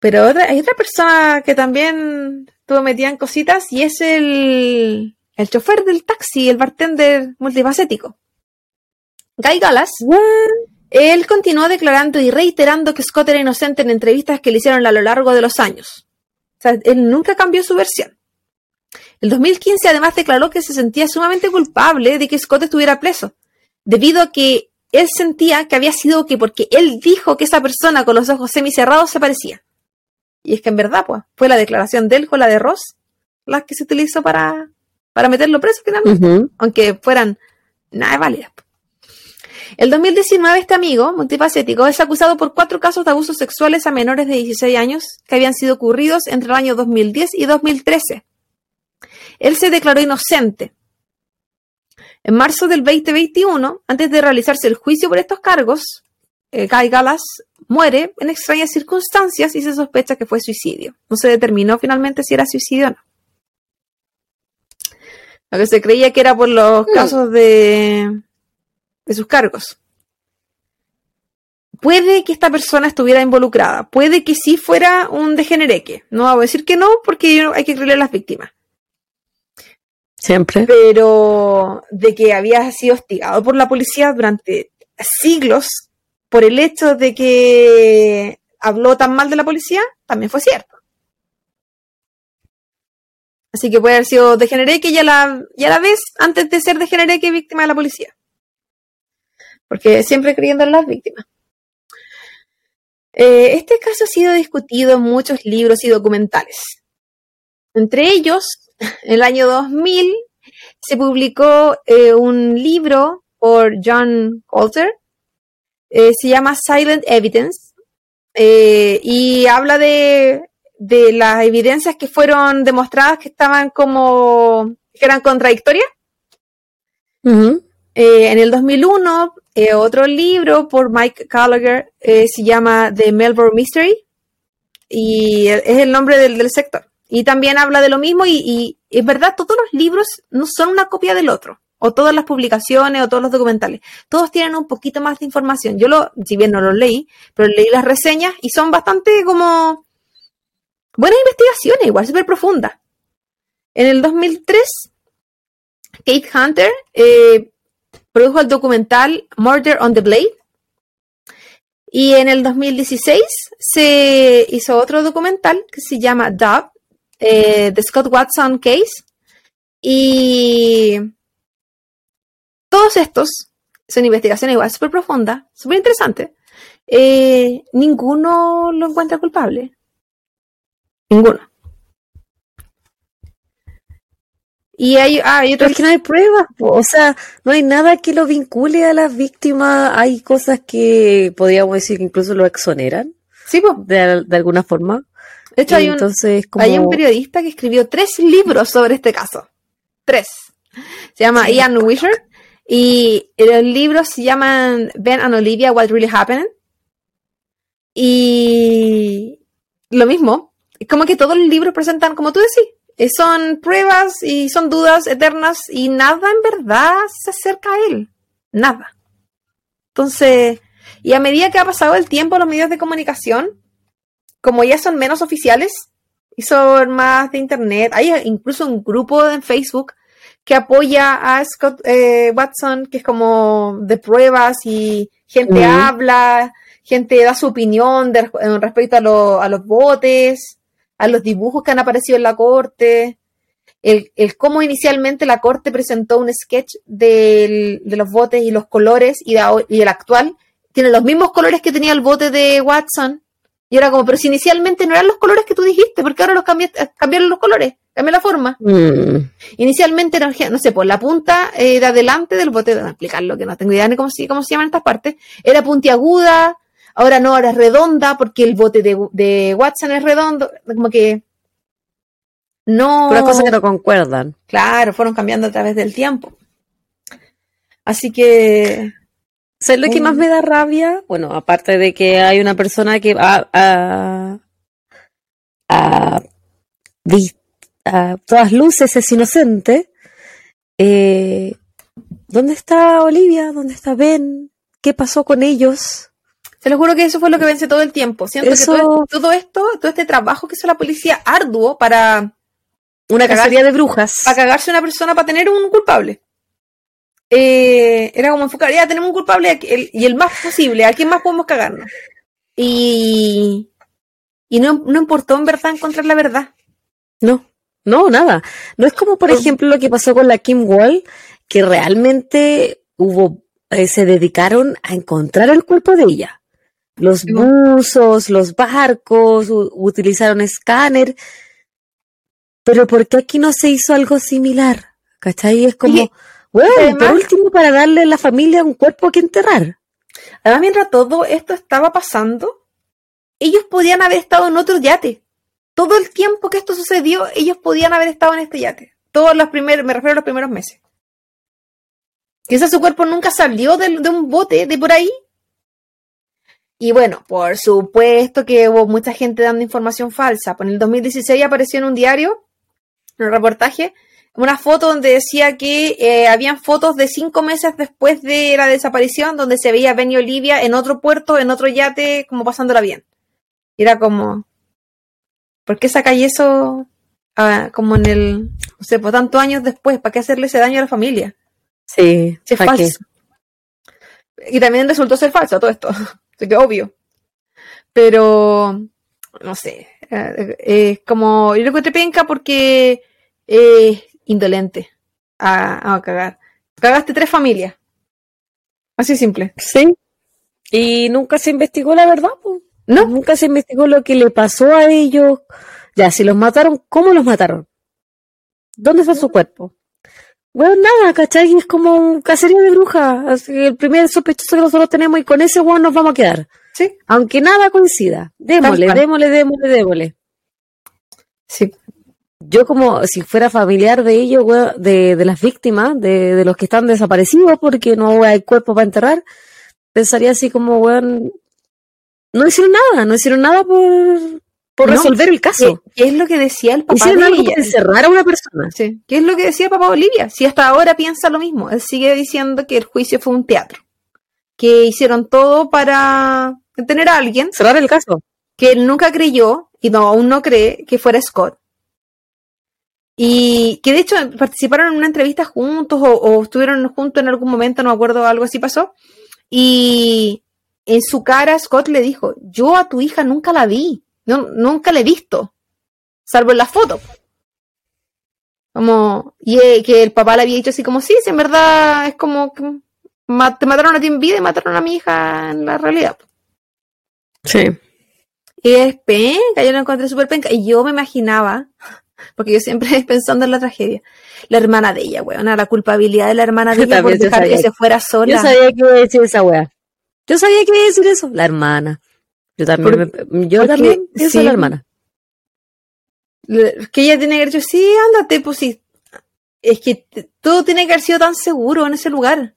Pero hay otra persona que también estuvo metida en cositas y es el, el chofer del taxi, el bartender multifacético. Guy Galas. Él continuó declarando y reiterando que Scott era inocente en entrevistas que le hicieron a lo largo de los años. O sea, él nunca cambió su versión. El 2015 además declaró que se sentía sumamente culpable de que Scott estuviera preso, debido a que él sentía que había sido que porque él dijo que esa persona con los ojos semicerrados se parecía. Y es que en verdad, pues, fue la declaración de él con la de Ross la que se utilizó para, para meterlo preso finalmente, aunque fueran nada válidas. El 2019 este amigo multifacético es acusado por cuatro casos de abusos sexuales a menores de 16 años que habían sido ocurridos entre el año 2010 y 2013. Él se declaró inocente. En marzo del 2021, antes de realizarse el juicio por estos cargos, eh, Guy Galas muere en extrañas circunstancias y se sospecha que fue suicidio. No se determinó finalmente si era suicidio o no. Lo que se creía que era por los Hmm. casos de, de sus cargos. Puede que esta persona estuviera involucrada, puede que sí fuera un degenereque. No voy a decir que no, porque hay que creerle a las víctimas. Siempre. Pero de que había sido hostigado por la policía durante siglos por el hecho de que habló tan mal de la policía, también fue cierto. Así que puede haber sido degenereque y a la, y a la vez, antes de ser degenereque, víctima de la policía. Porque siempre creyendo en las víctimas. Eh, este caso ha sido discutido en muchos libros y documentales. Entre ellos, [LAUGHS] en el año 2000 se publicó eh, un libro por John Coulter, eh, se llama Silent Evidence, eh, y habla de, de las evidencias que fueron demostradas que estaban como, que eran contradictorias. Ujú. Eh, en el 2001, eh, otro libro por Mike Gallagher se llama The Melbourne Mystery y es el nombre del, del sector. Y también habla de lo mismo y, y es verdad, todos los libros no son una copia del otro, o todas las publicaciones o todos los documentales. Todos tienen un poquito más de información. Yo lo, si bien no los leí, pero leí las reseñas y son bastante como buenas investigaciones, igual súper profundas. En el 2003, Kate Hunter eh, produjo el documental Murder on the Blade. Y en el 2016 se hizo otro documental que se llama Dub, eh, The Scott Watson Case. Y todos estos son investigaciones igual súper profundas, súper interesantes. Eh, ninguno lo encuentra culpable. Ninguno. Y hay, ah, hay que no hay pruebas, po. o sea, no hay nada que lo vincule a las víctimas. Hay cosas que podríamos decir que incluso lo exoneran Sí, pues. de, de alguna forma. De hecho, hay un, Entonces, como... Hay un periodista que escribió tres libros sobre este caso. Tres. Se llama Sí. Ian Wisher. Y los libros se llaman Ben and Olivia, What Really Happened. Y lo mismo. Como que todos los libros presentan, como tú decís, eh, son pruebas y son dudas eternas y nada en verdad se acerca a él. Nada. Entonces, y a medida que ha pasado el tiempo, los medios de comunicación, como ya son menos oficiales y son más de internet, hay incluso un grupo en Facebook que apoya a Scott eh, Watson, que es como de pruebas y gente habla, gente da su opinión de- en respecto a, lo- a los botes, a los dibujos que han aparecido en la corte, el, el cómo inicialmente la corte presentó un sketch del- de los botes y los colores y, el actual tiene los mismos colores que tenía el bote de Watson. Y era como, pero si inicialmente no eran los colores que tú dijiste, porque ahora los cambiaste- cambiaron los colores, cambió la forma. Mm, Inicialmente, no, no sé, por la punta eh, de adelante del bote, de explicarlo, que no tengo idea ni cómo, se- cómo se llaman estas partes, era puntiaguda, ahora no, ahora es redonda, porque el bote de, de Watson es redondo, como que no... puras cosas que no concuerdan. Claro, fueron cambiando a través del tiempo. Así que, ¿Sabes lo que Mm. más me da rabia? Bueno, aparte de que hay una persona que a, a, a, vi- a todas luces es inocente. eh, ¿Dónde está Olivia? ¿Dónde está Ben? ¿Qué pasó con ellos? te lo juro que eso fue lo que vence todo el tiempo. Siento Eso- que todo, todo esto, todo este trabajo que hizo la policía arduo para Una cacería de brujas. para cagarse una persona para tener un culpable. Eh, era como enfocar, ya tenemos un culpable el- y el más posible, ¿a quién más podemos cagarnos? Y, y no, no importó en verdad encontrar la verdad. No, no, nada. No es como, por ejemplo, lo que pasó con la Kim Wall, que realmente hubo, eh, se dedicaron a encontrar el cuerpo de ella. Los buzos, los barcos, utilizaron escáner. Pero ¿por qué aquí no se hizo algo similar? ¿Cachai? Es como, Y- bueno, por último, para darle a la familia un cuerpo que enterrar. Además, mientras todo esto estaba pasando, ellos podían haber estado en otro yate. Todo el tiempo que esto sucedió, ellos podían haber estado en este yate. Todos los primeros, me refiero a los primeros meses. Quizás su cuerpo nunca salió de, un bote de por ahí. Y bueno, por supuesto que hubo mucha gente dando información falsa. Pues en el 2016 apareció en un diario, en un reportaje, una foto donde decía que eh, habían fotos de cinco meses después de la desaparición, donde se veía a Benny Olivia en otro puerto, en otro yate, como pasándola bien. Era como, ¿por qué sacáis eso ah, como en el, no sé, pues tantos años después? ¿Para qué hacerle ese daño a la familia? Sí, Si es falso. Y también resultó ser falso todo esto. [LAUGHS] Así que obvio. Pero, no sé. eh, Es como, yo lo encontré penca porque es indolente a, a cagar. Cagaste tres familias. Así simple. Sí. Y nunca se investigó la verdad, po. ¿No? Nunca se investigó lo que le pasó a ellos. Ya, si los mataron, ¿cómo los mataron? ¿Dónde está su cuerpo? Bueno, nada, ¿cachai? Es como un cacería de brujas. El primer sospechoso que nosotros tenemos y con ese weón nos vamos a quedar. Sí. Aunque nada coincida. Démosle, démosle, démosle, démosle. Sí. Yo como si fuera familiar de ellos, weón, de, de las víctimas, de, de los que están desaparecidos porque no hay cuerpo para enterrar, pensaría así como, weón, no hicieron nada, no hicieron nada por, por No, resolver el caso. ¿Qué, qué es lo que decía el papá Hicieron de algo para encerrar a una persona. Sí. ¿Qué es lo que decía el papá de Olivia? Si hasta ahora piensa lo mismo. Él sigue diciendo que el juicio fue un teatro. Que hicieron todo para tener a alguien Cerrar el caso. que él nunca creyó, y no, aún no cree, que fuera Scott. Y que de hecho participaron en una entrevista juntos o, o estuvieron juntos en algún momento, no me acuerdo, algo así pasó. Y en su cara Scott le dijo, yo a tu hija nunca la vi, no, nunca la he visto, salvo en las fotos. Como, y eh, que el papá le había dicho así como, sí, sí, en verdad es como te mataron a ti en vida y mataron a mi hija en la realidad. Sí. Y es penca, yo lo encontré súper penca. Y yo me imaginaba, [LAUGHS] porque yo siempre [LAUGHS] pensando en la tragedia, la hermana de ella, weón, la culpabilidad de la hermana de [LAUGHS] ella por yo dejar que se fuera Yo sola. sabía que iba a decir esa wea. Yo sabía que iba a decir eso. La hermana. Yo también, me- yo también pienso en sí. la hermana. Que ella tiene que haber dicho, sí, ándate, pues sí. Es que todo tiene que haber sido tan seguro en ese lugar.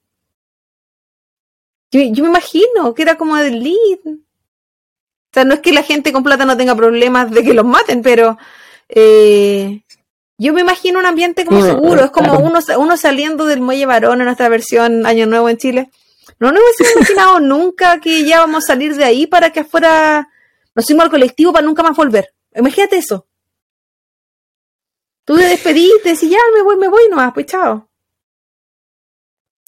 Yo, yo me imagino que era como el lead. O sea, no es que la gente con plata no tenga problemas de que los maten, pero eh, yo me imagino un ambiente como seguro. Es como uno, uno saliendo del muelle varón en nuestra versión Año Nuevo en Chile. No nos hubiese imaginado nunca que ya vamos a salir de ahí para que afuera nos fuimos al colectivo para nunca más volver. Imagínate eso. Tú te despediste, decís, ya me voy, me voy nomás, pues chao.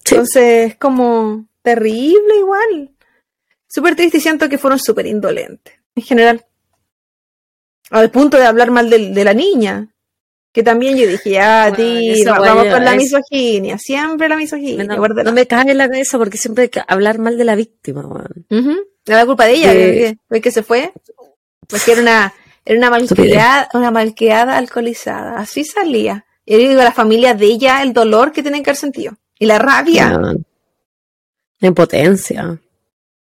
Sí. Entonces, es como terrible igual. Súper triste y siento que fueron súper indolentes, en general. Al punto de hablar mal de, la niña. Que también yo dije, Bueno, va- weá vamos con la es- misoginia, siempre la misoginia. No, no me cae en la cabeza porque siempre hay que hablar mal de la víctima, weón. Era la culpa de ella, De- que, de que se fue. Porque era una, era una malcriada, una malcriada alcoholizada. Así salía. Y yo digo, la familia de ella, el dolor que tienen que haber sentido. Y la rabia. La impotencia.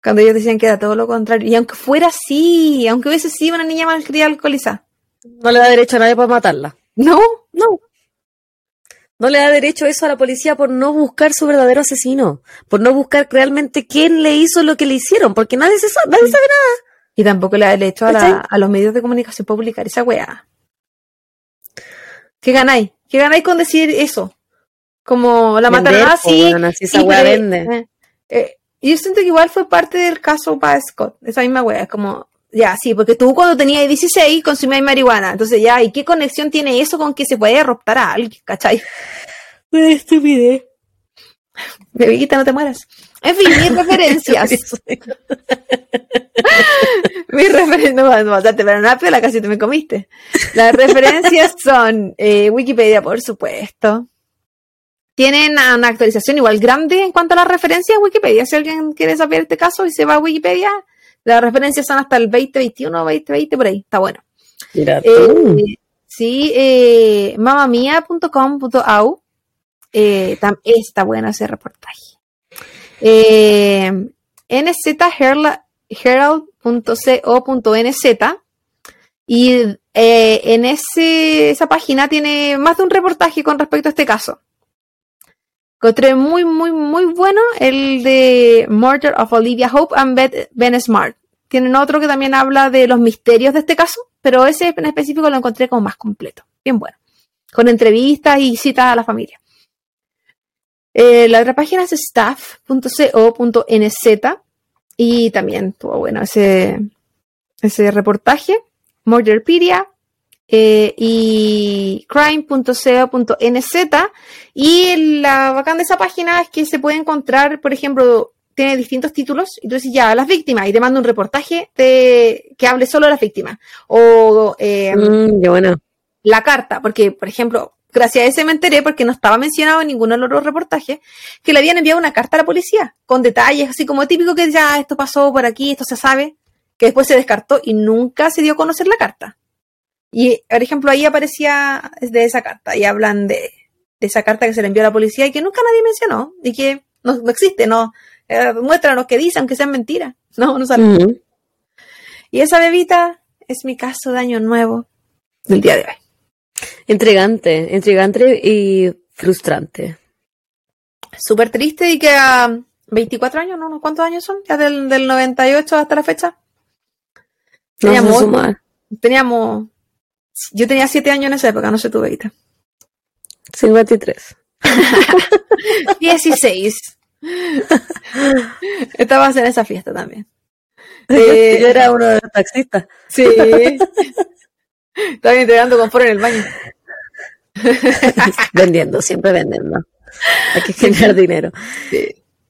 Cuando ellos decían que era todo lo contrario. Y aunque fuera así, aunque hubiese sido una niña malcriada alcoholizada. No le da derecho a nadie para matarla. No, No. No le da derecho eso a la policía por no buscar su verdadero asesino, por no buscar realmente quién le hizo lo que le hicieron, porque nadie se sabe, nadie sabe Y tampoco le da el hecho a, la- a los medios de comunicación publicar esa weá. ¿Qué ganáis? ¿Qué ganáis con decir eso? Como la mataron así. esa y weá vende. eh, eh, yo siento que igual fue parte del caso para Scott, esa misma weá. Es como, ya, sí, porque tú cuando tenías 16 consumías marihuana. Entonces ya, ¿y qué conexión tiene eso con que se puede arroptar a alguien? ¿Cachai? Una estupidez. Bebita, no te mueras. En fin, mis [LAUGHS] referencias. [LAUGHS] Mis referencias, no vas a matarte, pero una pela casi te me comiste. Las referencias [LAUGHS] son eh, Wikipedia, por supuesto. Tienen una actualización igual grande en cuanto a las referencias Wikipedia. Si alguien quiere saber este caso y se va a Wikipedia, las referencias son hasta el 2021, 2020, por ahí. Está bueno. Mira Eh, tú. sí, eh, mamamia.com.au. Eh, está bueno ese reportaje. Eh, nzherald- herald.co.nz y eh, en ese, esa página tiene más de un reportaje con respecto a este caso. Encontré muy, muy, muy bueno el de Murder of Olivia Hope and Ben Smart. Tienen otro que también habla de los misterios de este caso, pero ese en específico lo encontré como más completo. Bien bueno. Con entrevistas y citas a la familia. Eh, la otra página es staff.co.nz y también tuvo bueno ese, ese reportaje. Murderpedia, eh, y crime.co.nz. Y la bacán de esa página es que se puede encontrar, por ejemplo, tiene distintos títulos, y tú dices ya, las víctimas, y te manda un reportaje de, que hable solo de las víctimas. O eh, mm, bueno. la carta, porque, por ejemplo, gracias a ese me enteré, porque no estaba mencionado en ninguno de los reportajes, que le habían enviado una carta a la policía, con detalles, así como típico que ya esto pasó por aquí, esto se sabe, que después se descartó y nunca se dio a conocer la carta. Y, por ejemplo, ahí aparecía de esa carta y hablan de, esa carta que se le envió a la policía y que nunca nadie mencionó y que no, existe, no. Eh, muestran lo que dicen, aunque sean mentiras. [LAUGHS] No, no saben. Y esa bebita es mi caso de año nuevo del día de hoy. Intrigante, intrigante y frustrante. Súper triste y que a 24 años, ¿no? ¿Cuántos años son? Ya del, del 98 hasta la fecha. Teníamos, teníamos yo tenía siete años en esa época, no sé tu Beita. 53. 16. Estabas en esa fiesta también. [LAUGHS] Eh, yo era uno de los taxistas. Sí. Estaba entregando confort en el baño. [LAUGHS] vendiendo, siempre vendiendo. Hay que generar dinero.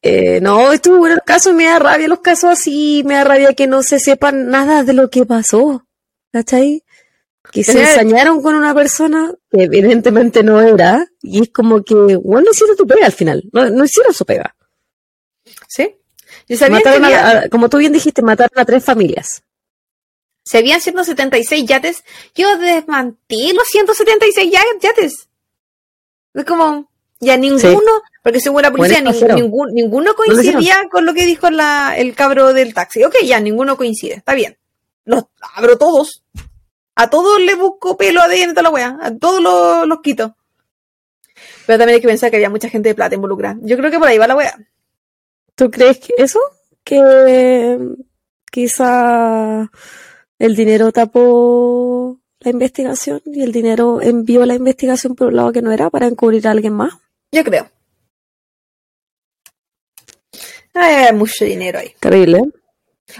Eh, no, estuvo bueno el caso, me da rabia los casos así, me da rabia que no se sepan nada de lo que pasó. ¿Cachai? Que se ensañaron con una persona que evidentemente no era, y es como que, bueno, no hicieron tu pega al final, no, hicieron su pega. ¿Sí? como tú bien dijiste, mataron a tres familias. Se habían 176 yates, yo desmanté los 176 yates. Es como, ya ninguno, porque según la policía, ninguno coincidía con lo que dijo el cabro del taxi. Ok, ya, ninguno coincide, está bien. Los abro todos, a todos les busco pelo adentro la wea. A todos los, quito. Pero también hay que pensar que había mucha gente de plata involucrada. Yo creo que por ahí va la wea. ¿Tú crees que eso? Que quizá el dinero tapó la investigación y el dinero envió la investigación por un lado que no era para encubrir a alguien más. Yo creo. Hay mucho dinero ahí. Terrible.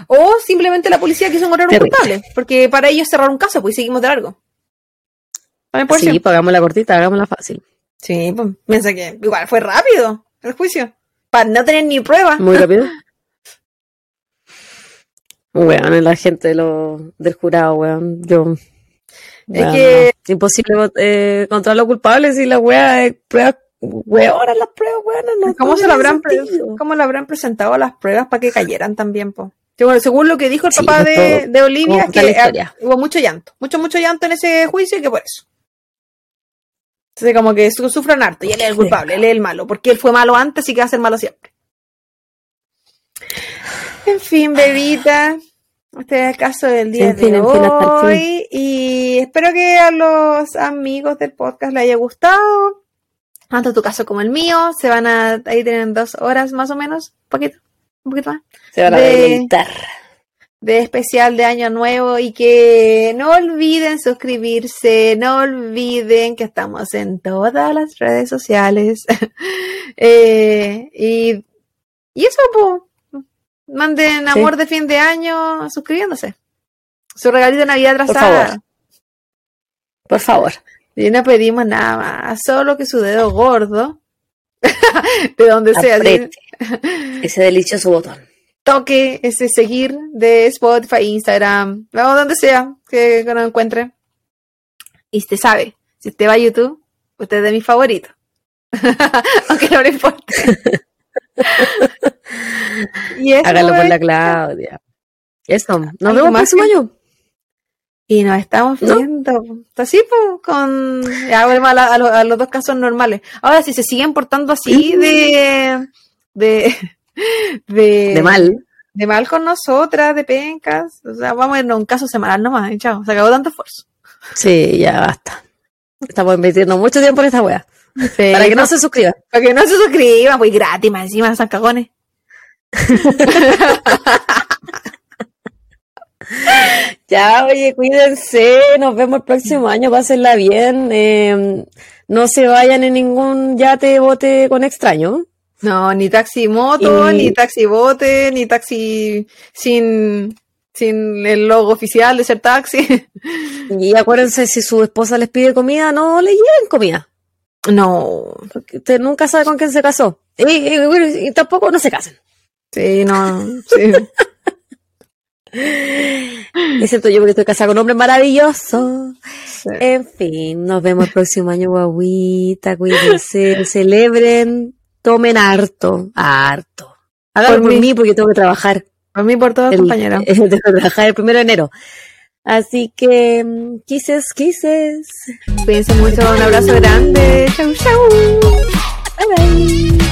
O simplemente la policía quiso encontrar un culpable, porque para ellos cerrar un caso, pues seguimos de largo. Sí, pagamos la cortita, hagámosla fácil. Sí, pues piensa que igual fue rápido el juicio, para no tener ni prueba. Muy [LAUGHS] rápido. weón, la gente de lo, del jurado, weón, yo... es que... imposible eh, encontrar los culpables y la wea es prueba ahora las pruebas, weón, no ¿Cómo, se habrán ¿Cómo le habrán presentado las pruebas para que cayeran también, po? Según lo que dijo el papá de, Olivia, es que hubo mucho llanto, mucho, mucho llanto en ese juicio y que por eso. Entonces, como que sufran harto y él es el culpable, él es el malo, porque él fue malo antes y que va a ser malo siempre. En fin, bebita. Este es el caso del día de hoy. y espero que a los amigos del podcast les haya gustado. Tanto tu caso como el mío. Se van a. Ahí tienen dos horas más o menos. Un poquito. Se van a de, de especial de Año Nuevo y que no olviden suscribirse, no olviden que estamos en todas las redes sociales. [LAUGHS] Eh, y, y eso, pues, manden amor de fin de año suscribiéndose. Su regalito de Navidad atrasada. Por favor. Y no pedimos nada más, solo que su dedo gordo [LAUGHS] de donde sea. [LAUGHS] Ese delicioso botón. Toque ese seguir de Spotify, Instagram, o donde sea que, lo encuentre. Y usted sabe, si usted va a YouTube, usted es de mi favorito. [LAUGHS] Aunque no le importe. [LAUGHS] y Hágalo por la Claudia. Eso, nos vemos próximo año. Y nos estamos viendo. Así, pues, con. Ya volvemos a, los dos casos normales. Ahora, si se siguen portando así de. [LAUGHS] de. de. mal. De mal con nosotras, de pencas. O sea, vamos a irnos un caso semanal nomás, chao. Se acabó tanto esfuerzo. Sí, ya basta. Estamos invirtiendo mucho tiempo en esta wea. Sí, Para que no se suscriban. para que no se suscriban, pues gratis, más encima, son cagones. [LAUGHS] Ya, oye, cuídense, nos vemos el próximo año, pásenla bien. eh, no se vayan en ningún yate, bote con extraño. No, ni taxi moto, Y- ni taxi bote, ni taxi sin, sin el logo oficial de ser taxi. [LAUGHS] Y acuérdense, si su esposa les pide comida, no le lleven comida. No, Porque usted nunca sabe con quién se casó. Y, y- bueno, y tampoco no se casen. sí, no, sí. [LAUGHS] Excepto yo porque estoy casada con un hombre maravilloso. Sí. En fin, nos vemos el próximo año, guaguita. Cuídense, celebren, tomen harto, harto. Háganlo Por por, mí. mí porque tengo que trabajar. Por mí, por todos, compañera. [LAUGHS] tengo que trabajar el primero de enero. Así que, mm, kisses, kisses. Cuídense mucho, un abrazo grande. Chau, chau. Bye bye.